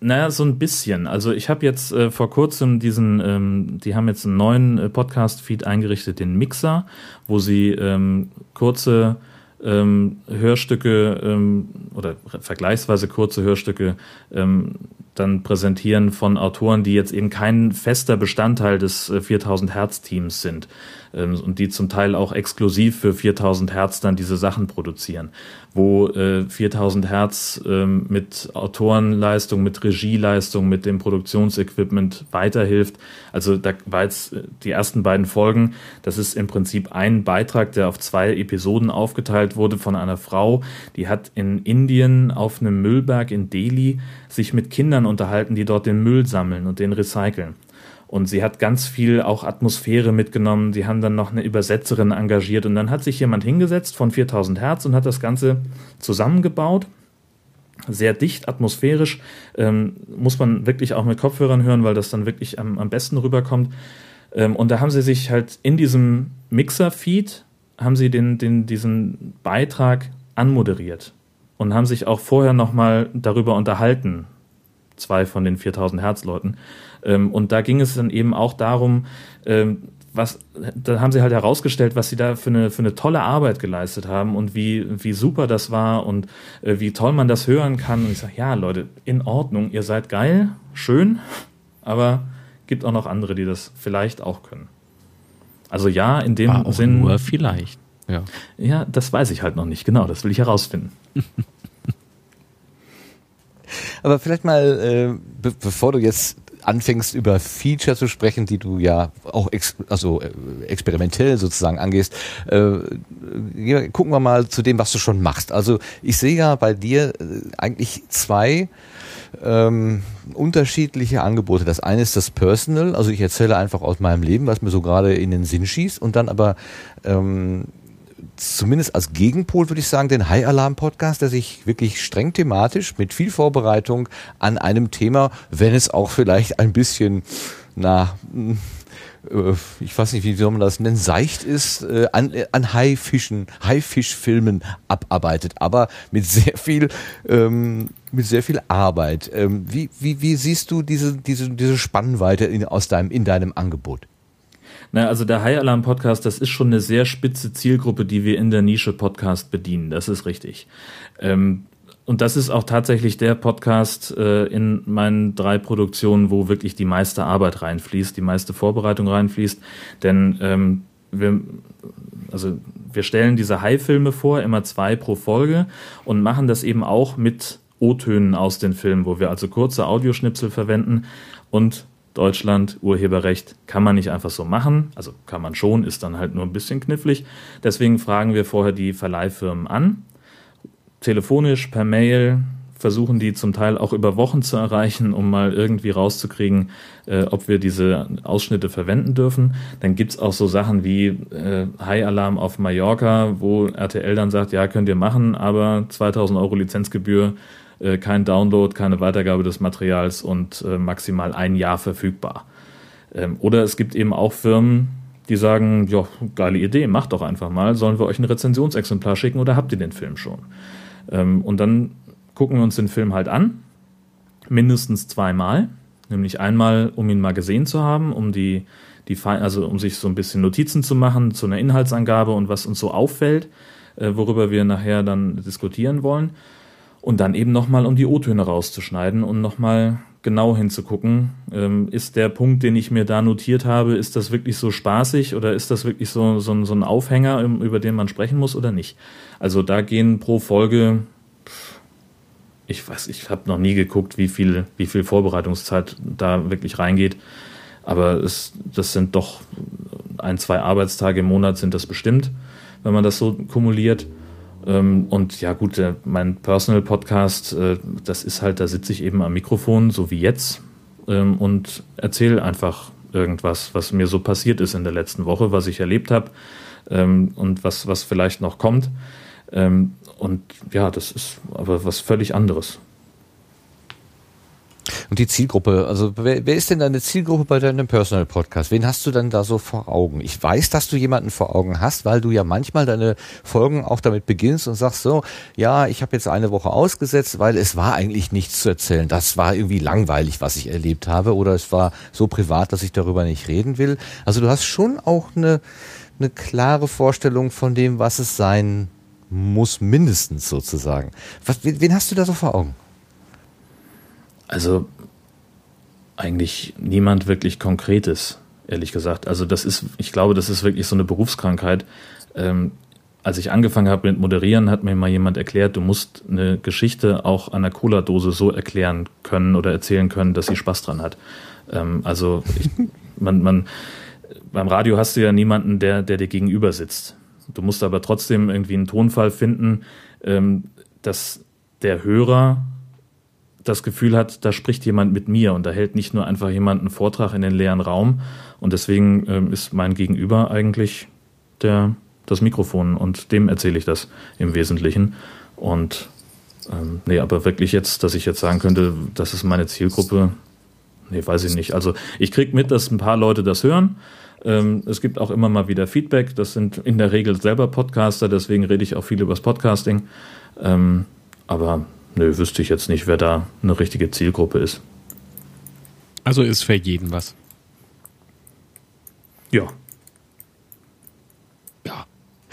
Naja, so ein bisschen. Also ich habe jetzt äh, vor kurzem diesen, ähm, die haben jetzt einen neuen äh, Podcast-Feed eingerichtet, den Mixer, wo sie ähm, kurze ähm, Hörstücke ähm, oder vergleichsweise kurze Hörstücke ähm, dann präsentieren von Autoren, die jetzt eben kein fester Bestandteil des äh, 4000 Hertz Teams sind ähm, und die zum Teil auch exklusiv für 4000 Hertz dann diese Sachen produzieren, wo äh, 4000 Hertz ähm, mit Autorenleistung, mit Regieleistung, mit dem Produktionsequipment weiterhilft. Also da war jetzt äh, die ersten beiden Folgen, das ist im Prinzip ein Beitrag, der auf zwei Episoden aufgeteilt wurde von einer Frau, die hat in Indien auf einem Müllberg in Delhi sich mit Kindern unterhalten, die dort den Müll sammeln und den recyceln. Und sie hat ganz viel auch Atmosphäre mitgenommen. Sie haben dann noch eine Übersetzerin engagiert. Und dann hat sich jemand hingesetzt von 4000 Hertz und hat das Ganze zusammengebaut. Sehr dicht, atmosphärisch. Ähm, muss man wirklich auch mit Kopfhörern hören, weil das dann wirklich am, am besten rüberkommt. Ähm, und da haben sie sich halt in diesem Mixer-Feed haben sie den, den, diesen Beitrag anmoderiert und haben sich auch vorher nochmal darüber unterhalten, zwei von den 4000 Hertz Leuten. Ähm, und da ging es dann eben auch darum, ähm, was, da haben sie halt herausgestellt, was sie da für eine, für eine tolle Arbeit geleistet haben und wie, wie super das war und äh, wie toll man das hören kann. Und ich sage, ja, Leute, in Ordnung, ihr seid geil, schön, aber gibt auch noch andere, die das vielleicht auch können. Also ja, in dem War auch Sinn. Nur vielleicht. Ja. ja, das weiß ich halt noch nicht. Genau, das will ich herausfinden. Aber vielleicht mal, äh, be bevor du jetzt anfängst über Feature zu sprechen, die du ja auch ex also äh, experimentell sozusagen angehst, äh, gucken wir mal zu dem, was du schon machst. Also ich sehe ja bei dir äh, eigentlich zwei ähm, unterschiedliche Angebote. Das eine ist das Personal, also ich erzähle einfach aus meinem Leben, was mir so gerade in den Sinn schießt und dann aber ähm, zumindest als Gegenpol würde ich sagen, den High Alarm Podcast, der sich wirklich streng thematisch mit viel Vorbereitung an einem Thema, wenn es auch vielleicht ein bisschen, na, äh, ich weiß nicht, wie soll man das nennen, seicht ist, äh, an, an Haifischen, Haifischfilmen abarbeitet, aber mit sehr viel, ähm, mit sehr viel Arbeit. Ähm, wie, wie, wie siehst du diese, diese, diese Spannweite in, aus deinem, in deinem Angebot? Na, also der High Alarm Podcast, das ist schon eine sehr spitze Zielgruppe, die wir in der Nische Podcast bedienen. Das ist richtig. Ähm, und das ist auch tatsächlich der Podcast äh, in meinen drei Produktionen, wo wirklich die meiste Arbeit reinfließt, die meiste Vorbereitung reinfließt. Denn ähm, wir, also wir stellen diese High-Filme vor, immer zwei pro Folge und machen das eben auch mit O-Tönen aus den Filmen, wo wir also kurze Audioschnipsel verwenden und Deutschland, Urheberrecht kann man nicht einfach so machen. Also kann man schon, ist dann halt nur ein bisschen knifflig. Deswegen fragen wir vorher die Verleihfirmen an. Telefonisch, per Mail, versuchen die zum Teil auch über Wochen zu erreichen, um mal irgendwie rauszukriegen, äh, ob wir diese Ausschnitte verwenden dürfen. Dann gibt's auch so Sachen wie äh, High Alarm auf Mallorca, wo RTL dann sagt, ja, könnt ihr machen, aber 2000 Euro Lizenzgebühr äh, kein Download, keine Weitergabe des Materials und äh, maximal ein Jahr verfügbar. Ähm, oder es gibt eben auch Firmen, die sagen, ja, geile Idee, macht doch einfach mal, sollen wir euch ein Rezensionsexemplar schicken oder habt ihr den Film schon? Ähm, und dann gucken wir uns den Film halt an, mindestens zweimal, nämlich einmal, um ihn mal gesehen zu haben, um die, die, also um sich so ein bisschen Notizen zu machen zu einer Inhaltsangabe und was uns so auffällt, äh, worüber wir nachher dann diskutieren wollen. Und dann eben nochmal, um die O-Töne rauszuschneiden und nochmal genau hinzugucken, ähm, ist der Punkt, den ich mir da notiert habe, ist das wirklich so spaßig oder ist das wirklich so, so, so ein Aufhänger, über den man sprechen muss oder nicht? Also da gehen pro Folge, ich weiß, ich habe noch nie geguckt, wie viel, wie viel Vorbereitungszeit da wirklich reingeht, aber es, das sind doch ein, zwei Arbeitstage im Monat sind das bestimmt, wenn man das so kumuliert. Ähm, und ja gut, der, mein Personal Podcast, äh, das ist halt, da sitze ich eben am Mikrofon, so wie jetzt, ähm, und erzähle einfach irgendwas, was mir so passiert ist in der letzten Woche, was ich erlebt habe ähm, und was, was vielleicht noch kommt. Und ja, das ist aber was völlig anderes. Und die Zielgruppe, also wer, wer ist denn deine Zielgruppe bei deinem Personal Podcast? Wen hast du dann da so vor Augen? Ich weiß, dass du jemanden vor Augen hast, weil du ja manchmal deine Folgen auch damit beginnst und sagst so, ja, ich habe jetzt eine Woche ausgesetzt, weil es war eigentlich nichts zu erzählen. Das war irgendwie langweilig, was ich erlebt habe oder es war so privat, dass ich darüber nicht reden will. Also du hast schon auch eine, eine klare Vorstellung von dem, was es sein muss, mindestens sozusagen. Was, wen hast du da so vor Augen? Also eigentlich niemand wirklich Konkretes, ehrlich gesagt. Also das ist, ich glaube, das ist wirklich so eine Berufskrankheit. Ähm, als ich angefangen habe mit Moderieren, hat mir mal jemand erklärt, du musst eine Geschichte auch an der Cola-Dose so erklären können oder erzählen können, dass sie Spaß dran hat. Ähm, also ich, man, man, beim Radio hast du ja niemanden, der, der dir gegenüber sitzt. Du musst aber trotzdem irgendwie einen Tonfall finden, ähm, dass der Hörer das Gefühl hat, da spricht jemand mit mir und da hält nicht nur einfach jemand einen Vortrag in den leeren Raum. Und deswegen ähm, ist mein Gegenüber eigentlich der, das Mikrofon und dem erzähle ich das im Wesentlichen. Und ähm, nee, aber wirklich jetzt, dass ich jetzt sagen könnte, das ist meine Zielgruppe, nee, weiß ich nicht. Also ich kriege mit, dass ein paar Leute das hören. Ähm, es gibt auch immer mal wieder Feedback. Das sind in der Regel selber Podcaster, deswegen rede ich auch viel über das Podcasting. Ähm, aber nö, wüsste ich jetzt nicht, wer da eine richtige Zielgruppe ist. Also ist für jeden was. Ja. Ja.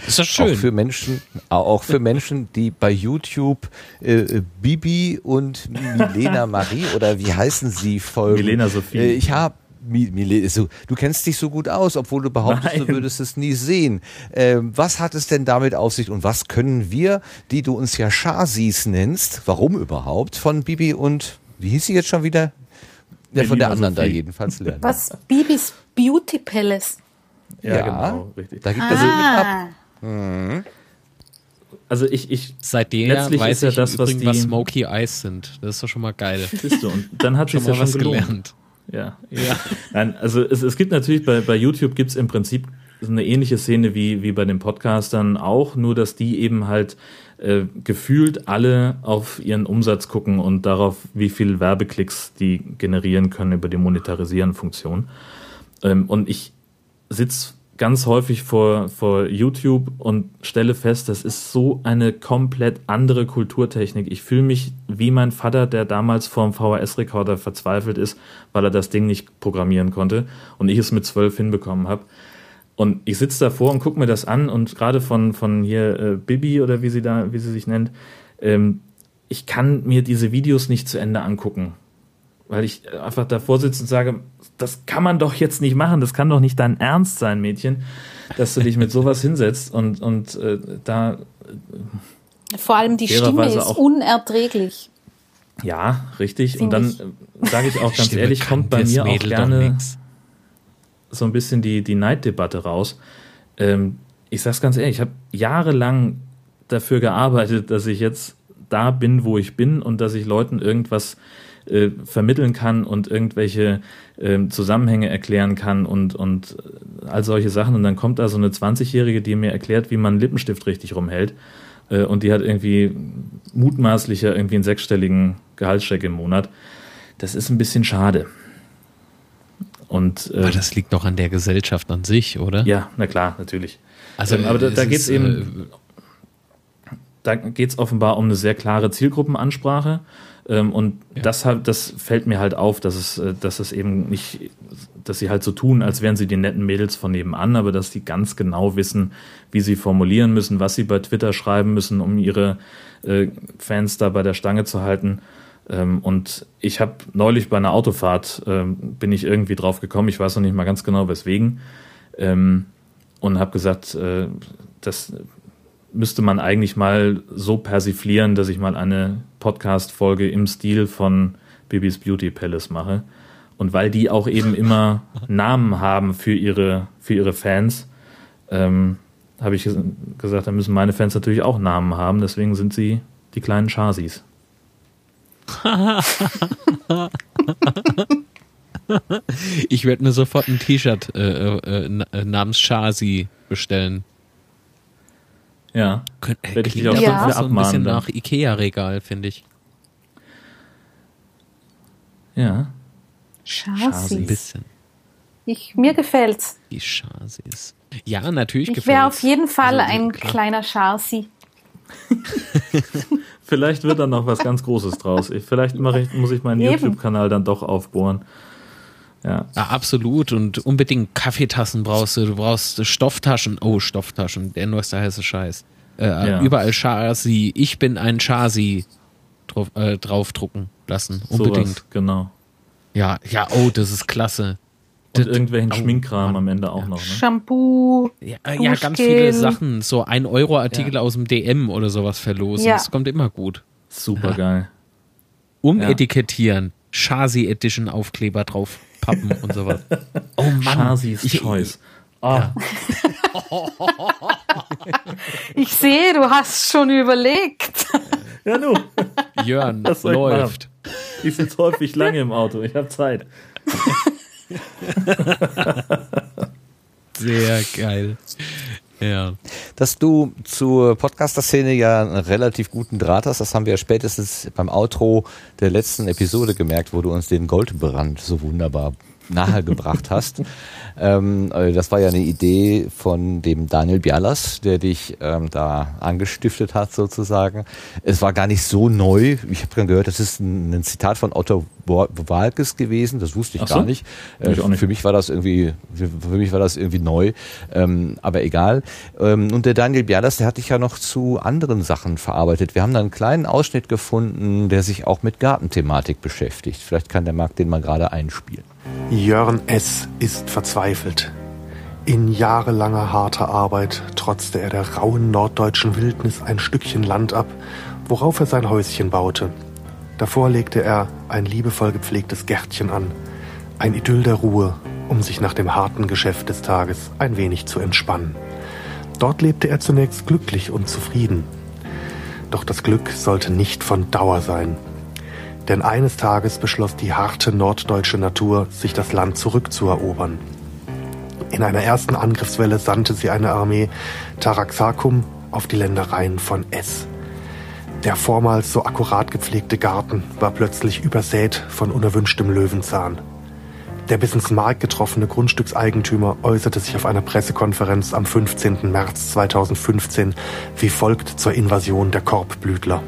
Ist das schön. Auch für Menschen, auch für Menschen, die bei YouTube äh, Bibi und Milena Marie oder wie heißen sie folgen? Milena Sophie. Äh, ich habe Du kennst dich so gut aus, obwohl du behauptest, Nein. du würdest es nie sehen. Ähm, was hat es denn damit auf sich und was können wir, die du uns ja Shazis nennst, warum überhaupt, von Bibi und, wie hieß sie jetzt schon wieder? Ja, von der anderen da jedenfalls lernen. Was? Bibis Beauty Palace. Ja, ja genau, richtig. Da gibt ah. es mit ab. Mhm. Also ich, ich seitdem weiß ich ja das, was, die, was Smoky Eyes sind. Das ist doch schon mal geil. Und dann hat sich ja schon gelernt. Ja, ja. Nein, also es, es gibt natürlich bei, bei YouTube gibt es im Prinzip eine ähnliche Szene wie, wie bei den Podcastern auch, nur dass die eben halt äh, gefühlt alle auf ihren Umsatz gucken und darauf, wie viel Werbeklicks die generieren können über die Monetarisieren-Funktion. Ähm, und ich sitze ganz häufig vor, vor YouTube und stelle fest, das ist so eine komplett andere Kulturtechnik. Ich fühle mich wie mein Vater, der damals vor dem VHS-Rekorder verzweifelt ist, weil er das Ding nicht programmieren konnte und ich es mit zwölf hinbekommen habe. Und ich sitze davor und gucke mir das an und gerade von, von hier äh, Bibi oder wie sie da, wie sie sich nennt, ähm, ich kann mir diese Videos nicht zu Ende angucken weil ich einfach davor sitze und sage, das kann man doch jetzt nicht machen, das kann doch nicht dein Ernst sein, Mädchen, dass du dich mit sowas hinsetzt und, und äh, da. Äh, Vor allem die Stimme ist unerträglich. Ja, richtig. Find und dann sage ich auch ganz ehrlich, kommt bei mir auch gerne so ein bisschen die, die Neiddebatte raus. Ähm, ich sag's ganz ehrlich, ich habe jahrelang dafür gearbeitet, dass ich jetzt da bin, wo ich bin und dass ich Leuten irgendwas äh, vermitteln kann und irgendwelche äh, Zusammenhänge erklären kann und, und all solche Sachen. Und dann kommt da so eine 20-Jährige, die mir erklärt, wie man einen Lippenstift richtig rumhält. Äh, und die hat irgendwie mutmaßlicher irgendwie einen sechsstelligen Gehaltscheck im Monat. Das ist ein bisschen schade. Und, äh, aber das liegt doch an der Gesellschaft an sich, oder? Ja, na klar, natürlich. Also, ähm, aber da, da geht es eben, äh, da geht es offenbar um eine sehr klare Zielgruppenansprache ähm, und ja. das, hat, das fällt mir halt auf, dass es, äh, dass es eben nicht, dass sie halt so tun, als wären sie die netten Mädels von nebenan, aber dass sie ganz genau wissen, wie sie formulieren müssen, was sie bei Twitter schreiben müssen, um ihre äh, Fans da bei der Stange zu halten. Ähm, und ich habe neulich bei einer Autofahrt, ähm, bin ich irgendwie drauf gekommen, ich weiß noch nicht mal ganz genau weswegen, ähm, und habe gesagt, äh, das müsste man eigentlich mal so persiflieren, dass ich mal eine Podcast-Folge im Stil von Bibis Beauty Palace mache. Und weil die auch eben immer Namen haben für ihre, für ihre Fans, ähm, habe ich ges- gesagt, da müssen meine Fans natürlich auch Namen haben, deswegen sind sie die kleinen Chasis. ich werde mir sofort ein T-Shirt äh, äh, na- äh, namens Shasi bestellen. Ja. Könnt, äh, Werd ich dich auch aber dafür so ein abmahnen bisschen dann. nach Ikea-Regal, finde ich. Ja. Chassis. Ein bisschen. Ich, mir gefällt's. Die Chasis. Ja, natürlich Ich wäre auf gefällt's. jeden Fall Also, ein klar. kleiner Chassis. Vielleicht wird da noch was ganz Großes draus. Ich, vielleicht mache ich, muss ich meinen. YouTube-Kanal dann doch aufbohren. Ja. Ja, absolut. Und unbedingt Kaffeetassen brauchst du. Du brauchst Stofftaschen. Oh, Stofftaschen. Der neueste heiße Scheiß. Äh, Ja. Überall Chasi. Ich bin ein Chasi drauf, äh, draufdrucken lassen. Unbedingt. Sowas, genau. Ja, ja, oh, das ist klasse. Und Das- irgendwelchen oh, Schminkkram am Ende auch noch. Ne? Shampoo. Ja, äh, ja, ganz viele Sachen. So ein Euro Artikel aus dem DM oder sowas verlosen. Ja. Das kommt immer gut. Super geil. Umetikettieren. Chasi Edition Aufkleber drauf pappen und sowas. Oh Mann. Chasis Ich- Choice. Ja. Ich sehe, du hast schon überlegt. Ja, nu. Jörn ich läuft. machen? Ich sitze häufig lange im Auto. Ich habe Zeit. Sehr geil. Ja. Dass du zur Podcaster-Szene ja einen relativ guten Draht hast, das haben wir spätestens beim Outro der letzten Episode gemerkt, wo du uns den Goldbrand so wunderbar nahegebracht hast. Ähm, äh, das war ja eine Idee von dem Daniel Bialas, der dich ähm, da angestiftet hat sozusagen. Es war gar nicht so neu. Ich habe gehört, das ist ein, ein Zitat von Otto Wa- Walkes gewesen. Das wusste ich so? gar nicht. Äh, Ich nicht. Für mich war das irgendwie, für, mich war das irgendwie neu. Ähm, aber egal. Ähm, und der Daniel Bialas, der hat dich ja noch zu anderen Sachen verarbeitet. Wir haben da einen kleinen Ausschnitt gefunden, der sich auch mit Gartenthematik beschäftigt. Vielleicht kann der Marc den mal gerade einspielen. Jörn S. ist verzweifelt. In jahrelanger harter Arbeit trotzte er der rauen norddeutschen Wildnis ein Stückchen Land ab, worauf er sein Häuschen baute. Davor legte er ein liebevoll gepflegtes Gärtchen an, ein Idyll der Ruhe, um sich nach dem harten Geschäft des Tages ein wenig zu entspannen. Dort lebte er zunächst glücklich und zufrieden. Doch das Glück sollte nicht von Dauer sein. Denn eines Tages beschloss die harte norddeutsche Natur, sich das Land zurückzuerobern. In einer ersten Angriffswelle sandte sie eine Armee Taraxacum auf die Ländereien von S. Der vormals so akkurat gepflegte Garten war plötzlich übersät von unerwünschtem Löwenzahn. Der bis ins Mark getroffene Grundstückseigentümer äußerte sich auf einer Pressekonferenz am 15. März 2015 wie folgt zur Invasion der Korbblütler.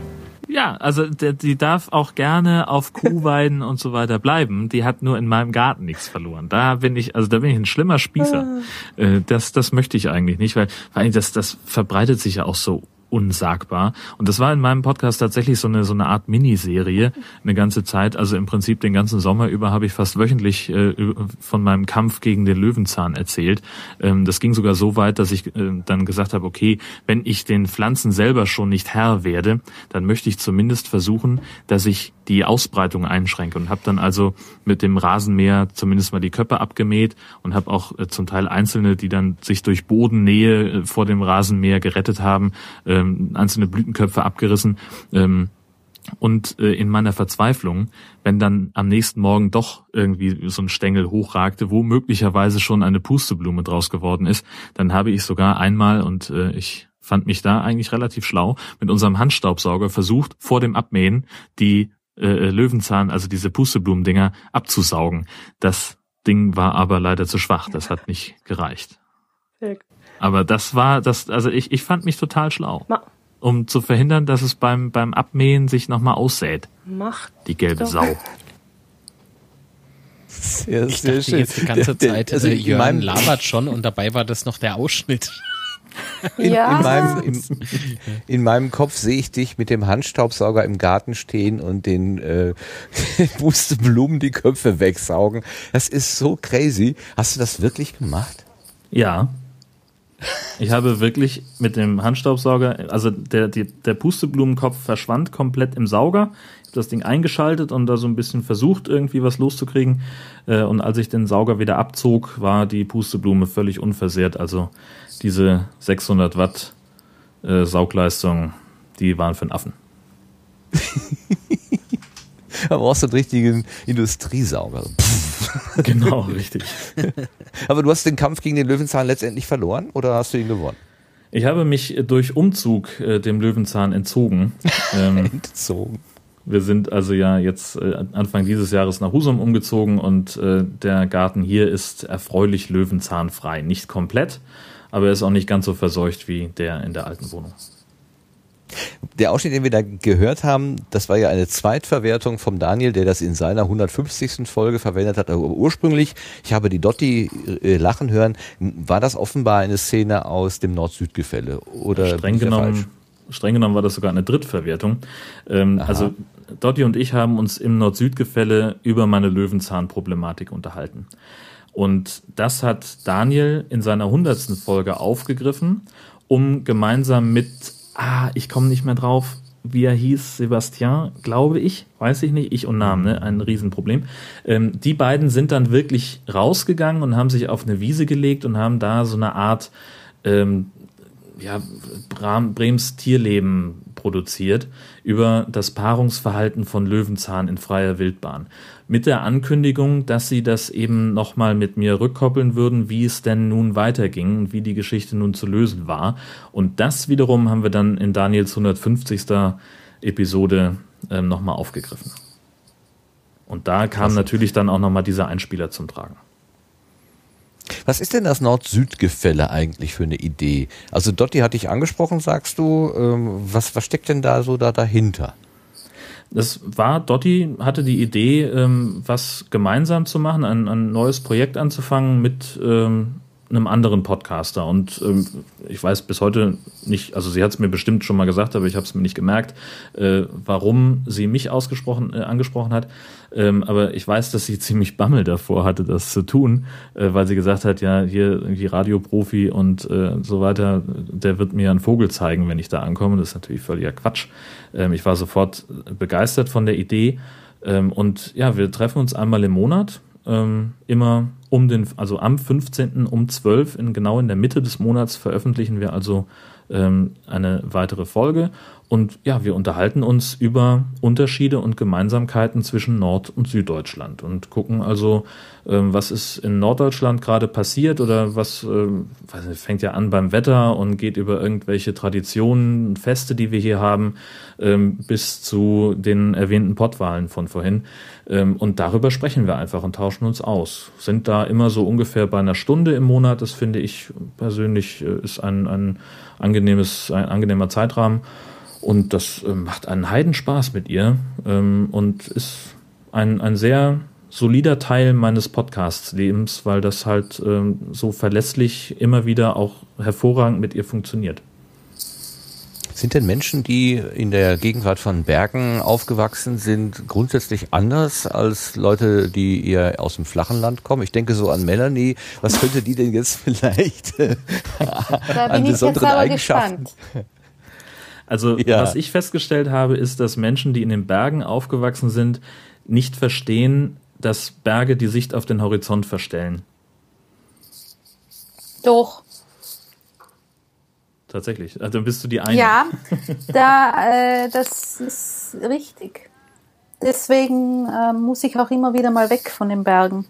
Ja, also die darf auch gerne auf Kuhweiden und so weiter bleiben. Die hat nur in meinem Garten nichts verloren. Da bin ich, also da bin ich ein schlimmer Spießer. Äh, das, das möchte ich eigentlich nicht, weil, weil das, das verbreitet sich ja auch so unsagbar. Und das war in meinem Podcast tatsächlich so eine so eine Art Miniserie eine ganze Zeit. Also im Prinzip den ganzen Sommer über habe ich fast wöchentlich äh, von meinem Kampf gegen den Löwenzahn erzählt. Ähm, das ging sogar so weit, dass ich äh, dann gesagt habe, okay, wenn ich den Pflanzen selber schon nicht Herr werde, dann möchte ich zumindest versuchen, dass ich die Ausbreitung einschränke und habe dann also mit dem Rasenmäher zumindest mal die Köpfe abgemäht und habe auch äh, zum Teil einzelne, die dann sich durch Bodennähe äh, vor dem Rasenmäher gerettet haben, ähm, einzelne Blütenköpfe abgerissen. Ähm, und äh, in meiner Verzweiflung, wenn dann am nächsten Morgen doch irgendwie so ein Stängel hochragte, wo möglicherweise schon eine Pusteblume draus geworden ist, dann habe ich sogar einmal und äh, ich fand mich da eigentlich relativ schlau mit unserem Handstaubsauger versucht vor dem Abmähen die äh, Löwenzahn, also diese Pusteblumendinger abzusaugen. Das Ding war aber leider zu schwach, das hat nicht gereicht. Aber das war das, also ich, ich fand mich total schlau. Ma- Um zu verhindern, dass es beim, beim Abmähen sich nochmal aussät. Macht Die gelbe doch. Sau. Sehr, Ich dachte jetzt die ganze Zeit, Also äh, in Jörn meinem- labert schon und dabei war das noch der Ausschnitt. In, Ja. in, meinem, in, in meinem Kopf sehe ich dich mit dem Handstaubsauger im Garten stehen und den äh, Pusteblumen die Köpfe wegsaugen. Das ist so crazy. Hast du das wirklich gemacht? Ja. Ich habe wirklich mit dem Handstaubsauger, also der, die, der Pusteblumenkopf verschwand komplett im Sauger. Ich habe das Ding eingeschaltet und da so ein bisschen versucht, irgendwie was loszukriegen. Äh, Und als ich den Sauger wieder abzog, war die Pusteblume völlig unversehrt. Also diese 600 Watt äh, Saugleistung, die waren für den Affen. Da brauchst du einen richtigen Industriesauger. Genau, richtig. Aber du hast den Kampf gegen den Löwenzahn letztendlich verloren oder hast du ihn gewonnen? Ich habe mich durch Umzug äh, dem Löwenzahn entzogen. Ähm, Entzogen. Wir sind also ja jetzt äh, Anfang dieses Jahres nach Husum umgezogen und äh, der Garten hier ist erfreulich löwenzahnfrei. Nicht komplett, aber er ist auch nicht ganz so verseucht wie der in der alten Wohnung. Der Ausschnitt, den wir da gehört haben, das war ja eine Zweitverwertung vom Daniel, der das in seiner 150. Folge verwendet hat. Aber ursprünglich, ich habe die Dotti äh, lachen hören, war das offenbar eine Szene aus dem Nord-Süd-Gefälle oder streng falsch? genommen, streng genommen war das sogar eine Drittverwertung. Ähm, also Dotti und ich haben uns im Nord-Süd-Gefälle über meine Löwenzahn-Problematik unterhalten. Und das hat Daniel in seiner hundertsten Folge aufgegriffen, um gemeinsam mit, ah, ich komme nicht mehr drauf, wie er hieß, Sebastian, glaube ich, weiß ich nicht, ich und Namen, ne? ein Riesenproblem. Ähm, die beiden sind dann wirklich rausgegangen und haben sich auf eine Wiese gelegt und haben da so eine Art ähm, ja, Brems Tierleben produziert über das Paarungsverhalten von Löwenzahn in freier Wildbahn. Mit der Ankündigung, dass sie das eben nochmal mit mir rückkoppeln würden, wie es denn nun weiterging und wie die Geschichte nun zu lösen war. Und das wiederum haben wir dann in Daniels 150. Episode ähm, nochmal aufgegriffen. Und da kam natürlich dann auch nochmal dieser Einspieler zum Tragen. Was ist denn das Nord-Süd-Gefälle eigentlich für eine Idee? Also Dotti hatte ich angesprochen, sagst du. Ähm, was, was steckt denn da so da dahinter? Das war, Dotti hatte die Idee, ähm, was gemeinsam zu machen, ein, ein neues Projekt anzufangen mit ähm, einem anderen Podcaster. Und ähm, ich weiß bis heute nicht, also sie hat es mir bestimmt schon mal gesagt, aber ich habe es mir nicht gemerkt, äh, warum sie mich ausgesprochen, äh, angesprochen hat. Ähm, aber ich weiß, dass sie ziemlich Bammel davor hatte, das zu tun, äh, weil sie gesagt hat, ja, hier irgendwie Radioprofi und äh, so weiter, der wird mir einen Vogel zeigen, wenn ich da ankomme. Das ist natürlich völliger Quatsch. Ähm, ich war sofort begeistert von der Idee. Ähm, und ja, wir treffen uns einmal im Monat, ähm, immer um den, also am 15. um 12 in genau in der Mitte des Monats veröffentlichen wir also ähm, eine weitere Folge. Und ja, wir unterhalten uns über Unterschiede und Gemeinsamkeiten zwischen Nord- und Süddeutschland und gucken also, ähm, was ist in Norddeutschland gerade passiert oder was ähm, nicht, fängt ja an beim Wetter und geht über irgendwelche Traditionen, Feste, die wir hier haben, ähm, bis zu den erwähnten Pottwahlen von vorhin. Ähm, und darüber sprechen wir einfach und tauschen uns aus. Sind da immer so ungefähr bei einer Stunde im Monat. Das finde ich persönlich äh, ist ein, ein angenehmes, ein angenehmer Zeitrahmen. Und das äh, macht einen Heidenspaß mit ihr ähm, und ist ein, ein sehr solider Teil meines Podcast-Lebens, weil das halt ähm, so verlässlich immer wieder auch hervorragend mit ihr funktioniert. Sind denn Menschen, die in der Gegenwart von Bergen aufgewachsen sind, grundsätzlich anders als Leute, die eher aus dem flachen Land kommen? Ich denke so an Melanie. Was könnte die denn jetzt vielleicht äh, an besonderen Eigenschaften? gespannt. Also Ja. was ich festgestellt habe, ist, dass Menschen, die in den Bergen aufgewachsen sind, nicht verstehen, dass Berge die Sicht auf den Horizont verstellen. Doch. Tatsächlich. Also bist du die eine. Ja, da, äh, das ist richtig. Deswegen äh, muss ich auch immer wieder mal weg von den Bergen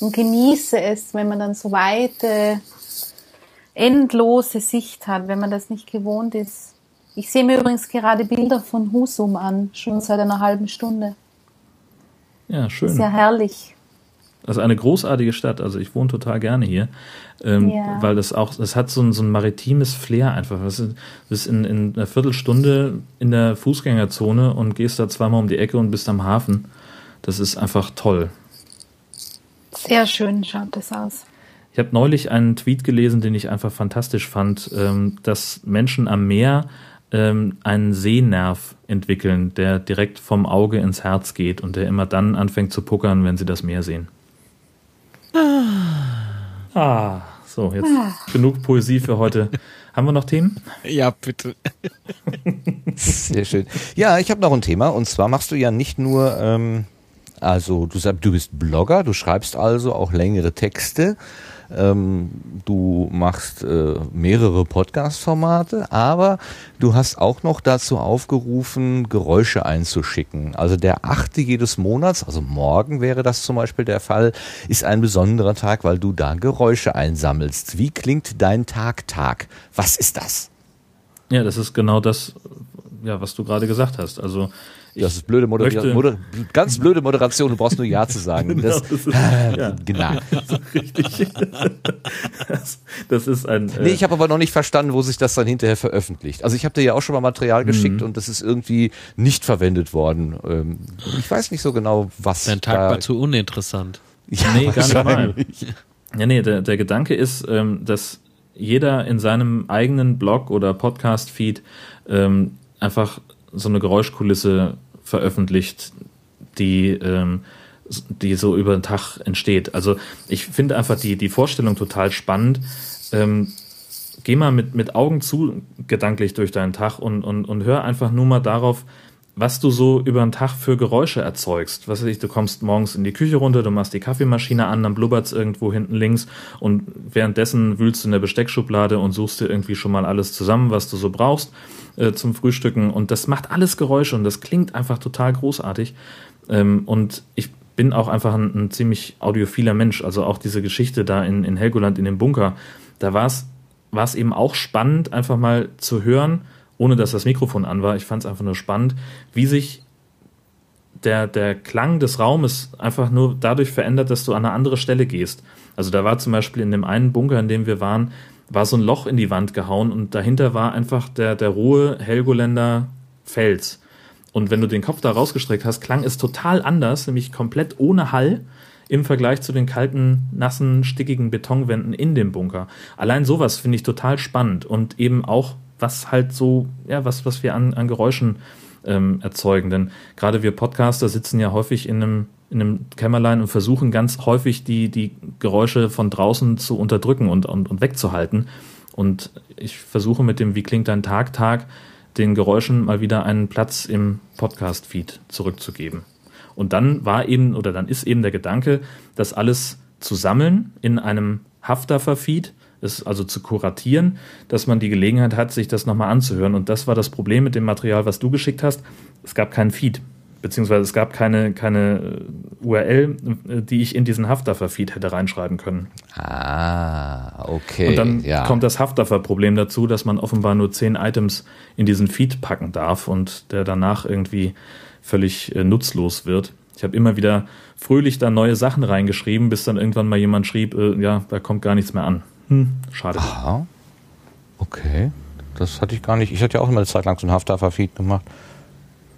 und genieße es, wenn man dann so weite, endlose Sicht hat, wenn man das nicht gewohnt ist. Ich sehe mir übrigens gerade Bilder von Husum an, schon seit einer halben Stunde. Ja, schön. Sehr herrlich. Das ist eine großartige Stadt. Also ich wohne total gerne hier, ähm, Ja. weil das auch, das hat so ein, so ein maritimes Flair einfach. Du bist in, in einer Viertelstunde in der Fußgängerzone und gehst da zweimal um die Ecke und bist am Hafen. Das ist einfach toll. Sehr schön schaut das aus. Ich habe neulich einen Tweet gelesen, den ich einfach fantastisch fand, ähm, dass Menschen am Meer ähm, einen Sehnerv entwickeln, der direkt vom Auge ins Herz geht und der immer dann anfängt zu puckern, wenn sie das Meer sehen. Ah, so, jetzt Ah. genug Poesie für heute. Haben wir noch Themen? Ja, bitte. Sehr schön. Ja, ich habe noch ein Thema und zwar machst du ja nicht nur, ähm, also du sagst, du bist Blogger, du schreibst also auch längere Texte. Ähm, du machst äh, mehrere Podcast-Formate, aber du hast auch noch dazu aufgerufen, Geräusche einzuschicken. Also der achte jedes Monats, also morgen wäre das zum Beispiel der Fall, ist ein besonderer Tag, weil du da Geräusche einsammelst. Wie klingt dein Tag Tag? Was ist das? Ja, das ist genau das, ja, was du gerade gesagt hast. Also das ist blöde Moderation. Moder ganz blöde Moderation, du brauchst nur Ja zu sagen. genau, Das, das ist, ja. genau. Richtig. Das, das ist ein. äh, Nee, ich habe aber noch nicht verstanden, wo sich das dann hinterher veröffentlicht. Also ich habe dir ja auch schon mal Material geschickt Mhm. und das ist irgendwie nicht verwendet worden. Ähm, ich weiß nicht so genau, was Dein Tag da war zu uninteressant. Ja, nee, gar nicht mal. Ja, nee, der, der Gedanke ist, ähm, dass jeder in seinem eigenen Blog oder Podcast-Feed ähm, einfach so eine Geräuschkulisse veröffentlicht, die, ähm, die so über den Tag entsteht. Also ich finde einfach die, die Vorstellung total spannend. Ähm, geh mal mit, mit Augen zu gedanklich durch deinen Tag und, und, und hör einfach nur mal darauf, was du so über den Tag für Geräusche erzeugst. Was weiß ich, du kommst morgens in die Küche runter, du machst die Kaffeemaschine an, dann blubbert's irgendwo hinten links und währenddessen wühlst du in der Besteckschublade und suchst dir irgendwie schon mal alles zusammen, was du so brauchst äh, zum Frühstücken. Und das macht alles Geräusche und das klingt einfach total großartig. Ähm, und ich bin auch einfach ein, ein ziemlich audiophiler Mensch, also auch diese Geschichte da in, in Helgoland in dem Bunker, da war es eben auch spannend, einfach mal zu hören, ohne dass das Mikrofon an war. Ich fand es einfach nur spannend, wie sich der, der Klang des Raumes einfach nur dadurch verändert, dass du an eine andere Stelle gehst. Also da war zum Beispiel in dem einen Bunker, in dem wir waren, war so ein Loch in die Wand gehauen und dahinter war einfach der, der rohe Helgoländer Fels. Und wenn du den Kopf da rausgestreckt hast, klang es total anders, nämlich komplett ohne Hall im Vergleich zu den kalten, nassen, stickigen Betonwänden in dem Bunker. Allein sowas finde ich total spannend und eben auch, was halt so, ja, was, was wir an, an Geräuschen ähm, erzeugen. Denn gerade wir Podcaster sitzen ja häufig in einem, in einem Kämmerlein und versuchen ganz häufig die, die Geräusche von draußen zu unterdrücken und, und, und wegzuhalten. Und ich versuche mit dem Wie klingt dein Tag, Tag den Geräuschen mal wieder einen Platz im Podcast-Feed zurückzugeben. Und dann war eben, oder dann ist eben der Gedanke, das alles zu sammeln in einem Haftdaffer-Feed, es also zu kuratieren, dass man die Gelegenheit hat, sich das nochmal anzuhören. Und das war das Problem mit dem Material, was du geschickt hast. Es gab keinen Feed, beziehungsweise es gab keine, keine äh, URL, äh, die ich in diesen Haftdaffer-Feed hätte reinschreiben können. Ah, okay. Und dann ja. kommt das Haftdaffer-Problem dazu, dass man offenbar nur zehn Items in diesen Feed packen darf und der danach irgendwie völlig äh, nutzlos wird. Ich habe immer wieder fröhlich da neue Sachen reingeschrieben, bis dann irgendwann mal jemand schrieb, äh, ja, da kommt gar nichts mehr an. Hm, schade. Aha. Okay. Das hatte ich gar nicht. Ich hatte ja auch immer eine Zeit lang so ein Hafthafer-Feed gemacht.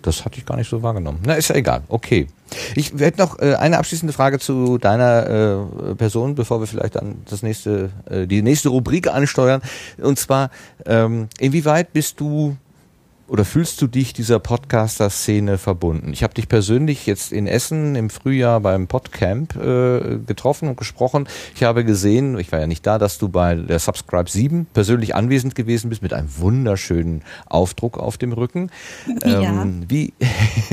Das hatte ich gar nicht so wahrgenommen. Na, ist ja egal. Okay. Ich hätte noch äh, eine abschließende Frage zu deiner äh, Person, bevor wir vielleicht dann das nächste, äh, die nächste Rubrik ansteuern. Und zwar, ähm, inwieweit bist du oder fühlst du dich dieser Podcaster-Szene verbunden? Ich habe dich persönlich jetzt in Essen im Frühjahr beim Podcamp äh, getroffen und gesprochen. Ich habe gesehen, ich war ja nicht da, dass du bei der Subscribe 7 persönlich anwesend gewesen bist mit einem wunderschönen Aufdruck auf dem Rücken. Ja. Ähm, wie?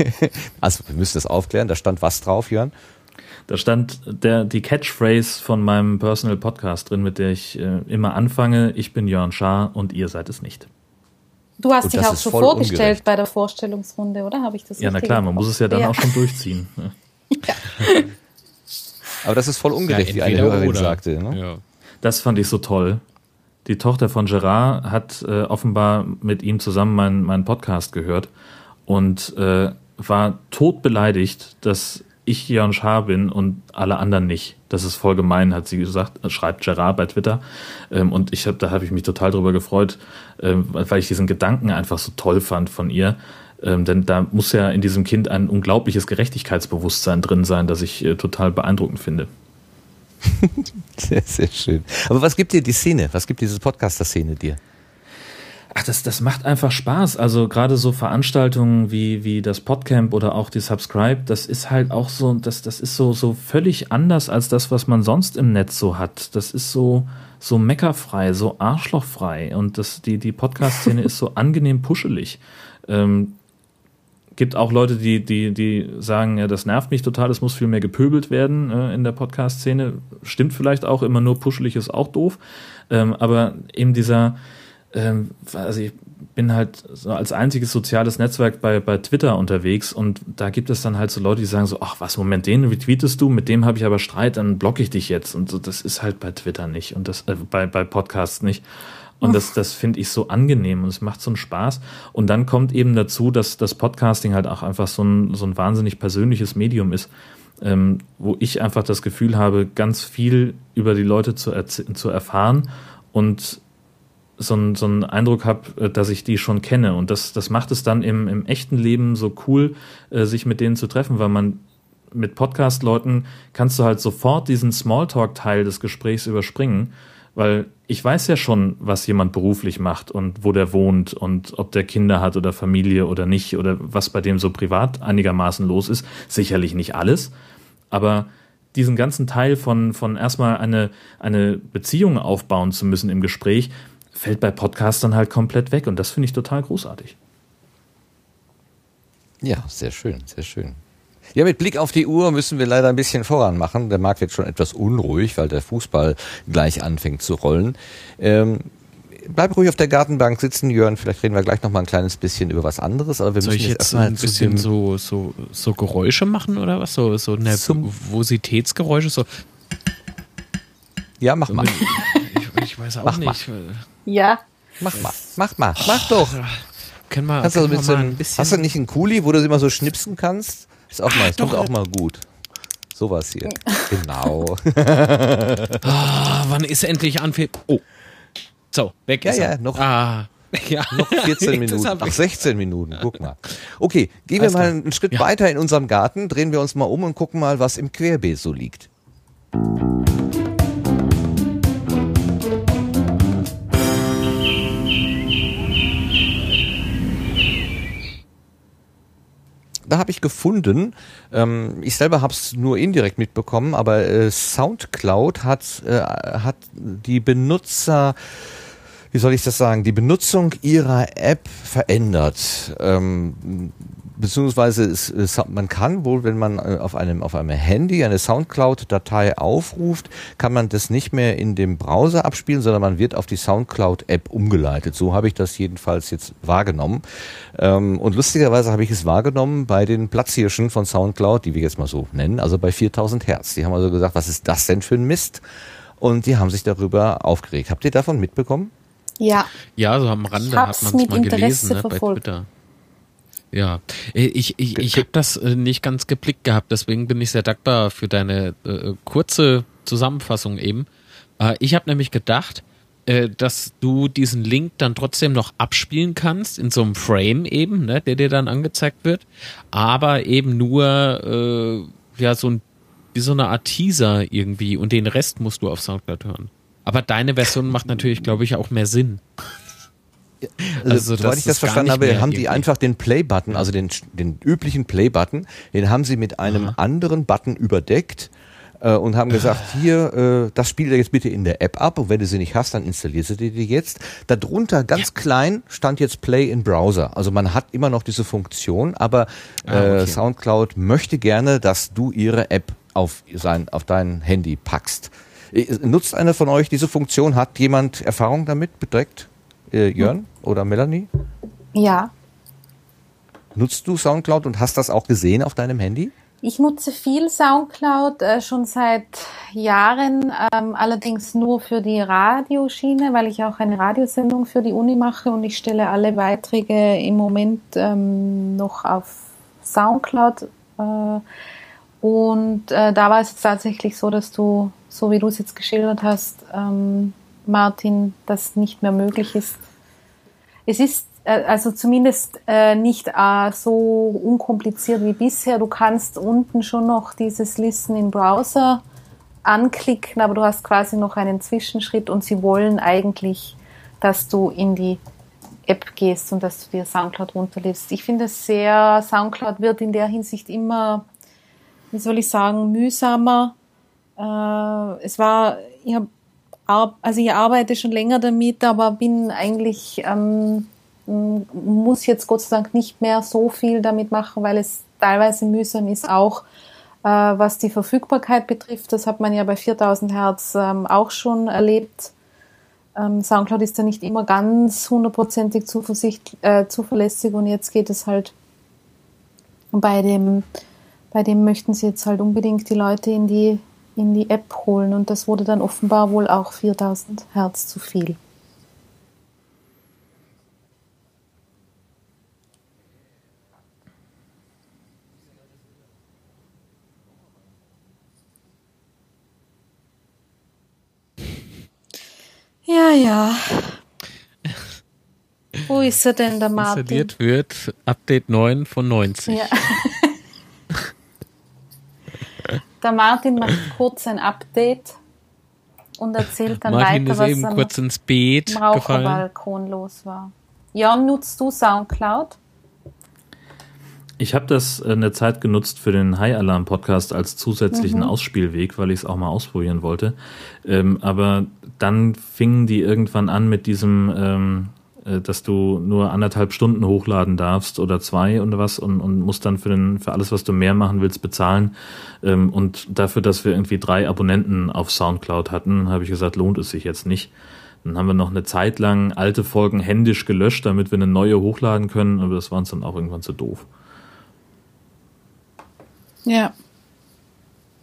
also wir müssen das aufklären. Da stand was drauf, Jörn? Da stand der, die Catchphrase von meinem Personal Podcast drin, mit der ich äh, immer anfange. Ich bin Jörn Schaar und ihr seid es nicht. Du hast Und dich auch voll vorgestellt ungerecht. bei der Vorstellungsrunde, oder? Habe ich das Ja, na richtig klar, man muss es ja dann Ja. auch schon durchziehen. Ja. Aber das ist voll ungerecht, Ja, wie eine Hörerin oder. sagte. Ne? Ja. Das fand ich so toll. Die Tochter von Gerard hat äh, offenbar mit ihm zusammen meinen meinen Podcast gehört und äh, war todbeleidigt, dass ich Jörn Schaar bin und alle anderen nicht. Das ist voll gemein, hat sie gesagt, schreibt Gerard bei Twitter. Ähm, und ich hab, da habe ich mich total drüber gefreut, ähm, weil ich diesen Gedanken einfach so toll fand von ihr. Ähm, denn da muss ja in diesem Kind ein unglaubliches Gerechtigkeitsbewusstsein drin sein, das ich äh, total beeindruckend finde. Sehr, sehr schön. Aber was gibt dir die Szene? Was gibt diese Podcaster-Szene dir? Ach, das, das macht einfach Spaß. Also gerade so Veranstaltungen wie, wie das Podcamp oder auch die Subscribe, das ist halt auch so, das, das ist so, so völlig anders als das, was man sonst im Netz so hat. Das ist so, so meckerfrei, so arschlochfrei. Und das, die, die Podcast-Szene ist so angenehm puschelig. Ähm, gibt auch Leute, die, die, die sagen, ja, das nervt mich total, es muss viel mehr gepöbelt werden äh, in der Podcast-Szene. Stimmt vielleicht auch, immer nur puschelig ist auch doof. Ähm, aber eben dieser, ähm, also ich bin halt so als einziges soziales Netzwerk bei, bei Twitter unterwegs und da gibt es dann halt so Leute, die sagen so, ach was, Moment, den retweetest du, mit dem habe ich aber Streit, dann blocke ich dich jetzt. Und so, das ist halt bei Twitter nicht und das äh, bei, bei Podcasts nicht. Und das, das finde ich so angenehm und es macht so einen Spaß. Und dann kommt eben dazu, dass das Podcasting halt auch einfach so ein, so ein wahnsinnig persönliches Medium ist, ähm, wo ich einfach das Gefühl habe, ganz viel über die Leute zu, zu erfahren und so einen, so einen Eindruck habe, dass ich die schon kenne. Und das, das macht es dann im, im echten Leben so cool, äh, sich mit denen zu treffen, weil man mit Podcast-Leuten kannst du halt sofort diesen Smalltalk-Teil des Gesprächs überspringen, weil ich weiß ja schon, was jemand beruflich macht und wo der wohnt und ob der Kinder hat oder Familie oder nicht oder was bei dem so privat einigermaßen los ist. Sicherlich nicht alles, aber diesen ganzen Teil von, von erstmal eine, eine Beziehung aufbauen zu müssen im Gespräch, fällt bei Podcastern halt komplett weg und das finde ich total großartig. Ja, sehr schön, sehr schön. Ja, mit Blick auf die Uhr müssen wir leider ein bisschen voran machen. Der Markt wird schon etwas unruhig, weil der Fußball gleich anfängt zu rollen. Ähm, bleib ruhig auf der Gartenbank sitzen, Jörn. Vielleicht reden wir gleich noch mal ein kleines bisschen über was anderes. Aber wir Soll müssen ich jetzt ein bisschen so, so, so Geräusche machen oder was? So, so Nervositätsgeräusche? So. Ja, mach mal. Ich, ich weiß auch Mach nicht. Ja. Mach mal, mach mal, mach doch. Können wir, du können wir so mal ein bisschen. hast du nicht einen Kuli, wo du immer so schnipsen kannst? Ist auch mal, ist doch. auch mal gut. Sowas hier. Genau. Ah, wann ist endlich Anpfiff? Oh. So, weg Ja, ist ja, er. noch- Ah. Ja. Noch 14 Das Minuten. Ach, ich. 16 Minuten. Guck mal. Okay, gehen Alles wir mal klar. einen Schritt Ja. weiter in unserem Garten, drehen wir uns mal um und gucken mal, was im Querbeet so liegt. Da habe ich gefunden, ähm, ich selber habe es nur indirekt mitbekommen, aber äh, SoundCloud hat, äh, hat die Benutzer wie soll ich das sagen, die Benutzung ihrer App verändert. Ähm, beziehungsweise es, es, man kann wohl, wenn man äh, auf einem, auf einem Handy eine Soundcloud-Datei aufruft, kann man das nicht mehr in dem Browser abspielen, sondern man wird auf die Soundcloud-App umgeleitet. So habe ich das jedenfalls jetzt wahrgenommen. Ähm, und lustigerweise habe ich es wahrgenommen bei den Platzhirschen von Soundcloud, die wir jetzt mal so nennen, also bei 4000 Hertz. Die haben also gesagt, was ist das denn für ein Mist? Und die haben sich darüber aufgeregt. Habt ihr davon mitbekommen? Ja. Ja, so am Rande Ich hat man es mit mal Interesse gelesen ne, bei verfolgt. Twitter. Ja, Äh, ich, ich, ich habe das äh, nicht ganz geblickt gehabt, deswegen bin ich sehr dankbar für deine äh, kurze Zusammenfassung eben. Äh, ich habe nämlich gedacht, äh, dass du diesen Link dann trotzdem noch abspielen kannst in so einem Frame eben, ne, der dir dann angezeigt wird, aber eben nur äh, ja so ein wie so eine Art Teaser irgendwie und den Rest musst du auf Soundcloud hören. Aber deine Version macht natürlich, glaube ich, auch mehr Sinn. Also, soweit ich das verstanden habe, haben die einfach den Play-Button, also den, den üblichen Play-Button, den haben sie mit einem anderen Button überdeckt äh, und haben gesagt, hier, äh, das spielt jetzt bitte in der App ab und wenn du sie nicht hast, dann installierst du dir die jetzt. Darunter ganz klein stand jetzt Play in Browser. Also man hat immer noch diese Funktion, aber äh, Ah, okay. SoundCloud möchte gerne, dass du ihre App auf, sein, auf dein Handy packst. Äh, Nutzt einer von euch diese Funktion? Hat jemand Erfahrung damit direkt? Äh, Jörn oder Melanie? Ja. Nutzt du Soundcloud und hast das auch gesehen auf deinem Handy? Ich nutze viel Soundcloud äh, schon seit Jahren, ähm, allerdings nur für die Radioschiene, weil ich auch eine Radiosendung für die Uni mache und ich stelle alle Beiträge im Moment ähm, noch auf Soundcloud. Äh, und äh, da war es jetzt tatsächlich so, dass du, so wie du es jetzt geschildert hast, ähm, Martin, das nicht mehr möglich ist. Es ist äh, also zumindest äh, nicht äh, so unkompliziert wie bisher. Du kannst unten schon noch dieses Listen im Browser anklicken, aber du hast quasi noch einen Zwischenschritt und sie wollen eigentlich, dass du in die App gehst und dass du dir Soundcloud runterlädst. Ich finde es sehr, Soundcloud wird in der Hinsicht immer, wie soll ich sagen, mühsamer. Es war, ich habe, also ich arbeite schon länger damit, aber bin eigentlich ähm, muss jetzt Gott sei Dank nicht mehr so viel damit machen, weil es teilweise mühsam ist, auch äh, was die Verfügbarkeit betrifft. Das hat man ja bei 4000 Hertz ähm, auch schon erlebt. Ähm, Soundcloud ist ja nicht immer ganz hundertprozentig äh, zuverlässig und jetzt geht es halt bei dem, bei dem möchten sie jetzt halt unbedingt die Leute in die, in die App holen und das wurde dann offenbar wohl auch 4000 Hertz zu viel. Ja, ja. Wo ist er denn, der Martin? Installiert wird Update 9 von 90. Ja. Der Martin macht kurz ein Update und erzählt dann Martin weiter, ist was eben am kurz ins Beet. Raucherbalkon los war. Jörn, nutzt du Soundcloud? Ich habe das äh, eine Zeit genutzt für den High Alarm Podcast als zusätzlichen Mhm. Ausspielweg, weil ich es auch mal ausprobieren wollte. Ähm, aber dann fingen die irgendwann an mit diesem, ähm, äh, dass du nur anderthalb Stunden hochladen darfst oder zwei und was und, und musst dann für, den, für alles, was du mehr machen willst, bezahlen. Ähm, und dafür, dass wir irgendwie drei Abonnenten auf Soundcloud hatten, habe ich gesagt, lohnt es sich jetzt nicht. Dann haben wir noch eine Zeit lang alte Folgen händisch gelöscht, damit wir eine neue hochladen können, aber das war uns dann auch irgendwann zu doof. Ja.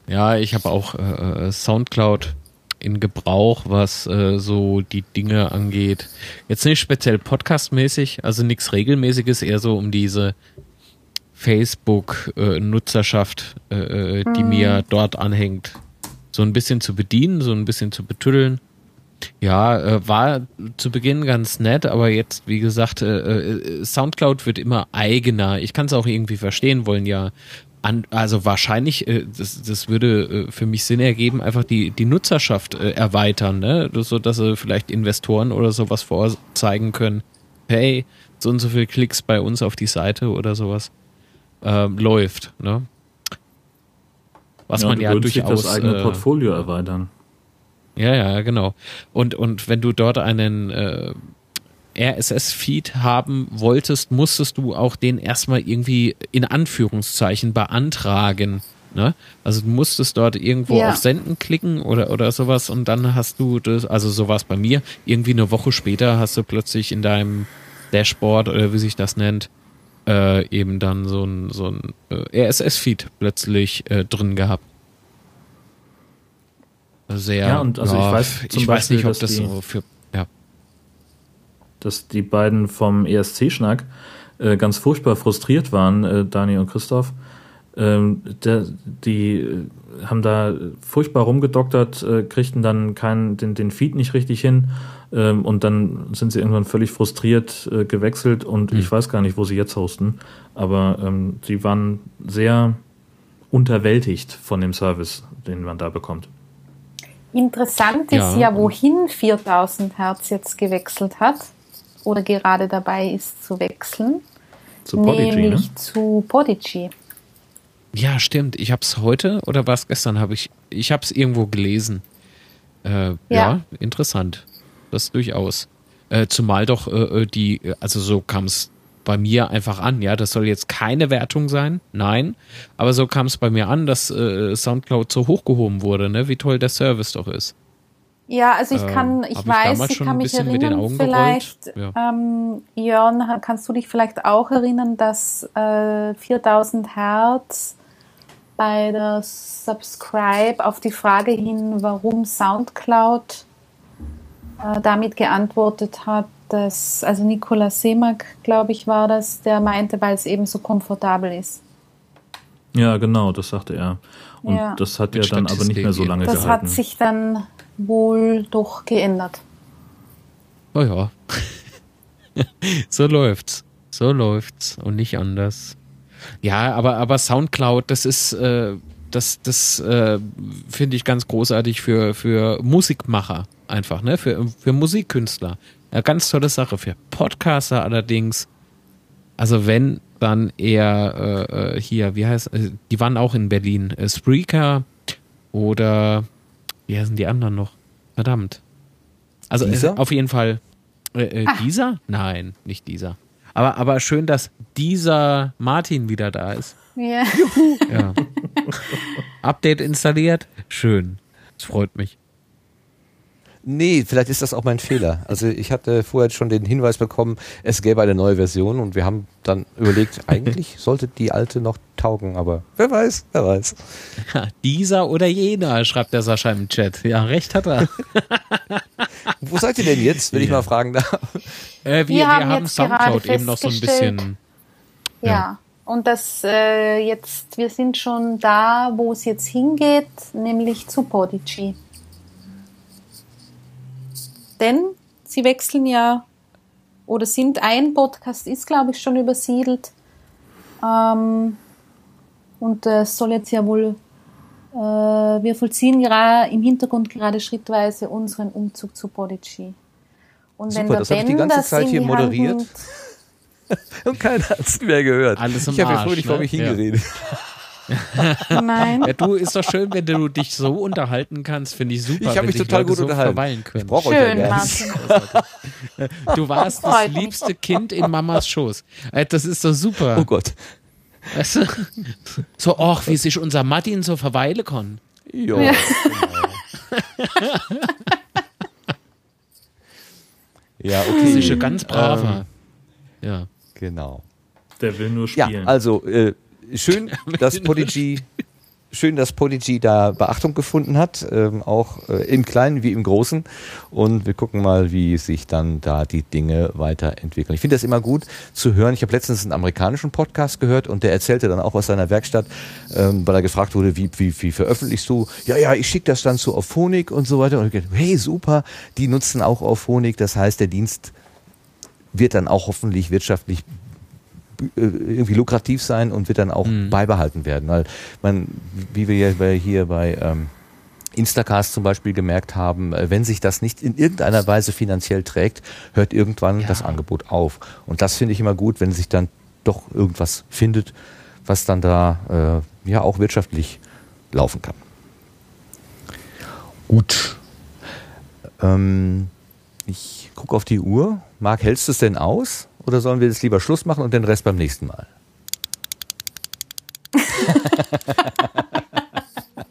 Ja, ich habe auch äh, äh, Soundcloud in Gebrauch, was äh, so die Dinge angeht. Jetzt nicht speziell podcastmäßig, also nichts regelmäßiges, eher so um diese Facebook-Nutzerschaft, äh, äh, die Mhm. mir dort anhängt, so ein bisschen zu bedienen, so ein bisschen zu betüddeln. Ja, äh, war zu Beginn ganz nett, aber jetzt, wie gesagt, äh, äh, Soundcloud wird immer eigener. Ich kann es auch irgendwie verstehen, wollen ja an, also wahrscheinlich, äh, das, das würde äh, für mich Sinn ergeben, einfach die, die Nutzerschaft äh, erweitern, ne? So dass sie vielleicht Investoren oder sowas vorzeigen können. Hey, so und so viel Klicks bei uns auf die Seite oder sowas ähm, läuft, ne? Was Ja, man du ja durchaus das eigene äh, Portfolio erweitern. ja, ja, genau. Und, und wenn du dort einen äh, RSS-Feed haben wolltest, musstest du auch den erstmal irgendwie in Anführungszeichen beantragen. Ne? Also du musstest dort irgendwo Ja. auf Senden klicken oder, oder sowas und dann hast du das, also sowas bei mir, irgendwie eine Woche später hast du plötzlich in deinem Dashboard oder wie sich das nennt, äh, eben dann so ein, so ein äh, RSS-Feed plötzlich äh, drin gehabt. Sehr, Ja, und also ich weiß zum ich weiß Beispiel, nicht, ob das so für, ja. Dass die beiden vom ESC-Schnack äh, ganz furchtbar frustriert waren, äh, Dani und Christoph. Ähm, der, die äh, haben da furchtbar rumgedoktert, äh, kriegten dann keinen, den, den Feed nicht richtig hin ähm, und dann sind sie irgendwann völlig frustriert äh, gewechselt und Hm. ich weiß gar nicht, wo sie jetzt hosten, aber ähm, sie waren sehr unterwältigt von dem Service, den man da bekommt. Interessant ist Ja. ja, wohin 4000 Hertz jetzt gewechselt hat oder gerade dabei ist zu wechseln. Zu Podigy, nämlich ne? zu Podigy. Ja, stimmt. Ich habe es heute oder war es gestern? Habe ich? Ich habe es irgendwo gelesen. Äh, ja. Ja. interessant. Das durchaus. Äh, zumal doch äh, äh, die, also so kam es bei mir einfach an. Ja, das soll jetzt keine Wertung sein. Nein, aber so kam es bei mir an, dass äh, SoundCloud so hochgehoben wurde. Ne, wie toll der Service doch ist. Ja, also ich Ähm, kann, ich ich weiß, ich schon kann mich bisschen mit den erinnern, Augen vielleicht, gerollt. ähm, Jörn, kannst du dich vielleicht auch erinnern, dass äh, 4000 Hertz bei der Subscribe auf die Frage hin, warum Soundcloud äh, damit geantwortet hat, dass, also Nikola Semak, glaube ich, war das, der meinte, weil es eben so komfortabel ist. Ja, genau, das sagte er. Und Ja. das hat ja dann aber nicht mehr so lange Das gehalten. hat sich dann wohl doch geändert. Oh ja. so läuft's. So läuft's und nicht anders. Ja, aber, aber Soundcloud, das ist, äh, das, das äh, finde ich ganz großartig für, für Musikmacher einfach, ne? Für, für Musikkünstler. Ja, ganz tolle Sache. Für Podcaster allerdings, also wenn, dann eher äh, äh, hier, wie heißt, äh, die waren auch in Berlin, äh, Spreaker oder wie heißen die anderen noch? Verdammt. Also äh, auf jeden Fall Äh, äh, Ah. dieser? Nein, nicht dieser. Aber, aber schön, dass dieser Martin wieder da ist. Ja. Ja. Update installiert. Schön. Das freut mich. Nee, vielleicht ist das auch mein Fehler. Also ich hatte vorher schon den Hinweis bekommen, es gäbe eine neue Version und wir haben dann überlegt, eigentlich sollte die alte noch taugen, aber wer weiß, wer weiß. Ja, dieser oder jener, schreibt der Sascha im Chat. Ja, recht hat er. Wo seid ihr denn jetzt, wenn ich mal fragen darf? Äh, wir, Wir wir haben haben, jetzt Soundcloud gerade eben noch so ein bisschen. Ja. Und das äh, jetzt, wir sind schon da, wo es jetzt hingeht, nämlich zu Podigy. Denn sie wechseln ja oder sind ein Podcast ist, glaube ich, schon übersiedelt. Ähm, und es soll jetzt ja wohl, äh, wir vollziehen gerade im Hintergrund gerade schrittweise unseren Umzug zu Podigy. Und wenn Super, der das habe ich die ganze das Zeit hier moderiert. Und keiner hat es mehr gehört. Alles im ich habe ja Arsch, fröhlich vor ne? mich Ja. Nein. Ja, du ist doch schön, wenn du dich so unterhalten kannst, finde ich super. Ich habe wenn mich total Leute gut so unterhalten. verweilen können. Ich brauche euch ja Schön, Martin. Du warst das liebste Kind in Mamas Schoß. Äh, Das ist doch super. Oh Gott. Weißt du? So, ach, wie sich unser Martin so verweilen kann. Jo, Ja. Ja, Das okay. ist ein ganz braver. Ähm, ja. genau. Der will nur Ja, spielen. also äh, schön, dass Podigy, schön, dass Podigy da Beachtung gefunden hat, ähm, auch äh, im Kleinen wie im Großen. Und wir gucken mal, wie sich dann da die Dinge weiterentwickeln. Ich finde das immer gut zu hören. Ich habe letztens einen amerikanischen Podcast gehört und der erzählte dann auch aus seiner Werkstatt, ähm, weil er gefragt wurde, wie, wie, wie veröffentlichst du? Ja, ja, ich schicke das dann zu Auphonic und so weiter. Und ich dachte, hey, super, die nutzen auch Auphonic. Das heißt, der Dienst wird dann auch hoffentlich wirtschaftlich irgendwie lukrativ sein und wird dann auch beibehalten werden. Weil man, wie wir ja hier bei ähm, Instacast zum Beispiel gemerkt haben, äh, wenn sich das nicht in irgendeiner Weise finanziell trägt, hört irgendwann das Angebot auf. Und das finde ich immer gut, wenn sich dann doch irgendwas findet, was dann da äh, ja auch wirtschaftlich laufen kann. Gut. Ähm, ich gucke auf die Uhr. Marc, hältst du es denn aus? Oder sollen wir jetzt lieber Schluss machen und den Rest beim nächsten Mal?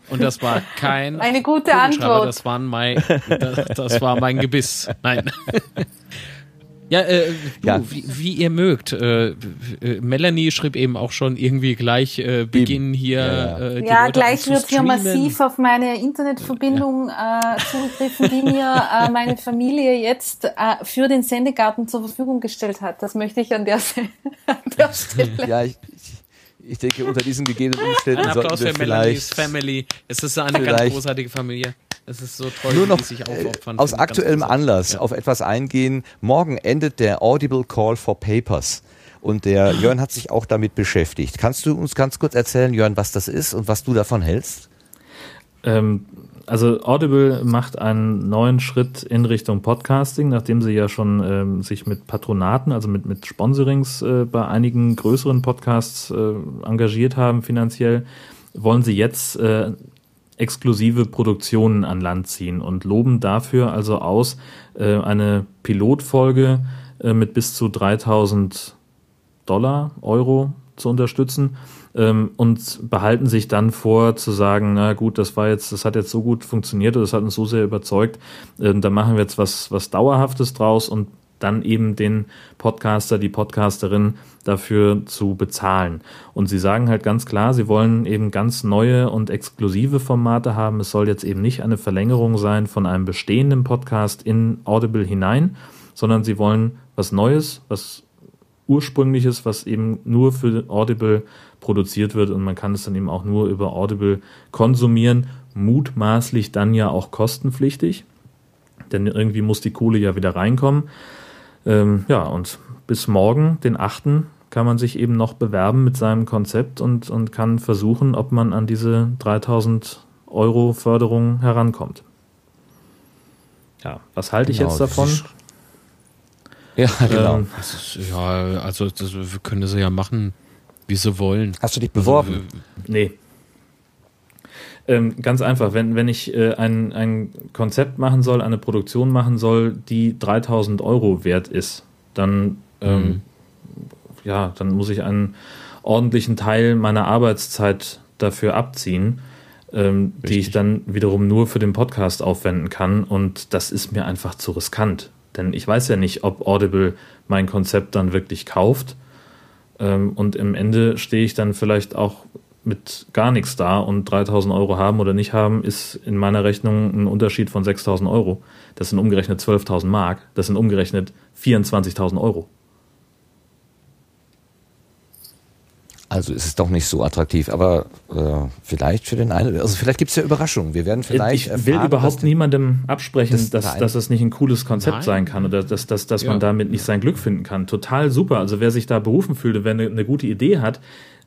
Und das war kein Eine gute Antwort. Das, waren mein, das, das war mein Gebiss. Nein. Ja, äh, du, Ja. Wie, wie ihr mögt. Äh, äh, Melanie schrieb eben auch schon irgendwie gleich äh, beginnen hier. Ja, ja. Äh, die Ja, Leute gleich wird hier massiv auf meine Internetverbindung äh, zugegriffen, die mir äh, meine Familie jetzt äh, für den Sendegarten zur Verfügung gestellt hat. Das möchte ich an der, an der Stelle. Ja, ich, ich, denke, unter diesen gegebenen Umständen Ein Applaus sollten für wir Melanies vielleicht Family. Es ist eine ganz großartige Familie. Es ist so toll, nur noch die sich äh, aufopfern. aus ich ganz aktuellem. Anlass Ja. auf etwas eingehen. Morgen endet der Audible Call for Papers. Und der Jörn hat sich auch damit beschäftigt. Kannst du uns ganz kurz erzählen, Jörn, was das ist und was du davon hältst? Ähm, also Audible macht einen neuen Schritt in Richtung Podcasting, nachdem sie ja schon ähm, sich mit Patronaten, also mit, mit Sponsorings äh, bei einigen größeren Podcasts äh, engagiert haben finanziell, wollen sie jetzt äh, exklusive Produktionen an Land ziehen und loben dafür also aus, äh, eine Pilotfolge äh, mit bis zu 3000 Dollar, Euro zu unterstützen ähm, und behalten sich dann vor zu sagen, na gut, das war jetzt, das hat jetzt so gut funktioniert oder das hat uns so sehr überzeugt, ähm, da machen wir jetzt was, was Dauerhaftes draus und dann eben den Podcaster, die Podcasterin dafür zu bezahlen. Und sie sagen halt ganz klar, sie wollen eben ganz neue und exklusive Formate haben. Es soll jetzt eben nicht eine Verlängerung sein von einem bestehenden Podcast in Audible hinein, sondern sie wollen was Neues, was ursprüngliches, was eben nur für Audible produziert wird und man kann es dann eben auch nur über Audible konsumieren, mutmaßlich dann ja auch kostenpflichtig, denn irgendwie muss die Kohle ja wieder reinkommen. Ähm, ja, und bis morgen, den 8., kann man sich eben noch bewerben mit seinem Konzept und, und kann versuchen, ob man an diese 3000 Euro Förderung herankommt. Ja, was halte ich Genau, jetzt das davon? ist- Ja, genau. Ähm, Das ist, ja, also das wir können sie ja machen, wie sie wollen. Hast du dich beworben? Nee. Ähm, ganz einfach, wenn, wenn ich äh, ein, ein Konzept machen soll, eine Produktion machen soll, die 3000 Euro wert ist, dann, ähm, Mhm. ja, dann muss ich einen ordentlichen Teil meiner Arbeitszeit dafür abziehen, ähm, die ich dann wiederum nur für den Podcast aufwenden kann. Und das ist mir einfach zu riskant. Denn ich weiß ja nicht, ob Audible mein Konzept dann wirklich kauft. Ähm, und im Ende stehe ich dann vielleicht auch mit gar nichts da und 3000 Euro haben oder nicht haben, ist in meiner Rechnung ein Unterschied von 6000 Euro. Das sind umgerechnet 12.000 Mark. Das sind umgerechnet 24.000 Euro. Also ist es doch nicht so attraktiv, aber äh, vielleicht für den einen, also vielleicht gibt es ja Überraschungen. Wir werden vielleicht ich will erfahren, überhaupt niemandem absprechen, das- dass, dass das nicht ein cooles Konzept Nein. sein kann oder dass, dass, dass man Ja. damit nicht sein Glück finden kann. Total super. Also wer sich da berufen fühlt, wer eine, eine gute Idee hat,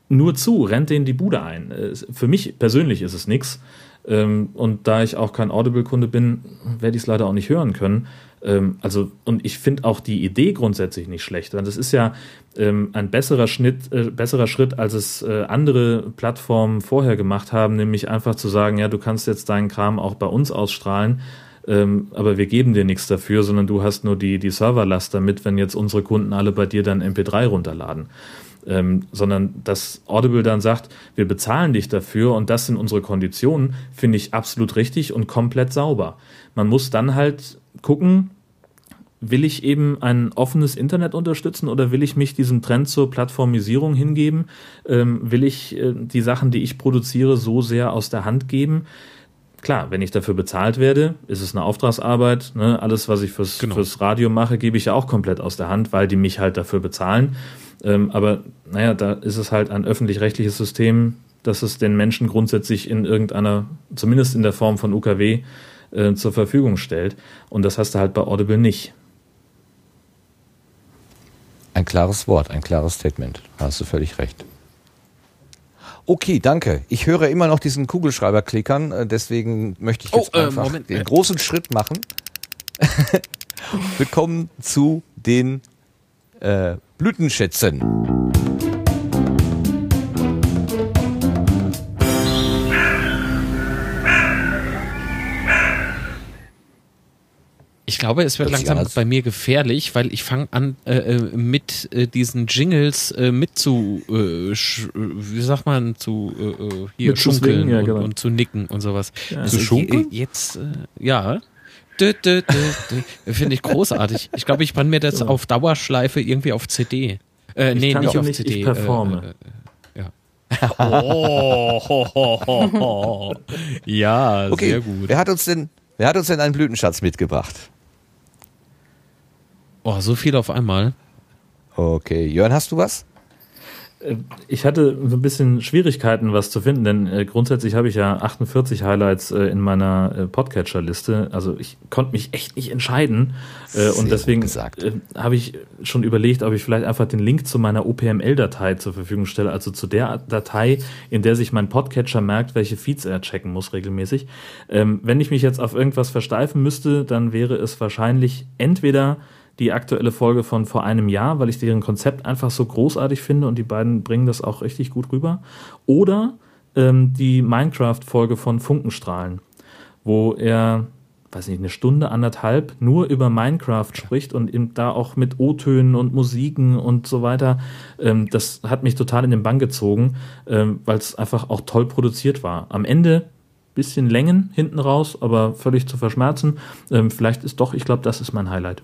nur zu, rennt denen die Bude ein. Äh, Für mich persönlich ist es nix. Ähm, Und da ich auch kein Audible-Kunde bin, werde ich es leider auch nicht hören können. Ähm, Also, und ich finde auch die Idee grundsätzlich nicht schlecht. Weil das ist ja ähm, ein besserer Schnitt, äh, besserer Schritt, als es äh, andere Plattformen vorher gemacht haben, nämlich einfach zu sagen, ja, du kannst jetzt deinen Kram auch bei uns ausstrahlen. Ähm, aber wir geben dir nichts dafür, sondern du hast nur die, die Serverlast damit, wenn jetzt unsere Kunden alle bei dir dann MP3 runterladen. Ähm, sondern dass Audible dann sagt, wir bezahlen dich dafür und das sind unsere Konditionen, finde ich absolut richtig und komplett sauber. Man muss dann halt gucken, will ich eben ein offenes Internet unterstützen oder will ich mich diesem Trend zur Plattformisierung hingeben? Ähm, will ich äh, die Sachen, die ich produziere, so sehr aus der Hand geben? Klar, wenn ich dafür bezahlt werde, ist es eine Auftragsarbeit. Ne? Alles, was ich fürs, fürs Radio mache, gebe ich ja auch komplett aus der Hand, weil die mich halt dafür bezahlen. Ähm, aber naja, da ist es halt ein öffentlich-rechtliches System, das es den Menschen grundsätzlich in irgendeiner, zumindest in der Form von UKW, äh, zur Verfügung stellt. Und das hast du halt bei Audible nicht. Ein klares Wort, ein klares Statement. Da hast du völlig recht. Okay, danke. Ich höre immer noch diesen Kugelschreiber klickern, äh, deswegen möchte ich jetzt Oh, äh, einfach Moment. den großen Schritt machen. Wir kommen zu den äh, Blütenschätzen. Ich glaube, es wird langsam bei mir gefährlich, weil ich fange an, äh, äh, mit äh, diesen Jingles äh, mit zu, äh, äh, wie sagt man, zu hier Mit zu schunkeln ja, und, genau. und zu nicken und sowas. Ja. Also Zu schunkeln? je- Jetzt, äh, ja. Finde ich großartig. Ich glaube, ich brenne mir das Ja. auf Dauerschleife irgendwie auf CD. Äh, Ich nee, kann nicht auf nicht, CD. ich performe. Äh, äh, ja. Oh, ho, ho, ho, ho. Ja, Okay, sehr gut. wer hat uns denn, wer hat uns denn einen Blütenschatz mitgebracht? Oh, so viel auf einmal. Okay, Jörn, hast du was? Äh, Ich hatte ein bisschen Schwierigkeiten, was zu finden, denn äh, grundsätzlich habe ich ja 48 Highlights äh, in meiner Podcatcher-Liste. Also ich konnte mich echt nicht entscheiden. Sehr und deswegen habe ich schon überlegt, ob ich vielleicht einfach den Link zu meiner OPML-Datei zur Verfügung stelle, also zu der Datei, in der sich mein Podcatcher merkt, welche Feeds er checken muss regelmäßig. Ähm, wenn ich mich jetzt auf irgendwas versteifen müsste, dann wäre es wahrscheinlich entweder die aktuelle Folge von vor einem Jahr, weil ich deren Konzept einfach so großartig finde und die beiden bringen das auch richtig gut rüber. Oder ähm, die Minecraft-Folge von Funkenstrahlen, wo er, weiß nicht, eine Stunde, anderthalb nur über Minecraft spricht und eben da auch mit O-Tönen und Musiken und so weiter. Ähm, das hat mich total in den Bann gezogen, ähm, weil es einfach auch toll produziert war. Am Ende bisschen Längen hinten raus, aber völlig zu verschmerzen. Ähm, vielleicht ist doch, ich glaube, das ist mein Highlight.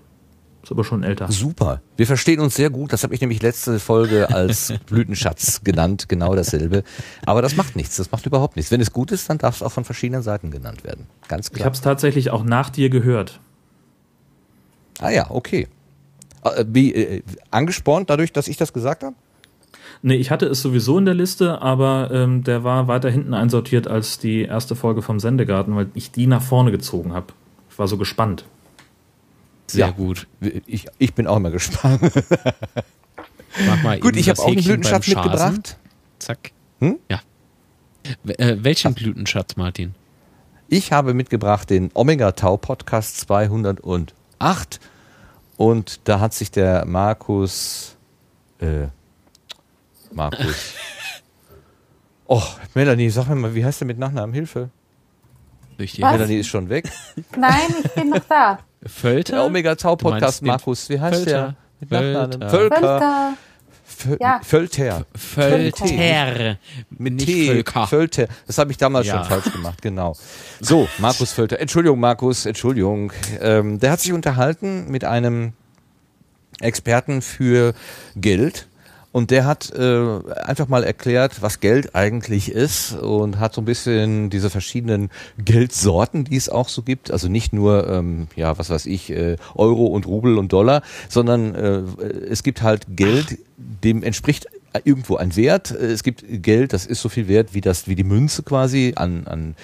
Ist aber schon älter. Super. Wir verstehen uns sehr gut. Das habe ich nämlich letzte Folge als Blütenschatz genannt. Genau dasselbe. Aber das macht nichts. Das macht überhaupt nichts. Wenn es gut ist, dann darf es auch von verschiedenen Seiten genannt werden. Ganz Ich klar. habe es tatsächlich auch nach dir gehört. Ah ja, okay. Äh, Wie, äh, angespornt dadurch, dass ich das gesagt habe? Nee, ich hatte es sowieso in der Liste, aber ähm, der war weiter hinten einsortiert als die erste Folge vom Sendegarten, weil ich die nach vorne gezogen habe. Ich war so gespannt. Sehr Ja. gut. Ich, ich bin auch immer gespannt. Mach mal Gut, ich habe auch einen Blütenschatz mitgebracht. Zack. Hm? Ja. W- Äh, welchen Blütenschatz, Martin? Ich habe mitgebracht den Omega Tau Podcast 208 und da hat sich der Markus, äh, Markus, Oh, Melanie, sag mir mal, wie heißt der mit Nachnamen? Hilfe. Melanie ist schon weg. Nein, ich bin noch da. Völter? Der Omega Tau Du meinst Podcast, den Markus. Wie heißt der? Mit Nachnamen? Völter. Völker. Völker. Ja. Völter. Völter. Mit T. Völker. Völter. Das habe ich damals Ja. schon falsch gemacht, genau. So, Markus Völter. Entschuldigung, Markus, Entschuldigung. Ähm, der hat sich unterhalten mit einem Experten für Geld. Und der hat äh, einfach mal erklärt, was Geld eigentlich ist und hat so ein bisschen diese verschiedenen Geldsorten, die es auch so gibt. Also nicht nur, ähm, ja, was weiß ich, äh, Euro und Rubel und Dollar, sondern äh, es gibt halt Geld, dem entspricht irgendwo ein Wert. Es gibt Geld, das ist so viel wert, wie das, wie die Münze quasi an, an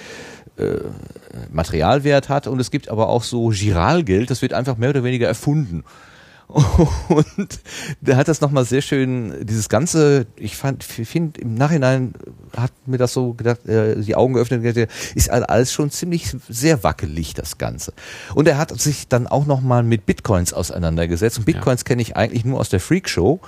äh, Materialwert hat. Und es gibt aber auch so Giralgeld, das wird einfach mehr oder weniger erfunden. Und der hat das nochmal sehr schön, dieses ganze, ich fand, finde im Nachhinein hat mir das so gedacht, äh, die Augen geöffnet, ist alles schon ziemlich sehr wackelig, das Ganze. Und er hat sich dann auch nochmal mit Bitcoins auseinandergesetzt. Und Bitcoins kenne ich eigentlich nur aus der Freakshow,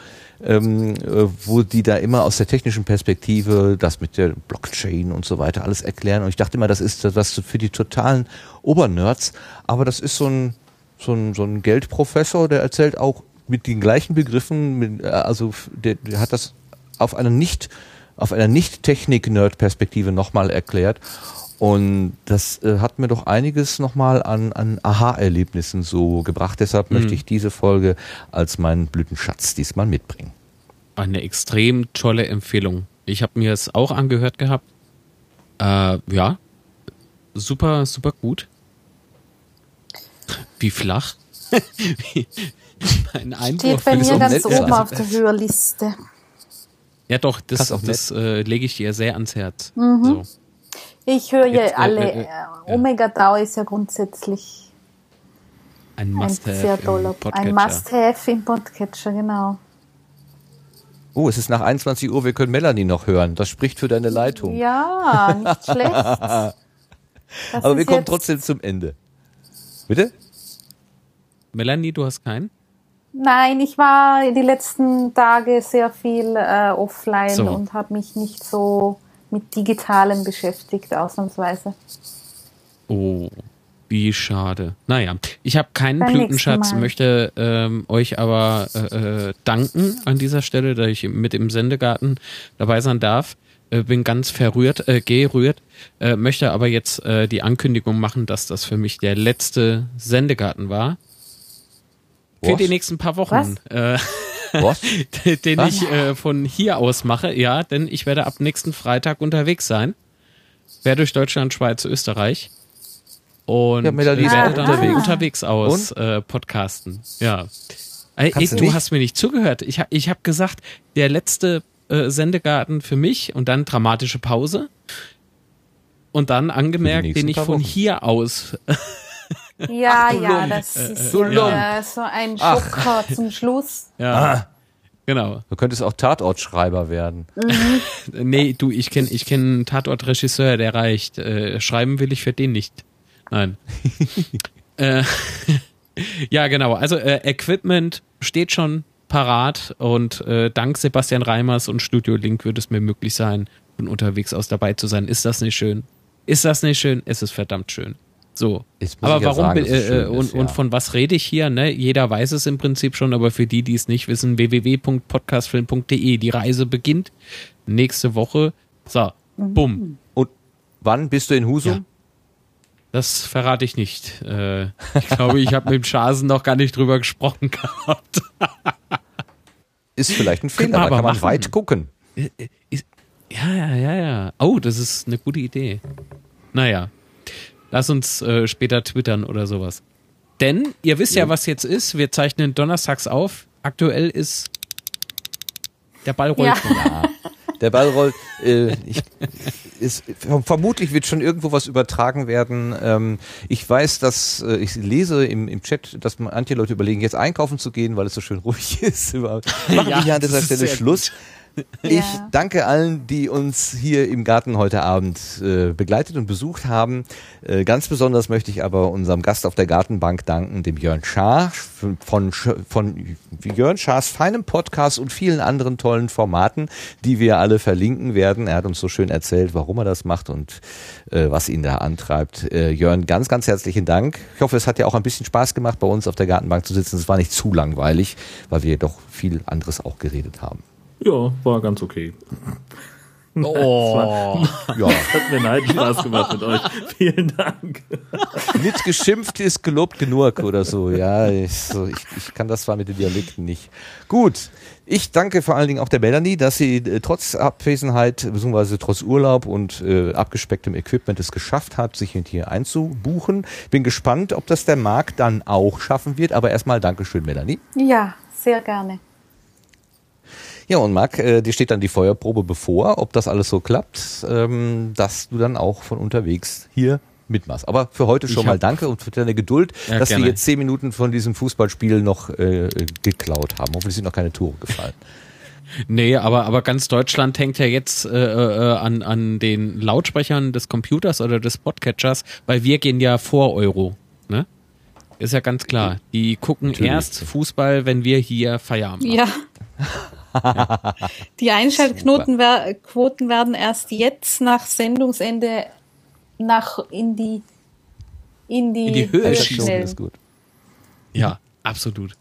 ähm, äh, wo die da immer aus der technischen Perspektive das mit der Blockchain und so weiter alles erklären. Und ich dachte immer, das ist was für die totalen Obernerds, aber das ist so ein so ein, so ein Geldprofessor, der erzählt auch mit den gleichen Begriffen, mit, äh, also der, der hat das auf einer nicht auf einer nicht Technik-Nerd-Perspektive nochmal erklärt. Und das äh, hat mir doch einiges nochmal an, an Aha-Erlebnissen so gebracht. Deshalb Mhm. möchte ich diese Folge als meinen Blütenschatz diesmal mitbringen. Eine extrem tolle Empfehlung. Ich habe mir es auch angehört gehabt. Äh, ja, super, super gut. Wie flach. Wie- Ein Einwurf Steht bei mir ganz nett oben auf der Hörliste. Ja, doch, das, auch das äh, lege ich dir sehr ans Herz. Mhm. So. Ich höre ja äh, alle. äh, äh, Omega Tau ist ja grundsätzlich Ein ein Must-Have ein Must-Have im Podcatcher, genau. Oh, es ist nach 21 Uhr, wir können Melanie noch hören. Das spricht für deine Leitung. Ja, nicht schlecht. Das Aber wir kommen trotzdem zum Ende. Bitte? Melanie, du hast keinen? Nein, ich war die letzten Tage sehr viel äh, offline So. und habe mich nicht so mit Digitalem beschäftigt, ausnahmsweise. Oh, wie schade. Naja, ich habe keinen Beim Blütenschatz, möchte ähm, euch aber äh, äh, danken an dieser Stelle, dass ich mit im Sendegarten dabei sein darf. Äh, bin ganz verrührt, äh, gerührt, äh, möchte aber jetzt äh, die Ankündigung machen, dass das für mich der letzte Sendegarten war. Für Was? die nächsten paar Wochen. Äh, Was? den Was? ich äh, von hier aus mache, ja, denn ich werde ab nächsten Freitag unterwegs sein. Werde durch Deutschland, Schweiz, Österreich. Und Ja, Melanie werde dann unterwegs. unterwegs aus äh, podcasten. Ja. Ey, du du hast mir nicht zugehört. Ich, ich habe gesagt, der letzte äh, Sendegarten für mich und dann dramatische Pause. Und dann angemerkt, den ich von Wochen. hier aus Ja, ja, das Äh, ist äh, ja, so ein Ach. Schocker zum Schluss. Ja. Ah. Genau. Du könntest auch Tatortschreiber werden. Mhm. Nee, du, ich kenne ich kenn einen Tatortregisseur, der reicht. Äh, schreiben will ich für den nicht. Nein. äh, ja, genau. Also äh, Equipment steht schon parat und äh, dank Sebastian Reimers und Studio Link wird es mir möglich sein, von unterwegs aus dabei zu sein. Ist das nicht schön? Ist das nicht schön? Es ist verdammt schön. So. Aber ich ja warum sagen, äh, schön und, ist, und ja. von was rede ich hier? Ne? Jeder weiß es im Prinzip schon, aber für die, die es nicht wissen, www.podcastfilm.de. Die Reise beginnt nächste Woche. So, bumm. Und wann bist du in Husum? Ja. Das verrate ich nicht. Äh, ich glaube, ich habe mit dem Schasen noch gar nicht drüber gesprochen gehabt. Ist vielleicht ein Fehler, aber kann man machen. weit gucken. Ja, ja, ja, ja. Oh, das ist eine gute Idee. Naja, lass uns äh, später twittern oder sowas. Denn ihr wisst ja, was jetzt ist. Wir zeichnen donnerstags auf. Aktuell ist der Ball rollt. Ja. schon. Der Ball rollt. Äh, ich, ist, vermutlich wird schon irgendwo was übertragen werden. Ähm, ich weiß, dass äh, ich lese im, im Chat, dass manche Leute überlegen, jetzt einkaufen zu gehen, weil es so schön ruhig ist. Machen Ja, wir hier an dieser Stelle Schluss. Ich danke allen, die uns hier im Garten heute Abend äh, begleitet und besucht haben. Äh, ganz besonders möchte ich aber unserem Gast auf der Gartenbank danken, dem Jörn Schaar von, von, von Jörn Schaars feinem Podcast und vielen anderen tollen Formaten, die wir alle verlinken werden. Er hat uns so schön erzählt, warum er das macht und äh, was ihn da antreibt. Äh, Jörn, ganz, ganz herzlichen Dank. Ich hoffe, es hat dir auch ein bisschen Spaß gemacht, bei uns auf der Gartenbank zu sitzen. Es war nicht zu langweilig, weil wir doch viel anderes auch geredet haben. Ja, war ganz okay. Oh. ja. Hat mir einen Spaß gemacht mit euch. Vielen Dank. Nicht geschimpft ist gelobt genug oder so. Ja, ich, so, ich, ich kann das zwar mit den Dialekten nicht. Gut. Ich danke vor allen Dingen auch der Melanie, dass sie äh, trotz Abwesenheit bzw. trotz Urlaub und äh, abgespecktem Equipment es geschafft hat, sich hier einzubuchen. Bin gespannt, ob das der Marc dann auch schaffen wird. Aber erstmal Dankeschön, Melanie. Ja, sehr gerne. Ja, und Marc, äh, dir steht dann die Feuerprobe bevor, ob das alles so klappt, ähm, dass du dann auch von unterwegs hier mitmachst. Aber für heute schon Ich mal danke und für deine Geduld, Ja, dass gerne. wir jetzt zehn Minuten von diesem Fußballspiel noch äh, geklaut haben. Hoffentlich sind noch keine Tore gefallen. Nee, aber, aber ganz Deutschland hängt ja jetzt äh, äh, an, an den Lautsprechern des Computers oder des Podcatchers, weil wir gehen ja vor Euro. Ne? Ist ja ganz klar. Die gucken Natürlich. erst Fußball, wenn wir hier Feierabend machen. Ja. Die Einschaltquoten wer Quoten werden erst jetzt nach Sendungsende nach in die in die, In die Höhe schießen. ist gut. Ja, absolut.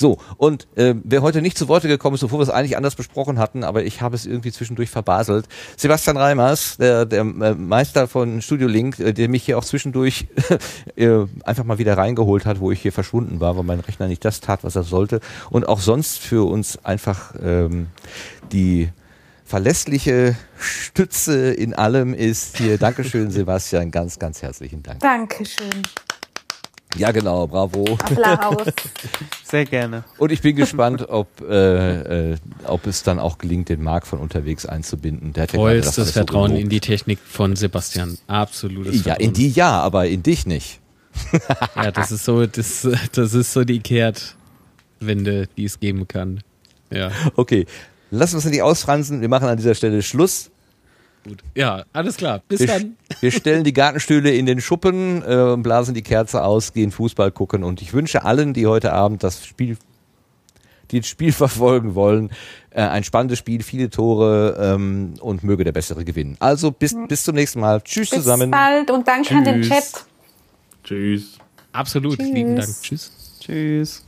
So, und äh, wer heute nicht zu Worte gekommen ist, obwohl wir es eigentlich anders besprochen hatten, aber ich habe es irgendwie zwischendurch verbaselt. Sebastian Reimers, der, der äh, Meister von Studio Link, äh, der mich hier auch zwischendurch äh, einfach mal wieder reingeholt hat, wo ich hier verschwunden war, weil mein Rechner nicht das tat, was er sollte. Und auch sonst für uns einfach ähm, die verlässliche Stütze in allem ist hier. Dankeschön, Sebastian, ganz, ganz herzlichen Dank. Dankeschön. Ja, genau, bravo. Applaus. Sehr gerne. Und ich bin gespannt, ob, äh, äh, ob es dann auch gelingt, den Marc von unterwegs einzubinden. Der hat ja das Vollstes alles so Vertrauen gelobt. in die Technik von Sebastian. Absolutes Ja, Vertrauen. in die ja, aber in dich nicht. Ja, das ist so, das, das ist so die Kehrtwende, die es geben kann. Ja. Okay, lass uns nicht ausfransen. Wir machen an dieser Stelle Schluss. Gut. Ja, alles klar. Bis wir, dann. Wir stellen die Gartenstühle in den Schuppen, äh, blasen die Kerze aus, gehen Fußball gucken und ich wünsche allen, die heute Abend das Spiel, die das Spiel verfolgen wollen, äh, ein spannendes Spiel, viele Tore ähm, und möge der Bessere gewinnen. Also bis, bis zum nächsten Mal. Tschüss Bis zusammen. bald und danke an den Tschüss. Chat. Tschüss. Absolut. Tschüss. Lieben Dank. Tschüss. Tschüss.